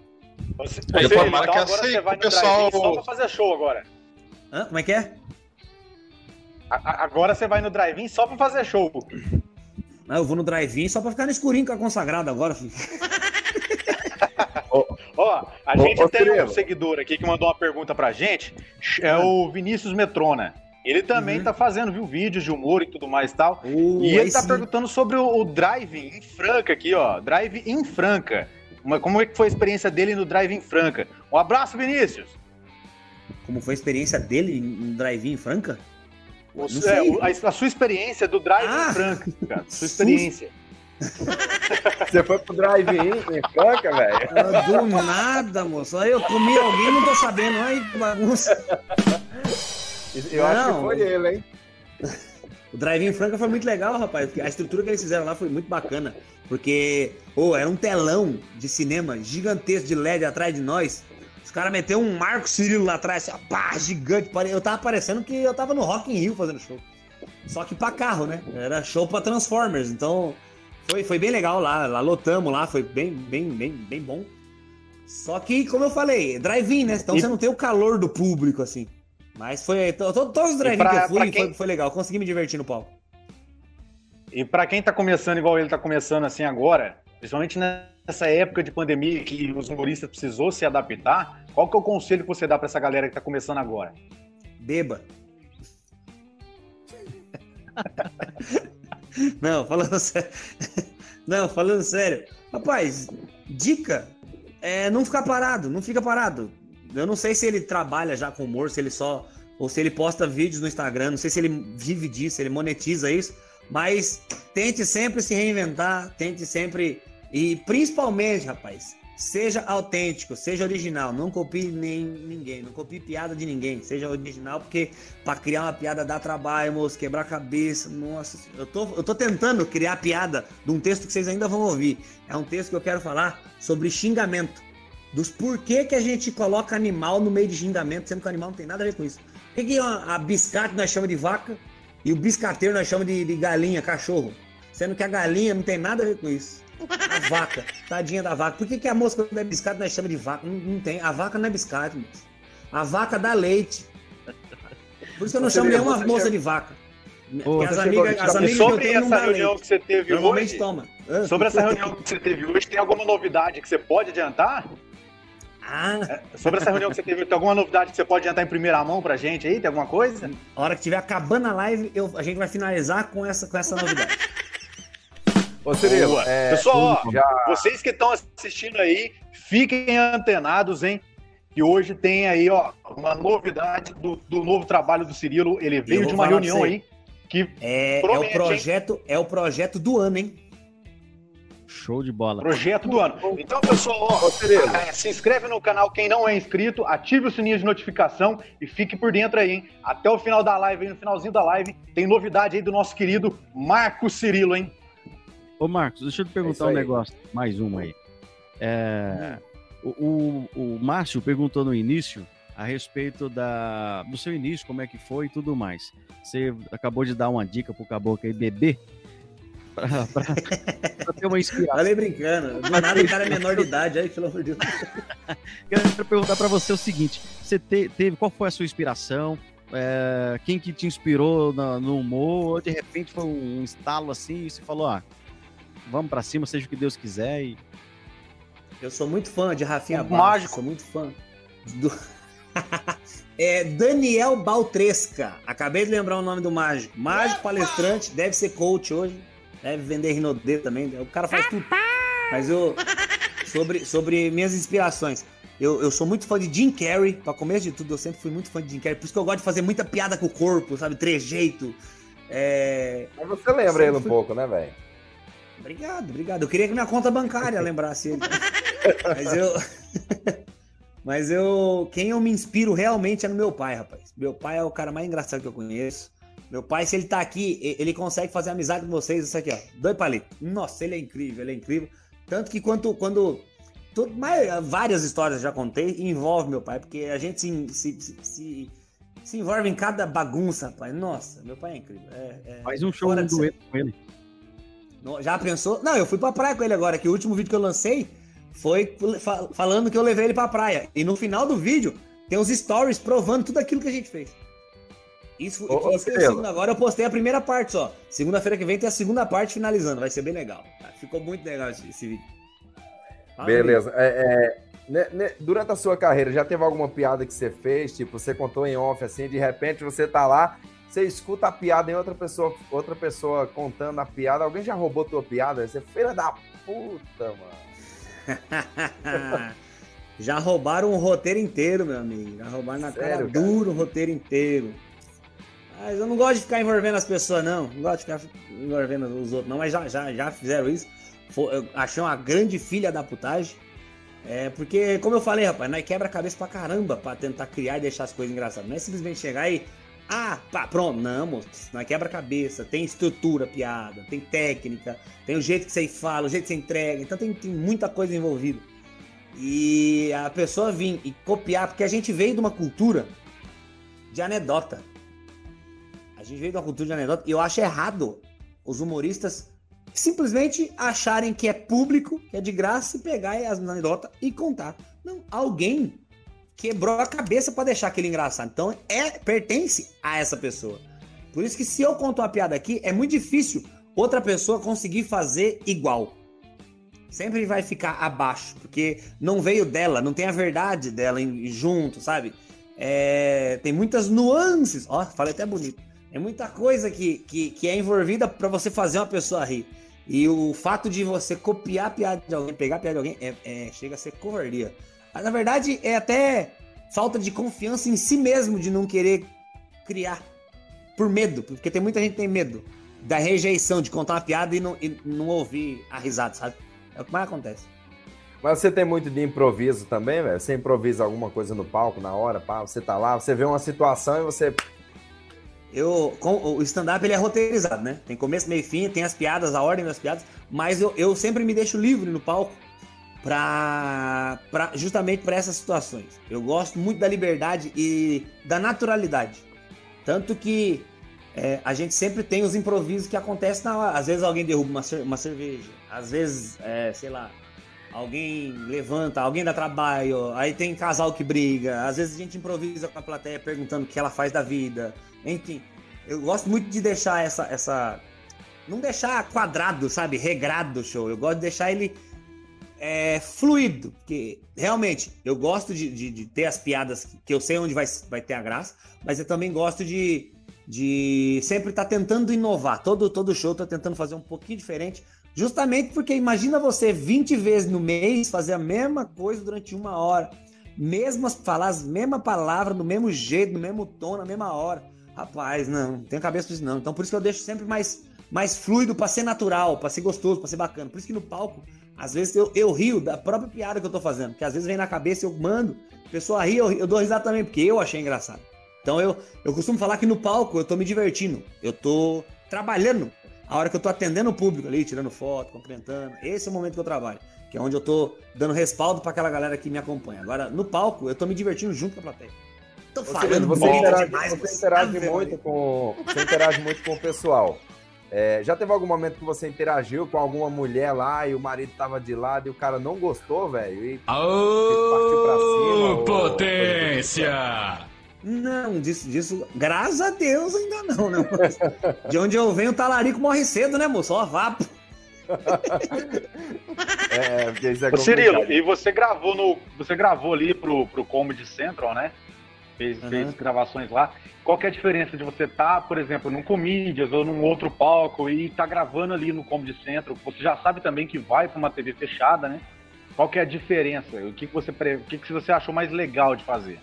Você, você, então agora você vai no pessoal... só pra fazer show agora. Hã? Como é que é? A, agora você vai no drive-in só pra fazer show. Não, eu vou no drive-in só pra ficar no escurinho com a consagrada agora, filho. Ó, a gente tem um seguidor aqui que mandou uma pergunta pra gente, é o Vinícius Metrona. Ele também uhum. tá fazendo, viu, vídeos de humor e tudo mais e tal. Uh, e ele tá sim. perguntando sobre o, o drive em Franca aqui, ó. Drive em Franca. Uma, como é que foi a experiência dele no Drive-In Franca? Um abraço, Vinícius! Como foi a experiência dele no Drive-In Franca? O, é, a, a, sua experiência do Drive-In ah, Franca, cara. Sua experiência. Você foi pro drive-in em Franca, velho? Ah, do nada, moço. Aí eu comi alguém não tô sabendo. Ai, que bagunça. Eu não, acho que foi ele, hein? O drive-in Franca foi muito legal, rapaz. A estrutura que eles fizeram lá foi muito bacana. Porque, oh, era um telão de cinema gigantesco de LED atrás de nós. Os caras meteram um Marco Cirilo lá atrás, assim, pá, gigante. Eu tava parecendo que eu tava no Rock in Rio fazendo show. Só que pra carro, né? Era show pra Transformers. Então, foi, foi bem legal lá. Lá lotamos lá, foi bem, bem, bem, bem bom. Só que, como eu falei, drive-in, né? Então e... você não tem o calor do público, assim. Mas foi. Todos os drive-in que eu fui, quem... foi, foi legal. Consegui me divertir no palco. E para quem está começando igual ele está começando assim agora, principalmente nessa época de pandemia que os humoristas precisou se adaptar, qual que é o conselho que você dá para essa galera que está começando agora? Beba. Não, falando sério. Não, falando sério. Rapaz, dica é não ficar parado, não fica parado. Eu não sei se ele trabalha já com humor, se ele só. Ou se ele posta vídeos no Instagram, não sei se ele vive disso, ele monetiza isso. Mas tente sempre se reinventar, tente sempre. E principalmente, rapaz, seja autêntico, seja original. Não copie nem ninguém, não copie piada de ninguém. Seja original, porque para criar uma piada dá trabalho, moço, quebrar a cabeça. Nossa, eu tô, eu tô tentando criar piada de um texto que vocês ainda vão ouvir. É um texto que eu quero falar sobre xingamento. Dos porquê que a gente coloca animal no meio de xingamento, sendo que o animal não tem nada a ver com isso. Por que, a, a biscate nós chamamos de vaca e o biscateiro nós chamamos de, de galinha, cachorro? Sendo que a galinha não tem nada a ver com isso. A vaca, tadinha da vaca. Por que, que a mosca não é biscate nós chamamos de vaca? Não, não, tem. A vaca não é biscate, moço. A vaca dá leite. Por isso que eu não você chamo nenhuma moça chega... de vaca. Pô, as amigas, as amigas sobre que eu tenho essa reunião leite. que você teve Normalmente hoje, toma. Sobre essa reunião que você teve hoje, tem alguma novidade que você pode adiantar? Ah. É, sobre essa reunião que você teve, tem alguma novidade que você pode adiantar em primeira mão pra gente aí? Tem alguma coisa? A hora que tiver acabando a live, eu, a gente vai finalizar com essa, com essa novidade. Ô, Cirilo, é, pessoal, ó, já... vocês que estão assistindo aí, fiquem antenados, hein? Que hoje tem aí, ó, uma novidade do, do novo trabalho do Cirilo. Ele veio de uma reunião aí que é, promete, é o projeto, hein? é o projeto do ano, hein? Show de bola. Projeto do ano. Então, pessoal, ó, é, se inscreve no canal quem não é inscrito, ative o sininho de notificação e fique por dentro aí, hein? Até o final da live, aí, no finalzinho da live, tem novidade aí do nosso querido Marco Cirilo, hein? Ô, Marcos, deixa eu te perguntar é um negócio, mais uma aí. É, o, o, o Márcio perguntou no início a respeito da, do seu início, como é que foi e tudo mais. Você acabou de dar uma dica pro caboclo aí beber pra, pra, pra ter uma inspiração. Falei brincando. Do nada o cara é menor de idade, aí, pelo amor de Deus. Quero perguntar para você o seguinte: você te, teve, qual foi a sua inspiração? É, quem que te inspirou no, no humor? Ou de repente foi um estalo assim e você falou, ah, vamos para cima, seja o que Deus quiser. E... Eu sou muito fã de Rafinha Bastos, Mágico. sou muito fã do... é Daniel Baltresca. Acabei de lembrar o nome do mágico. Mágico, palestrante, deve ser coach hoje. Deve vender Rinodê também. O cara faz tudo. Mas eu. Sobre, sobre minhas inspirações. Eu, eu sou muito fã de Jim Carrey. Pra começo de tudo, eu sempre fui muito fã de Jim Carrey. Por isso que eu gosto de fazer muita piada com o corpo, sabe? Trejeito. É... Mas você lembra ele um fui... pouco, né, velho? Obrigado, obrigado. Eu queria que minha conta bancária lembrasse ele. Mas eu. Mas eu. Quem eu me inspiro realmente é no meu pai, rapaz. Meu pai é o cara mais engraçado que eu conheço. Meu pai, se ele tá aqui, ele consegue fazer amizade com vocês. Isso aqui, ó. Dois palitos. Nossa, ele é incrível, ele é incrível. Tanto que quando. quando tudo, mais, várias histórias já contei, envolve meu pai, porque a gente se, se, se, se envolve em cada bagunça, rapaz. Nossa, meu pai é incrível. É, é Faz um show, um dueto com ele. Já pensou? Não, eu fui pra praia com ele agora, que o último vídeo que eu lancei foi falando que eu levei ele pra praia. E no final do vídeo tem uns stories provando tudo aquilo que a gente fez. Isso, ô, isso ô, agora eu postei a primeira parte só. Segunda-feira que vem tem a segunda parte finalizando. Vai ser bem legal. Ficou muito legal esse, esse vídeo. Fala Beleza. É, é, né, né, durante a sua carreira, já teve alguma piada que você fez? Tipo, você contou em off assim, de repente você tá lá você escuta a piada em outra pessoa, outra pessoa contando a piada, alguém já roubou tua piada? Você é filha da puta, mano. já roubaram o roteiro inteiro, meu amigo. Já roubaram na Sério, cara duro o roteiro inteiro. Mas eu não gosto de ficar envolvendo as pessoas, não. Não gosto de ficar envolvendo os outros, não. Mas já, já, já fizeram isso. Eu achei uma grande filha da putagem. É, porque, como eu falei, rapaz, nós quebra a cabeça pra caramba pra tentar criar e deixar as coisas engraçadas. Não é simplesmente chegar e ah, pá, pronto. Não, moço. Não é quebra-cabeça. Tem estrutura, piada. Tem técnica. Tem o jeito que você fala, o jeito que você entrega. Então tem, tem muita coisa envolvida. E a pessoa vir e copiar, porque a gente veio de uma cultura de anedota. A gente veio de uma cultura de anedota. E eu acho errado os humoristas simplesmente acharem que é público, que é de graça, e pegar as anedotas e contar. Não, alguém quebrou a cabeça para deixar aquele engraçado. Então, é pertence a essa pessoa. Por isso que se eu conto uma piada aqui, é muito difícil outra pessoa conseguir fazer igual. Sempre vai ficar abaixo, porque não veio dela, não tem a verdade dela junto, sabe? É, tem muitas nuances. Ó, falei até bonito. É muita coisa que, que, que é envolvida para você fazer uma pessoa rir. E o fato de você copiar a piada de alguém, pegar a piada de alguém, é, é, chega a ser covardia. Mas, na verdade, é até falta de confiança em si mesmo de não querer criar. Por medo, porque tem muita gente que tem medo da rejeição, de contar uma piada e não, e não ouvir a risada, sabe? É o que mais acontece. Mas você tem muito de improviso também, velho? Você improvisa alguma coisa no palco na hora, pá, você tá lá, você vê uma situação e você. Eu, com, o stand-up ele é roteirizado, né? Tem começo, meio e fim, tem as piadas, a ordem das piadas, mas eu, eu sempre me deixo livre no palco pra, pra, justamente para essas situações. Eu gosto muito da liberdade e da naturalidade. Tanto que é, a gente sempre tem os improvisos que acontecem na hora. Às vezes alguém derruba uma, uma cerveja, às vezes, é, sei lá, alguém levanta, alguém dá trabalho, aí tem casal que briga, às vezes a gente improvisa com a plateia perguntando o que ela faz da vida. Enfim, eu gosto muito de deixar essa. essa não deixar quadrado, sabe? Regrado o show. Eu gosto de deixar ele é, fluido. Porque realmente eu gosto de, de, de, ter as piadas que eu sei onde vai, vai ter a graça, mas eu também gosto de, de sempre estar tá tentando inovar. Todo, todo show tô tentando fazer um pouquinho diferente. Justamente porque imagina você 20 vezes no mês fazer a mesma coisa durante uma hora. Mesmas, falar as mesmas palavras, do mesmo jeito, no mesmo tom, na mesma hora. Rapaz, não, não tenho cabeça pra isso não. Então por isso que eu deixo sempre mais, mais fluido para ser natural, para ser gostoso, para ser bacana. Por isso que no palco, às vezes eu, eu rio da própria piada que eu tô fazendo, que às vezes vem na cabeça eu mando, a pessoa ri, eu, eu dou risada também, porque eu achei engraçado. Então eu, eu costumo falar que no palco eu tô me divertindo, eu tô trabalhando. A hora que eu tô atendendo o público ali, tirando foto, cumprimentando, esse é o momento que eu trabalho, que é onde eu tô dando respaldo para aquela galera que me acompanha. Agora, no palco, eu tô me divertindo junto com a plateia. Tô falando você interage, demais, você interage muito com você interage muito com o pessoal. É, já teve algum momento que você interagiu com alguma mulher lá e o marido tava de lado e o cara não gostou, velho? E partiu pra cima? Potência! Não, disso, disso, graças a Deus ainda não, né? De onde eu venho, o talarico morre cedo, né, moço? Ó, vapo. é, porque isso é Ô, Cirilo, e você gravou no. Você gravou ali pro, pro Comedy Central, né? Fez, uhum. fez gravações lá. Qual que é a diferença de você estar, tá, por exemplo, num Comedians ou num outro palco e estar tá gravando ali no Comedy Central? Você já sabe também que vai para uma TV fechada, né? Qual que é a diferença? O que, que, você, o que, que você achou mais legal de fazer?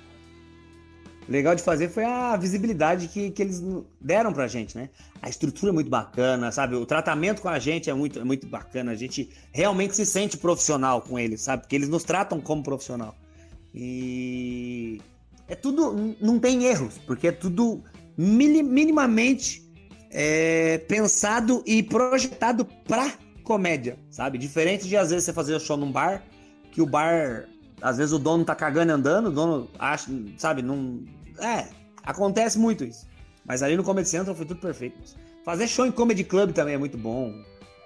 legal de fazer foi a visibilidade que, que eles deram pra gente, né? A estrutura é muito bacana, sabe? O tratamento com a gente é muito, é muito bacana. A gente realmente se sente profissional com eles, sabe? Porque eles nos tratam como profissional. E é tudo. Não tem erros, porque é tudo minimamente é, pensado e projetado pra comédia, sabe? Diferente de às vezes você fazer show num bar, que o bar, às vezes o dono tá cagando andando, o dono acha, sabe? Não. É, acontece muito isso. Mas ali no Comedy Central foi tudo perfeito. Fazer show em Comedy Club também é muito bom,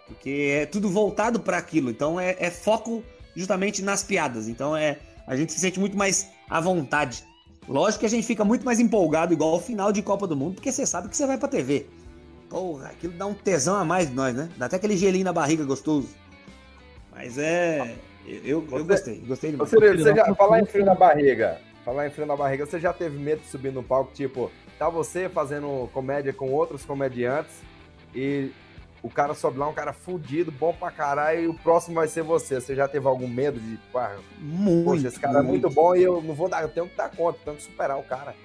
porque é tudo voltado para aquilo. Então é, é foco justamente nas piadas. Então é a gente se sente muito mais à vontade Lógico que a gente fica muito mais empolgado, igual ao final de Copa do Mundo, porque você sabe que você vai pra TV. Porra, aquilo dá um tesão a mais de nós, né? Dá até aquele gelinho na barriga gostoso. Mas é. Eu, eu gostei, gostei demais. Você, você já, falar em frio na barriga, falar em frio na barriga, você já teve medo de subir no palco, tipo, tá você fazendo comédia com outros comediantes e o cara sobe lá, um cara fudido, bom pra caralho, e o próximo vai ser você. Você já teve algum medo de, pá, muito, poxa, esse cara muito. é muito bom e eu não vou dar, eu tenho que dar conta, tenho que superar o cara.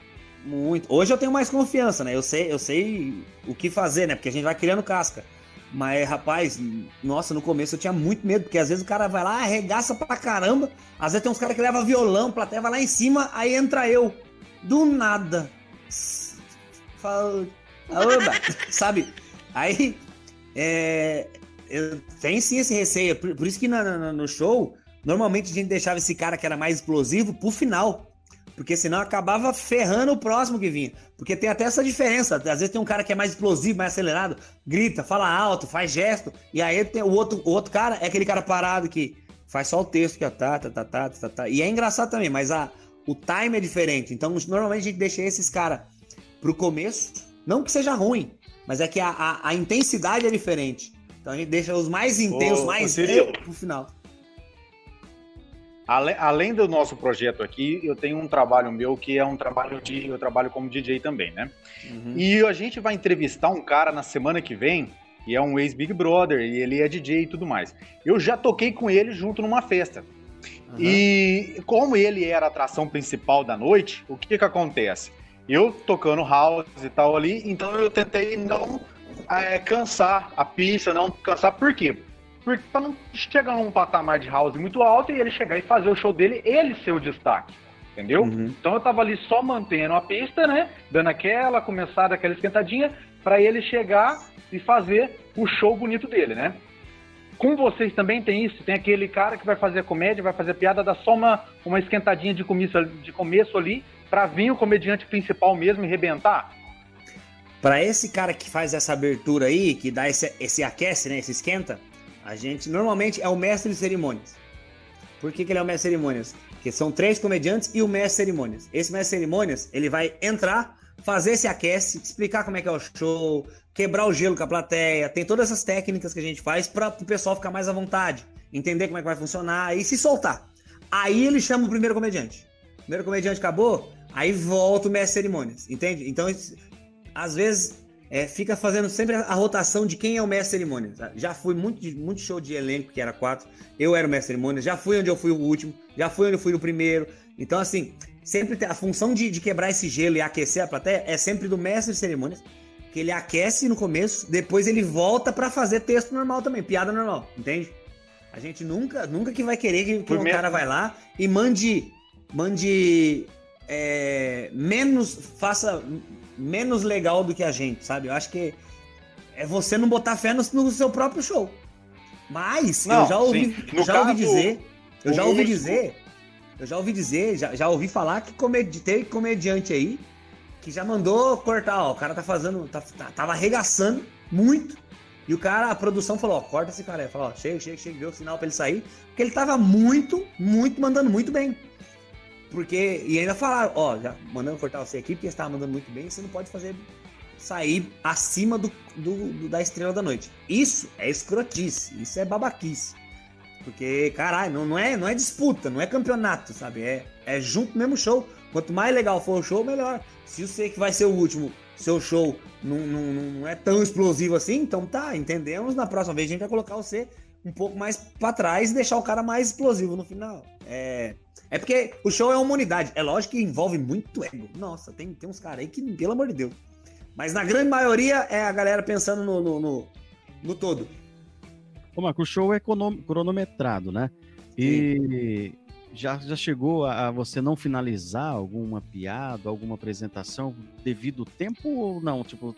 Muito. Hoje eu tenho mais confiança, né? Eu sei, eu sei o que fazer, né? Porque a gente vai criando casca. Mas, rapaz, nossa, no começo eu tinha muito medo, porque às vezes o cara vai lá, arregaça pra caramba. Às vezes tem uns caras que levam violão, plateia vai lá em cima, aí entra eu. Do nada. Fala. Sabe? Aí é, eu, tem sim esse receio. Por, por isso que no, show, normalmente a gente deixava esse cara que era mais explosivo pro final. Porque senão acabava ferrando o próximo que vinha. Porque tem até essa diferença. Às vezes tem um cara que é mais explosivo, mais acelerado, grita, fala alto, faz gesto. E aí tem o outro, o outro cara é aquele cara parado que faz só o texto que é tá, tá, tá, tá, tá, tá. E é engraçado também, mas a, o time é diferente. Então, normalmente a gente deixa esses caras pro começo. Não que seja ruim, mas é que a, a, a, intensidade é diferente. Então a gente deixa os mais intensos, ô, mais ô, pro final. Além, além do nosso projeto aqui, eu tenho um trabalho meu que é um trabalho de. Eu trabalho como DJ também, né? Uhum. E a gente vai entrevistar um cara na semana que vem e é um ex-Big Brother, e ele é DJ e tudo mais. Eu já toquei com ele junto numa festa. Uhum. E como ele era a atração principal da noite, o que que acontece? Eu tocando house e tal ali, então eu tentei não é, cansar a pista, não cansar, por quê? Porque pra não chegar num patamar de house muito alto e ele chegar e fazer o show dele, ele ser o destaque. Entendeu? Uhum. Então eu tava ali só mantendo a pista, né? Dando aquela, começada aquela esquentadinha, para ele chegar e fazer o show bonito dele, né? Com vocês também tem isso? Tem aquele cara que vai fazer comédia, vai fazer piada, dá só uma, uma esquentadinha de começo, de começo ali, pra vir o comediante principal mesmo e rebentar? Para esse cara que faz essa abertura aí, que dá esse, esse aquece, né? Esse esquenta, a gente normalmente é o mestre de cerimônias. Por que, que ele é o mestre de cerimônias? Porque são três comediantes e o mestre de cerimônias. Esse mestre de cerimônias, ele vai entrar, fazer esse aquece, explicar como é que é o show, quebrar o gelo com a plateia, tem todas essas técnicas que a gente faz para o pessoal ficar mais à vontade, entender como é que vai funcionar e se soltar. Aí ele chama o primeiro comediante. O primeiro comediante acabou, aí volta o mestre de cerimônias, entende? Então, às vezes, é, fica fazendo sempre a rotação de quem é o mestre de cerimônias. Já fui muito, muito show de elenco, que era quatro, eu era o mestre de cerimônias, já fui onde eu fui o último, já fui onde eu fui o primeiro. Então, assim, sempre a função de, de quebrar esse gelo e aquecer a plateia é sempre do mestre de cerimônias que ele aquece no começo, depois ele volta para fazer texto normal também, piada normal, entende? A gente nunca, nunca que vai querer que, que um cara vai lá e mande, mande é, menos, faça menos legal do que a gente, sabe? Eu acho que é você não botar fé no, no seu próprio show. Mas não, eu já ouvi, já ouvi dizer, eu já ouvi dizer, eu já ouvi dizer, já, já ouvi falar que comedi, tem comediante aí que já mandou cortar, ó. O cara tá fazendo. Tá, tá, tava arregaçando muito. E o cara, a produção falou, ó, corta esse cara. Falou, ó, chega, chega, chega, deu o sinal pra ele sair. Porque ele tava muito, muito, mandando muito bem. Porque, e ainda falaram, ó, já mandando cortar você aqui, porque você tava mandando muito bem, você não pode fazer sair acima do, do, do, da estrela da noite. Isso é escrotice, isso é babaquice. Porque, caralho, não, não, é, não é disputa, não é campeonato, sabe? É, é junto mesmo show. Quanto mais legal for o show, melhor. Se sei que vai ser o último, seu show não, não, não é tão explosivo assim, então tá, entendemos. Na próxima vez a gente vai colocar você um pouco mais para trás e deixar o cara mais explosivo no final. É, é porque o show é uma unidade. É lógico que envolve muito ego. Nossa, tem, tem uns caras aí que, pelo amor de Deus. Mas na grande maioria é a galera pensando no, no, no, no todo. Ô, Marco, o show é cronometrado, né? E Sim já, já chegou a, a, você não finalizar alguma piada, alguma apresentação devido ao tempo ou não? Tipo,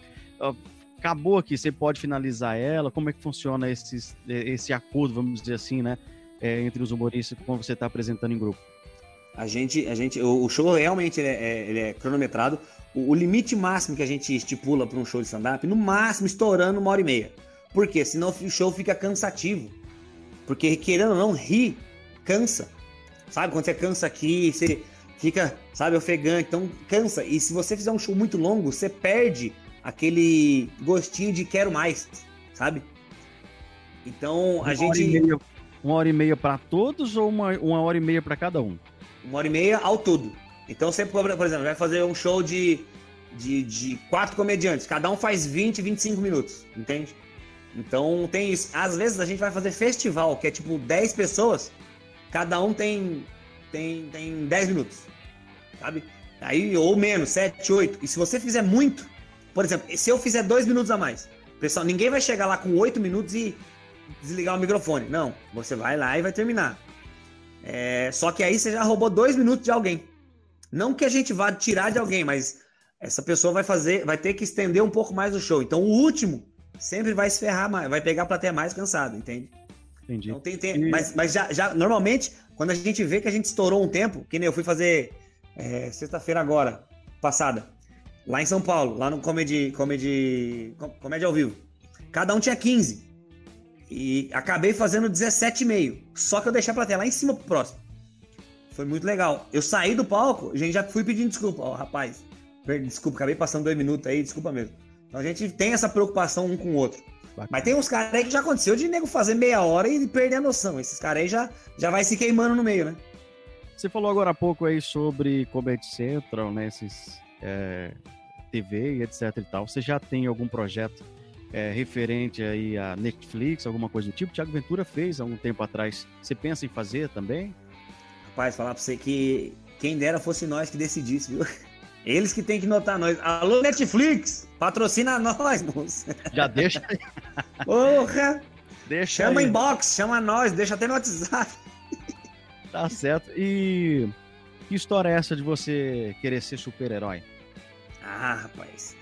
acabou aqui, você pode finalizar ela? Como é que funciona esse, esse acordo, vamos dizer assim, né? É, entre os humoristas quando você está apresentando em grupo? A gente, a gente, o show realmente ele é, ele é cronometrado. O, o, limite máximo que a gente estipula para um show de stand-up, no máximo estourando uma hora e meia. Por quê? Senão o show fica cansativo. Porque querendo ou não, rir cansa. Sabe? Quando você cansa aqui, você fica, sabe, ofegante. Então, cansa. E se você fizer um show muito longo, você perde aquele gostinho de quero mais, sabe? Então, a uma gente. Hora meia, uma hora e meia para todos ou uma, uma hora e meia para cada um? Uma hora e meia ao todo. Então, você, por exemplo, vai fazer um show de, de, de quatro comediantes. Cada um faz 20, 25 minutos, entende? Então, tem isso. Às vezes a gente vai fazer festival, que é tipo 10 pessoas. Cada um tem, tem, tem 10 minutos, sabe? Aí, ou menos, 7, 8. E se você fizer muito, por exemplo, se eu fizer 2 minutos a mais, pessoal, ninguém vai chegar lá com 8 minutos e desligar o microfone. Não, você vai lá e vai terminar. É, só que aí você já roubou 2 minutos de alguém. Não que a gente vá tirar de alguém, mas essa pessoa vai fazer, vai ter que estender um pouco mais o show. Então o último sempre vai se ferrar mais, vai pegar a plateia mais cansada, entende? Entendi. Não tem, tem, mas mas já, já, normalmente, quando a gente vê que a gente estourou um tempo, que nem eu fui fazer é, sexta-feira agora, passada, lá em São Paulo, lá no Comedy, Comedy, Comédia ao Vivo. Cada um tinha 15. E acabei fazendo 17,5. Só que eu deixei a plateia lá em cima pro próximo. Foi muito legal. Eu saí do palco, a gente já fui pedindo desculpa. Ó, oh, rapaz, desculpa, acabei passando dois minutos aí, desculpa mesmo. Então a gente tem essa preocupação um com o outro. Bacana. Mas tem uns caras aí que já aconteceu de nego fazer meia hora e perder a noção. Esses caras aí já, já vai se queimando no meio, né? Você falou agora há pouco aí sobre Comedy Central, né? Esses é, TV e etc e tal. Você já tem algum projeto é, referente aí a Netflix, alguma coisa do tipo? Tiago Ventura fez há um tempo atrás. Você pensa em fazer também? Rapaz, falar pra você que quem dera fosse nós que decidisse, viu? Eles que tem que notar nós. Alô, Netflix! Patrocina nós, moço. Já deixa aí. Porra! Deixa chama aí. inbox, chama nós, deixa até no WhatsApp. Tá certo. E que história é essa de você querer ser super-herói? Ah, rapaz.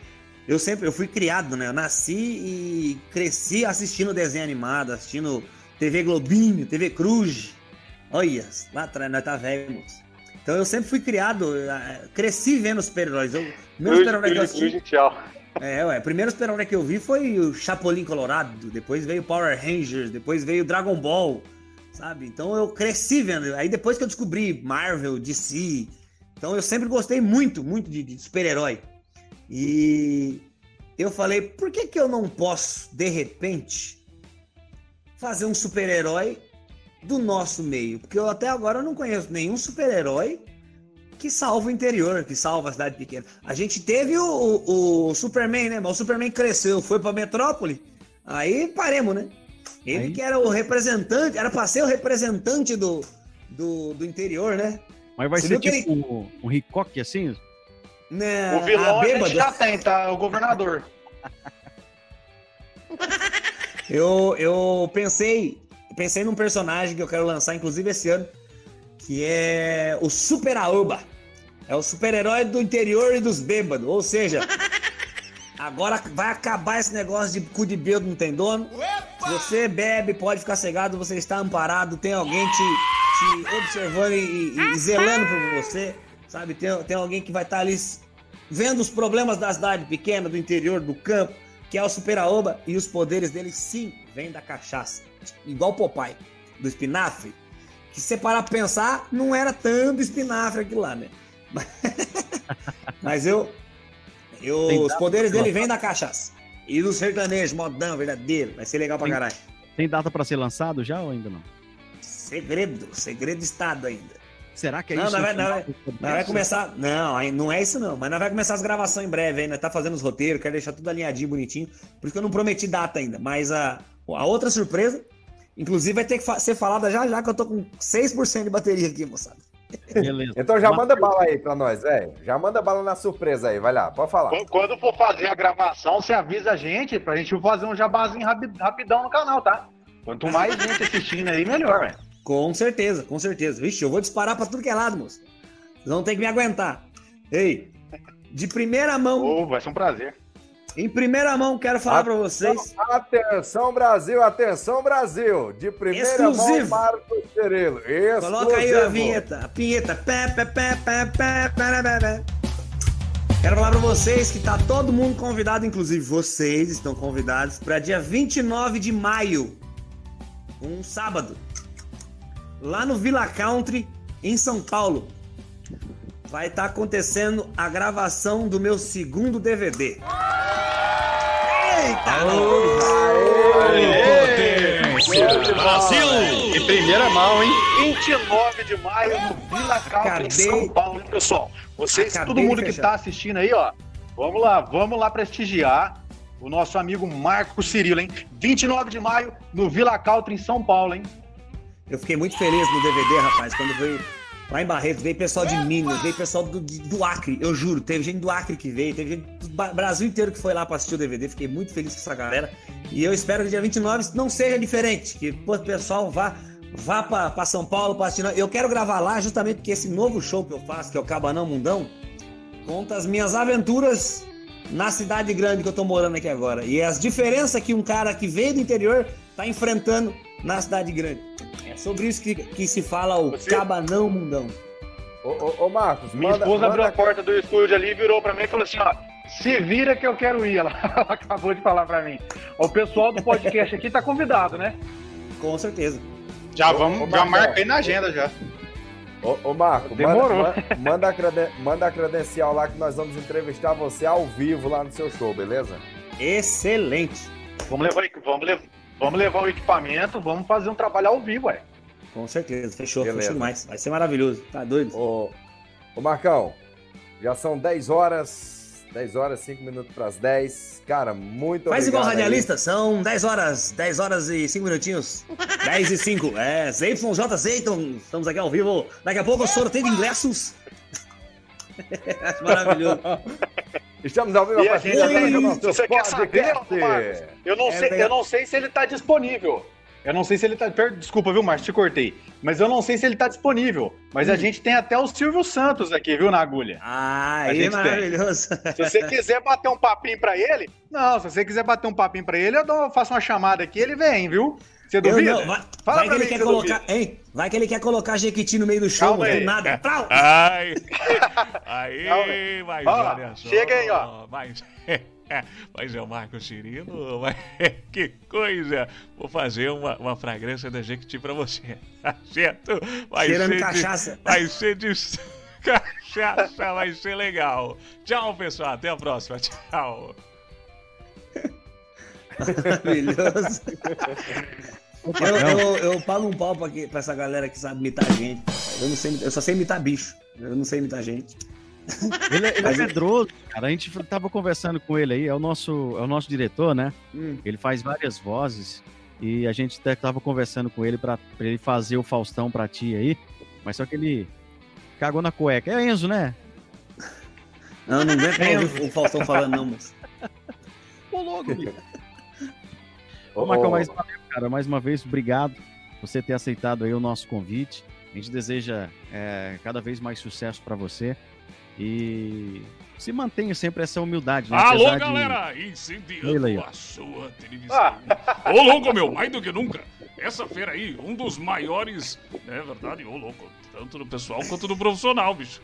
Eu sempre, eu fui criado, né? Eu nasci e cresci assistindo desenho animado, assistindo TV Globinho, TV Cruz. Olha, lá atrás nós tá velho, moço. Então eu sempre fui criado, eh, cresci vendo super-heróis. Meu super-herói que eu assisti. Tchau. É, ué, primeiro super-herói que eu vi foi o Chapolin Colorado, depois veio Power Rangers, depois veio Dragon Ball, sabe? Então eu cresci vendo. Aí depois que eu descobri Marvel, DC, então eu sempre gostei muito, muito de, de super-herói. E eu falei, por que que eu não posso, de repente, fazer um super-herói do nosso meio, porque eu até agora não conheço nenhum super-herói que salva o interior, que salva a cidade pequena. A gente teve o, o, o Superman, né? Mas o Superman cresceu, foi pra metrópole, aí paremos, né? Ele aí... que era o representante, era pra ser o representante do, do, do interior, né? Mas vai Você ser tipo ele... um, um Hickok assim? Não, o vilão a, a gente já tem, tá? O governador. eu, eu pensei pensei num personagem que eu quero lançar, inclusive esse ano, que é o Super Aoba. É o super-herói do interior e dos bêbados. Ou seja, agora vai acabar esse negócio de cu de bêbado não tem dono. Se você bebe, pode ficar cegado, você está amparado, tem alguém te, te observando e, e, zelando por você. Sabe, tem, tem alguém que vai estar ali vendo os problemas da cidade pequena, do interior, do campo, que é o Super Aoba, e os poderes dele sim vêm da cachaça igual o Popeye, do espinafre, que se você parar pra pensar, não era tanto espinafre aquilo lá, né? Mas eu. eu os poderes dele vêm da cachaça. E do sertanejo, modão, verdadeiro. Vai ser legal pra tem, caralho. Tem data para ser lançado já ou ainda não? Segredo, segredo Estado ainda. Será que é não, isso? Não, vai, não, vai, vai começar. Não, não é isso não. Mas nós vai começar as gravações em breve ainda. Tá fazendo os roteiros, quero deixar tudo alinhadinho, bonitinho. Por isso que eu não prometi data ainda. Mas a, a outra surpresa Inclusive vai ter que ser falada já já que eu tô com 6% de bateria aqui, moçada. Beleza. então já manda bala aí pra nós, velho. Já manda bala na surpresa aí, vai lá, pode falar. Quando for fazer a gravação, você avisa a gente pra gente fazer um jabazinho rapidão no canal, tá? Quanto mais gente assistindo aí, melhor, velho. Com certeza, com certeza. Vixe, eu vou disparar pra tudo que é lado, moço. Vocês vão ter que me aguentar. Ei, de primeira mão. Oh, vai ser um prazer. Em primeira mão, quero falar para vocês. Atenção, Brasil, atenção, Brasil. De primeira Exclusivo. mão, Marcos Cirilo. Coloca aí a vinheta, a vinheta. Pé, pé, pé, pé, pé, pé, pé, pé. Quero falar para vocês que tá todo mundo convidado, inclusive vocês estão convidados, para dia 29 de maio, um sábado, lá no Villa Country, em São Paulo. Vai estar tá acontecendo a gravação do meu segundo DVD. Eita! Potência! Brasil! Em primeira mão, hein? 29 de maio no Vila Calma, em São Paulo, hein, pessoal? Vocês, Acabei todo mundo que está assistindo aí, ó, vamos lá, vamos lá prestigiar o nosso amigo Marco Cirilo, hein? 29 de maio no Vila Country, em São Paulo, hein? Eu fiquei muito feliz no DVD, rapaz, quando veio Lá em Barretos veio pessoal de Minas, veio pessoal do, do Acre, eu juro, teve gente do Acre que veio, teve gente do Brasil inteiro que foi lá para assistir o DVD, fiquei muito feliz com essa galera. E eu espero que dia 29 não seja diferente, que o pessoal vá vá para São Paulo para assistir. Eu quero gravar lá justamente porque esse novo show que eu faço, que é o Cabanão Mundão, conta as minhas aventuras na cidade grande que eu tô morando aqui agora. E as diferenças que um cara que veio do interior tá enfrentando na cidade grande. É sobre isso que, que se fala o Você... cabanão mundão. Ô, ô, ô Marcos, Minha manda, esposa manda... abriu a porta do estúdio ali, virou pra mim e falou assim, ó, se vira que eu quero ir. Ela, ela acabou de falar pra mim. O pessoal do podcast aqui tá convidado, né? Com certeza. Já vamos, ô, já marquei na agenda já. Ô, ô Marco, Demorou. Manda, manda, a creden manda a credencial lá que nós vamos entrevistar você ao vivo lá no seu show, beleza? Excelente. Vamos levar, vamos levar, Vamos levar o equipamento, vamos fazer um trabalho ao vivo, ué. Com certeza, fechou, Beleza. fechou demais. Vai ser maravilhoso, tá doido? Ô, ô Marcão, já são 10 horas, 10 horas, 5 minutos para as 10. Cara, muito Faz igual radialista, aí. são 10 horas, 10 horas e 5 minutinhos. 10 e 5. É, ZYJ Zeiton, estamos aqui ao vivo. Daqui a pouco o sorteio de ingressos. Acho maravilhoso. Estamos ao vivo a gente partir se você quer saber. Marcos, eu não, É, sei, eu não sei se ele tá disponível. Eu não sei se ele tá. Desculpa, viu, Márcio? Te cortei. Mas eu não sei se ele tá disponível. Mas a gente tem até o Silvio Santos aqui, viu, na agulha. Ah, A aí, gente tem. maravilhoso. Se você quiser bater um papinho pra ele. Não, se você quiser bater um papinho pra ele, eu dou- eu faço uma chamada aqui ele vem, viu? Você Eu duvida? não, vai, Fala vai pra que ele mim quer que você colocar, duvida. hein? Vai que ele quer colocar Jequiti no meio do show, Calma do aí. nada. Plau! Ai! Aí, Calma mas Ó, olha só. chega aí, ó. Mas, mas é o Marco Cirino, mas que coisa! Vou fazer uma, uma fragrância da Jequiti pra você, tá certo? Vai Cheirando ser de- cachaça. vai ser de cachaça, vai ser legal. Tchau, pessoal, até a próxima, tchau. Maravilhoso. Eu, eu, eu pago um pau pra, que- pra essa galera que sabe imitar gente. Eu, não sei, eu só sei imitar bicho. Eu não sei imitar gente. Ele, ele é Mas- medroso, cara. A gente tava conversando com ele aí, é o nosso, é o nosso diretor, né? Hum. Ele faz várias vozes e a gente até tava conversando com ele pra, pra ele fazer o Faustão pra ti aí, mas só que ele cagou na cueca. É Enzo, né? Não, não aguento mais ouvir o Faustão falando, não, moço. Ô, louco, bicho. Ô, Marcão, mais uma vez, cara, mais uma vez, obrigado por você ter aceitado aí o nosso convite. A gente deseja é, cada vez mais sucesso pra você e se mantenha sempre essa humildade, né? Alô, Apesar de- galera! Ele Incendiando aí, a sua televisão. Ô, louco, meu, mais do que nunca. Essa feira aí, um dos maiores, é verdade, ô, louco, tanto no pessoal quanto no profissional, bicho.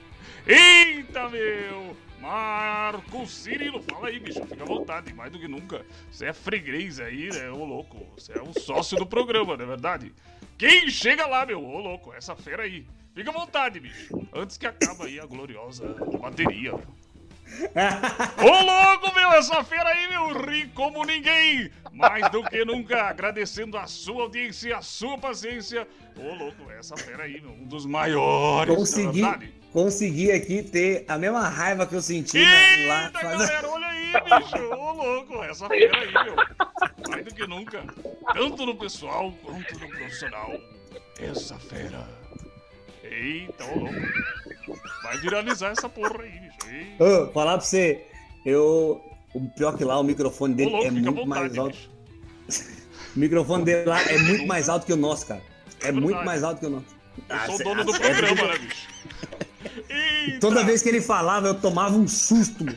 Eita, meu! Marco Cirilo, fala aí, bicho, fica à vontade, mais do que nunca. Você é freguês aí, né, ô, louco, você é um sócio do programa, não é verdade? Quem chega lá, meu, ô, louco, essa feira aí. Fica à vontade, bicho. Antes que acabe aí a gloriosa bateria. Ô louco, meu, essa feira aí, meu, ri como ninguém! Mais do que nunca, agradecendo a sua audiência e a sua paciência. Ô louco, essa feira aí, meu, um dos maiores, Consegui, consegui aqui ter a mesma raiva que eu senti lá. Eita, fazendo- galera, olha aí, bicho! Ô louco, essa feira aí, meu, mais do que nunca. Tanto no pessoal quanto no profissional. Essa fera. Eita, ô louco. Vai viralizar essa porra aí, bicho. Ô, falar pra você, eu. O pior que lá, o microfone dele louco, é muito mais vontade, alto. bicho. O microfone dele lá é muito mais alto que o nosso, cara. É, É muito mais alto que o nosso. Eu Ah, sou cê- dono do cê- programa, né, bicho? Eita. Toda vez que ele falava, eu tomava um susto. meu.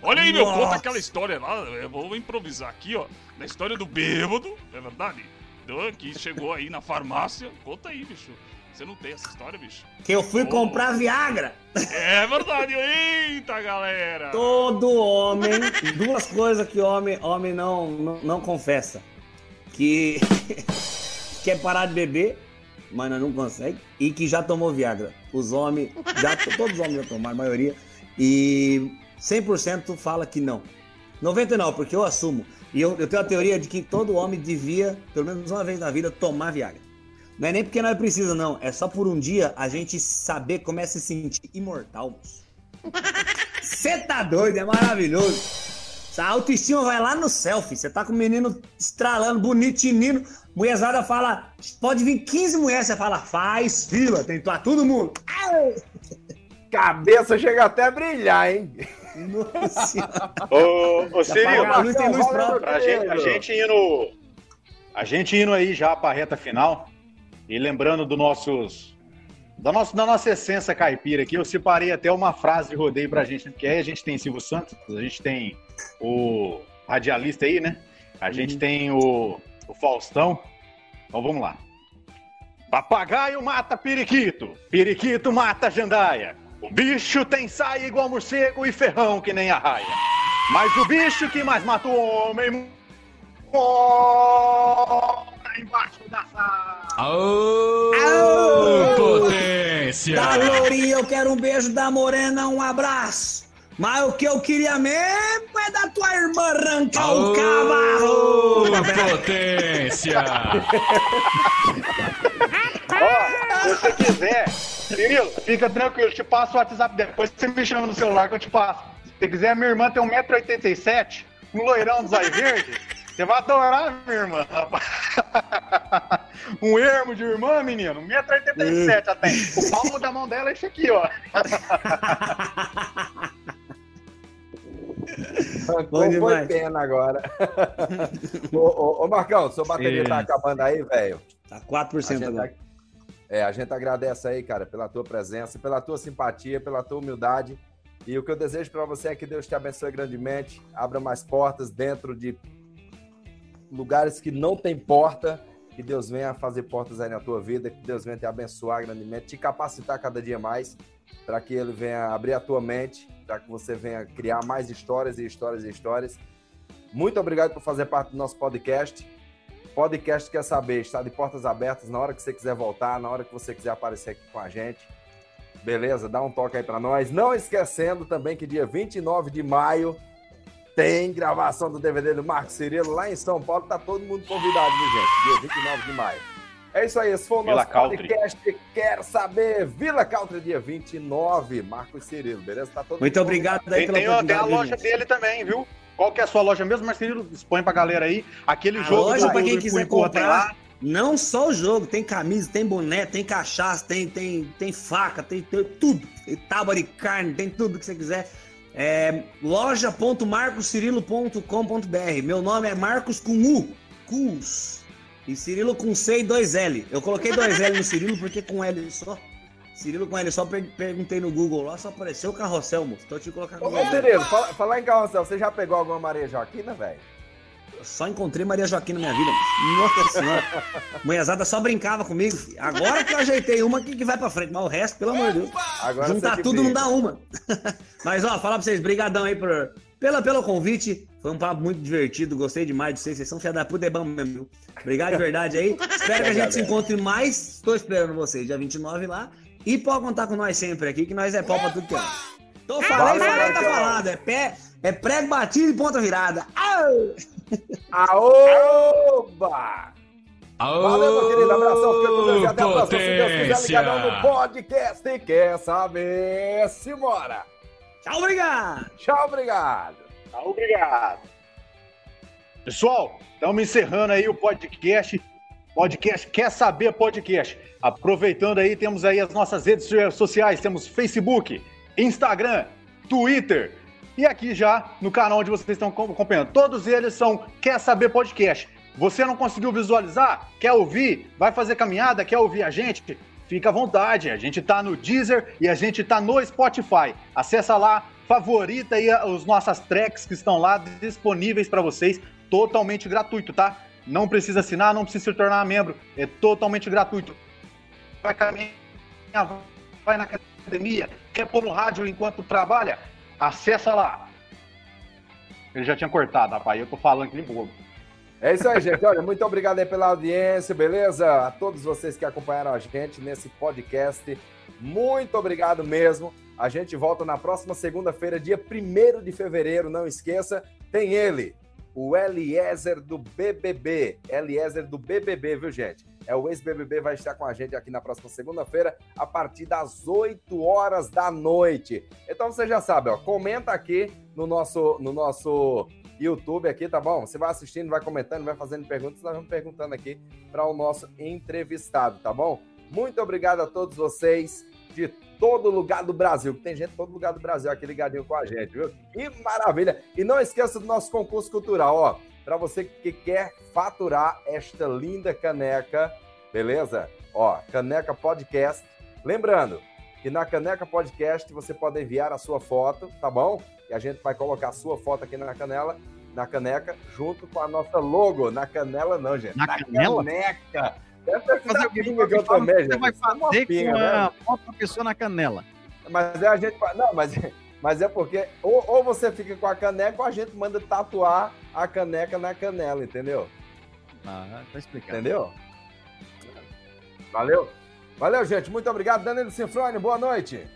Olha aí, meu, Nossa. conta aquela história lá. Eu vou improvisar aqui, ó. Na história do bêbado, é verdade? Que chegou aí na farmácia. Conta aí, bicho. Você não tem essa história, bicho? Que eu fui Oh. comprar Viagra. É verdade. Eita, galera. Todo homem, duas coisas que homem, homem não, não, não confessa. Que quer parar de beber, mas não consegue. E que já tomou Viagra. Os homens, já, todos os homens já tomaram, a maioria. E 100% fala que não. 99%, porque eu assumo. E eu, eu tenho a teoria de que todo homem devia, pelo menos uma vez na vida, tomar Viagra. Não é nem porque nós precisa, não. É só por um dia a gente saber como é se sentir imortal, moço. Você tá doido, é maravilhoso. Essa autoestima vai lá no selfie. Você tá com o menino estralando, bonito, tinindo. Mulherzada fala, pode vir 15 mulheres. Você fala, faz fila, tem que todo mundo. Cabeça chega até a brilhar, hein? Nossa Senhora. Ô, ô Apagar a Cirilo, luz, tem luz própria. pra gente, a gente indo. A gente indo aí já pra reta final. E lembrando do nossos. Da nossa, da nossa essência caipira aqui, eu separei até uma frase de rodeio pra gente, porque aí a gente tem Silvio Santos, a gente tem o radialista aí, né? A gente tem o, o Faustão. Então vamos lá. Papagaio mata periquito, periquito mata jandaia. O bicho tem saia igual morcego e ferrão que nem a raia. Mas o bicho que mais mata o homem mora embaixo da saia. Aô, Aô! potência. Da Lourinha eu quero um beijo, da Morena um abraço. Mas o que eu queria mesmo é da tua irmã arrancar o Aô, cavalo. potência. Ó, se você quiser, Cirilo, fica tranquilo, te passo o WhatsApp depois você me chama no celular que eu te passo. Se quiser, minha irmã tem 1,87m, um loirão dos Zóio Verde. Você vai adorar, minha irmã, um ermo de irmã, menino. 1,87m até. O palmo da mão dela é esse aqui, ó. Bom foi pena agora. ô, ô, ô, Marcão, sua bateria Isso. tá acabando aí, velho? Tá 4% agora. Tá... É, a gente agradece aí, cara, pela tua presença, pela tua simpatia, pela tua humildade. E o que eu desejo para você é que Deus te abençoe grandemente, abra mais portas dentro de lugares que não tem porta, que Deus venha fazer portas aí na tua vida, que Deus venha te abençoar grandemente, te capacitar cada dia mais, para que Ele venha abrir a tua mente, para que você venha criar mais histórias e histórias e histórias. Muito obrigado por fazer parte do nosso podcast. Podcast Quer Saber está de portas abertas na hora que você quiser voltar, na hora que você quiser aparecer aqui com a gente. Beleza? Dá um toque aí para nós. Não esquecendo também que dia 29 de maio tem gravação do DVD do Marcos Cirilo lá em São Paulo. Tá todo mundo convidado, viu, gente? Dia 29 de maio. É isso aí, esse foi o Vila nosso Country. podcast. Quer saber? Vila Country, dia 29, Marcos Cirilo, beleza? Tá todo Muito obrigado aí pela tem, tem a loja dele também, viu? Qual que é a sua loja mesmo, Marcelo? Expõe pra galera aí. Aquele a jogo loja para quem quiser comprar. Não só o jogo, tem camisa, tem boné, tem cachaça, tem, tem, tem faca, tem, tem tudo. Tem tábua de carne, tem tudo que você quiser. É, loja.marcoscirilo.com.br. Meu nome é Marcos com U, Cus. E Cirilo com C e dois L. Eu coloquei dois L no Cirilo porque com L só. Cirilo com ele, só per perguntei no Google lá, só apareceu o carrossel, moço. Então eu te colocar com Ô, Cirilo, fala, falar em carrossel, você já pegou alguma Maria Joaquina, velho? Só encontrei Maria Joaquina na minha vida. Nossa senhora. Manhazada só brincava comigo. Agora que eu ajeitei uma que, que vai pra frente, mas o resto, pelo amor de Deus. Agora Juntar tudo não dá uma. mas, ó, falar pra vocês, brigadão aí por, pela, pelo convite. Foi um papo muito divertido, gostei demais de vocês. Vocês são filha da puta, é bom mesmo. Obrigado de verdade aí. Espero que a gente se encontre mais. Estou esperando vocês, dia 29 lá. E pode contar com nós sempre aqui, que nós é pau pra tudo que é. Tô falando, falei, tá falado. É pé, é prego batido e ponta virada. Aoba! Valeu, meu querido. Abração, fica com Deus e até a próxima. Se Deus quiser, ligadão no podcast e quer saber, simbora. Tchau, obrigado. Tchau, obrigado. Tchau, obrigado. Pessoal, estamos encerrando aí o podcast. Podcast Quer Saber Podcast. Aproveitando aí, temos aí as nossas redes sociais, temos Facebook, Instagram, Twitter e aqui já no canal onde vocês estão acompanhando. Todos eles são Quer Saber Podcast. Você não conseguiu visualizar? Quer ouvir? Vai fazer caminhada? Quer ouvir a gente? Fica à vontade. A gente tá no Deezer e a gente tá no Spotify. Acessa lá, favorita aí as nossas tracks que estão lá disponíveis para vocês, totalmente gratuito, tá? Não precisa assinar, não precisa se tornar membro, é totalmente gratuito vai caminhar, vai na academia, quer pôr no rádio enquanto trabalha, acessa lá. Ele já tinha cortado, rapaz, eu tô falando que ele bobo. É isso aí, gente. Olha, muito obrigado aí pela audiência, beleza? A todos vocês que acompanharam a gente nesse podcast. Muito obrigado mesmo. A gente volta na próxima segunda-feira, dia 1 de fevereiro. Não esqueça, tem ele, o Eliezer do BBB. Eliezer do BBB, viu, gente? É o ex-BBB, vai estar com a gente aqui na próxima segunda-feira, a partir das 8 horas da noite. Então você já sabe, ó, comenta aqui no nosso, no nosso YouTube aqui, tá bom? Você vai assistindo, vai comentando, vai fazendo perguntas, nós vamos perguntando aqui para o nosso entrevistado, tá bom? Muito obrigado a todos vocês de todo lugar do Brasil, tem gente de todo lugar do Brasil aqui ligadinho com a gente, viu? Que maravilha! E não esqueça do nosso concurso cultural, ó para você que quer faturar esta linda caneca, beleza? Ó, Caneca Podcast. Lembrando que na Caneca Podcast você pode enviar a sua foto, tá bom? E a gente vai colocar a sua foto aqui na canela, na caneca, junto com a nossa logo. Na canela não, gente. Na, na canela? caneca. Deve fazer o que eu também, gente. Você vai fazer com a foto da pessoa na canela. Mas é a gente... Não, mas mas é porque ou, ou, você fica com a caneca ou a gente manda tatuar a caneca na canela, entendeu? Ah, tá explicado. Entendeu? Valeu. Valeu, gente. Muito obrigado. Danilo Sinfrone, boa noite.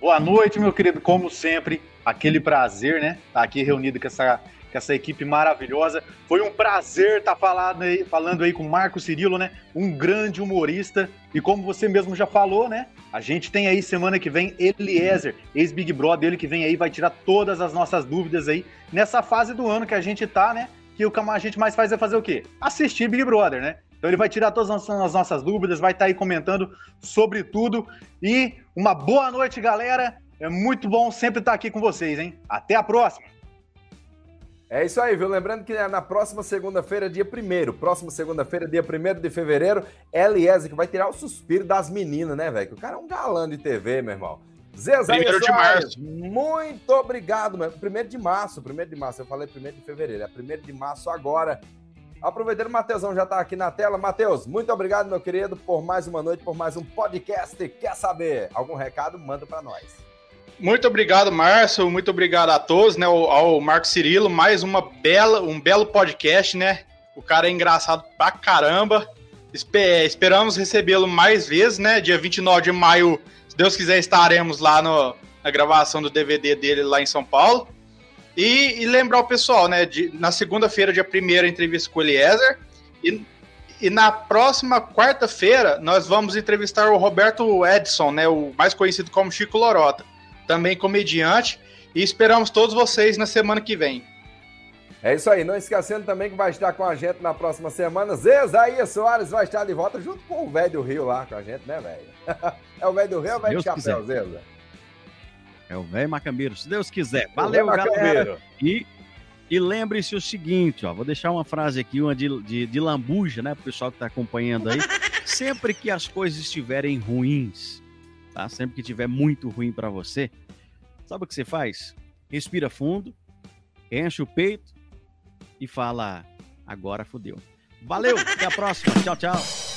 Boa noite, meu querido. Como sempre, aquele prazer, né? Estar tá aqui reunido com essa, com essa equipe maravilhosa. Foi um prazer estar tá falando aí, falando aí com o Marco Cirilo, né? Um grande humorista. E como você mesmo já falou, né? A gente tem aí semana que vem Eliezer, ex-Big Brother, ele que vem aí vai tirar todas as nossas dúvidas aí nessa fase do ano que a gente tá, né? Que o que a gente mais faz é fazer o quê? Assistir Big Brother, né? Então ele vai tirar todas as nossas dúvidas, vai estar tá aí comentando sobre tudo. E uma boa noite, galera. É muito bom sempre estar aqui com vocês, hein? Até a próxima! É isso aí, viu? Lembrando que na próxima segunda-feira, dia 1 próxima segunda-feira, dia 1 de fevereiro, Eliezer que vai tirar o suspiro das meninas, né, velho? Que o cara é um galã de TV, meu irmão. Zezé Primeiro de março. Muito obrigado, meu. Primeiro de março, primeiro de março. Eu falei primeiro de fevereiro, é primeiro de março agora. Aproveitando, o Matheusão já está aqui na tela. Matheus, muito obrigado, meu querido, por mais uma noite, por mais um podcast. Quer saber? Algum recado? Manda para nós. Muito obrigado, Márcio. Muito obrigado a todos, né? Ao, Marco Cirilo, mais uma bela, um belo podcast, né? O cara é engraçado pra caramba. Espe esperamos recebê-lo mais vezes, né? Dia 29 de maio, se Deus quiser, estaremos lá no, na gravação do DVD dele lá em São Paulo. E, e lembrar o pessoal, né? De, na segunda-feira, dia 1 entrevista com o Eliezer. E, e na próxima quarta-feira, nós vamos entrevistar o Roberto Edson, né? O mais conhecido como Chico Lorota. Também comediante. E esperamos todos vocês na semana que vem. É isso aí, não esquecendo também que vai estar com a gente na próxima semana. Zezaia Soares vai estar de volta junto com o velho do Rio lá com a gente, né, velho? É o velho do Rio ou o velho de chapéu, Zeza? É o velho Macambeiro, se Deus quiser. Valeu, galera. E, e lembre-se o seguinte, ó, vou deixar uma frase aqui, uma de, de, de lambuja, né, pro pessoal que tá acompanhando aí. Sempre que as coisas estiverem ruins, tá? Sempre que tiver muito ruim para você, sabe o que você faz? Respira fundo, enche o peito e fala: agora fodeu. Valeu, até a próxima. Tchau, tchau.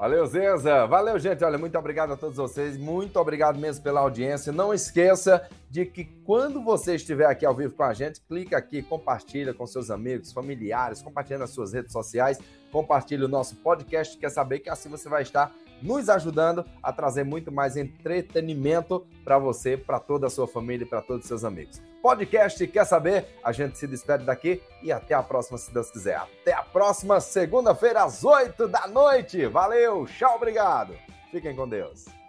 Valeu, Zeza. Valeu, gente. Olha, muito obrigado a todos vocês. Muito obrigado mesmo pela audiência. Não esqueça de que quando você estiver aqui ao vivo com a gente, clica aqui, compartilha com seus amigos, familiares, compartilha nas suas redes sociais, compartilha o nosso podcast. Quer saber que assim você vai estar nos ajudando a trazer muito mais entretenimento para você, para toda a sua família e para todos os seus amigos. Podcast Quer Saber? A gente se despede daqui e até a próxima, se Deus quiser. Até a próxima segunda-feira, às 8 da noite. Valeu, tchau, obrigado. Fiquem com Deus.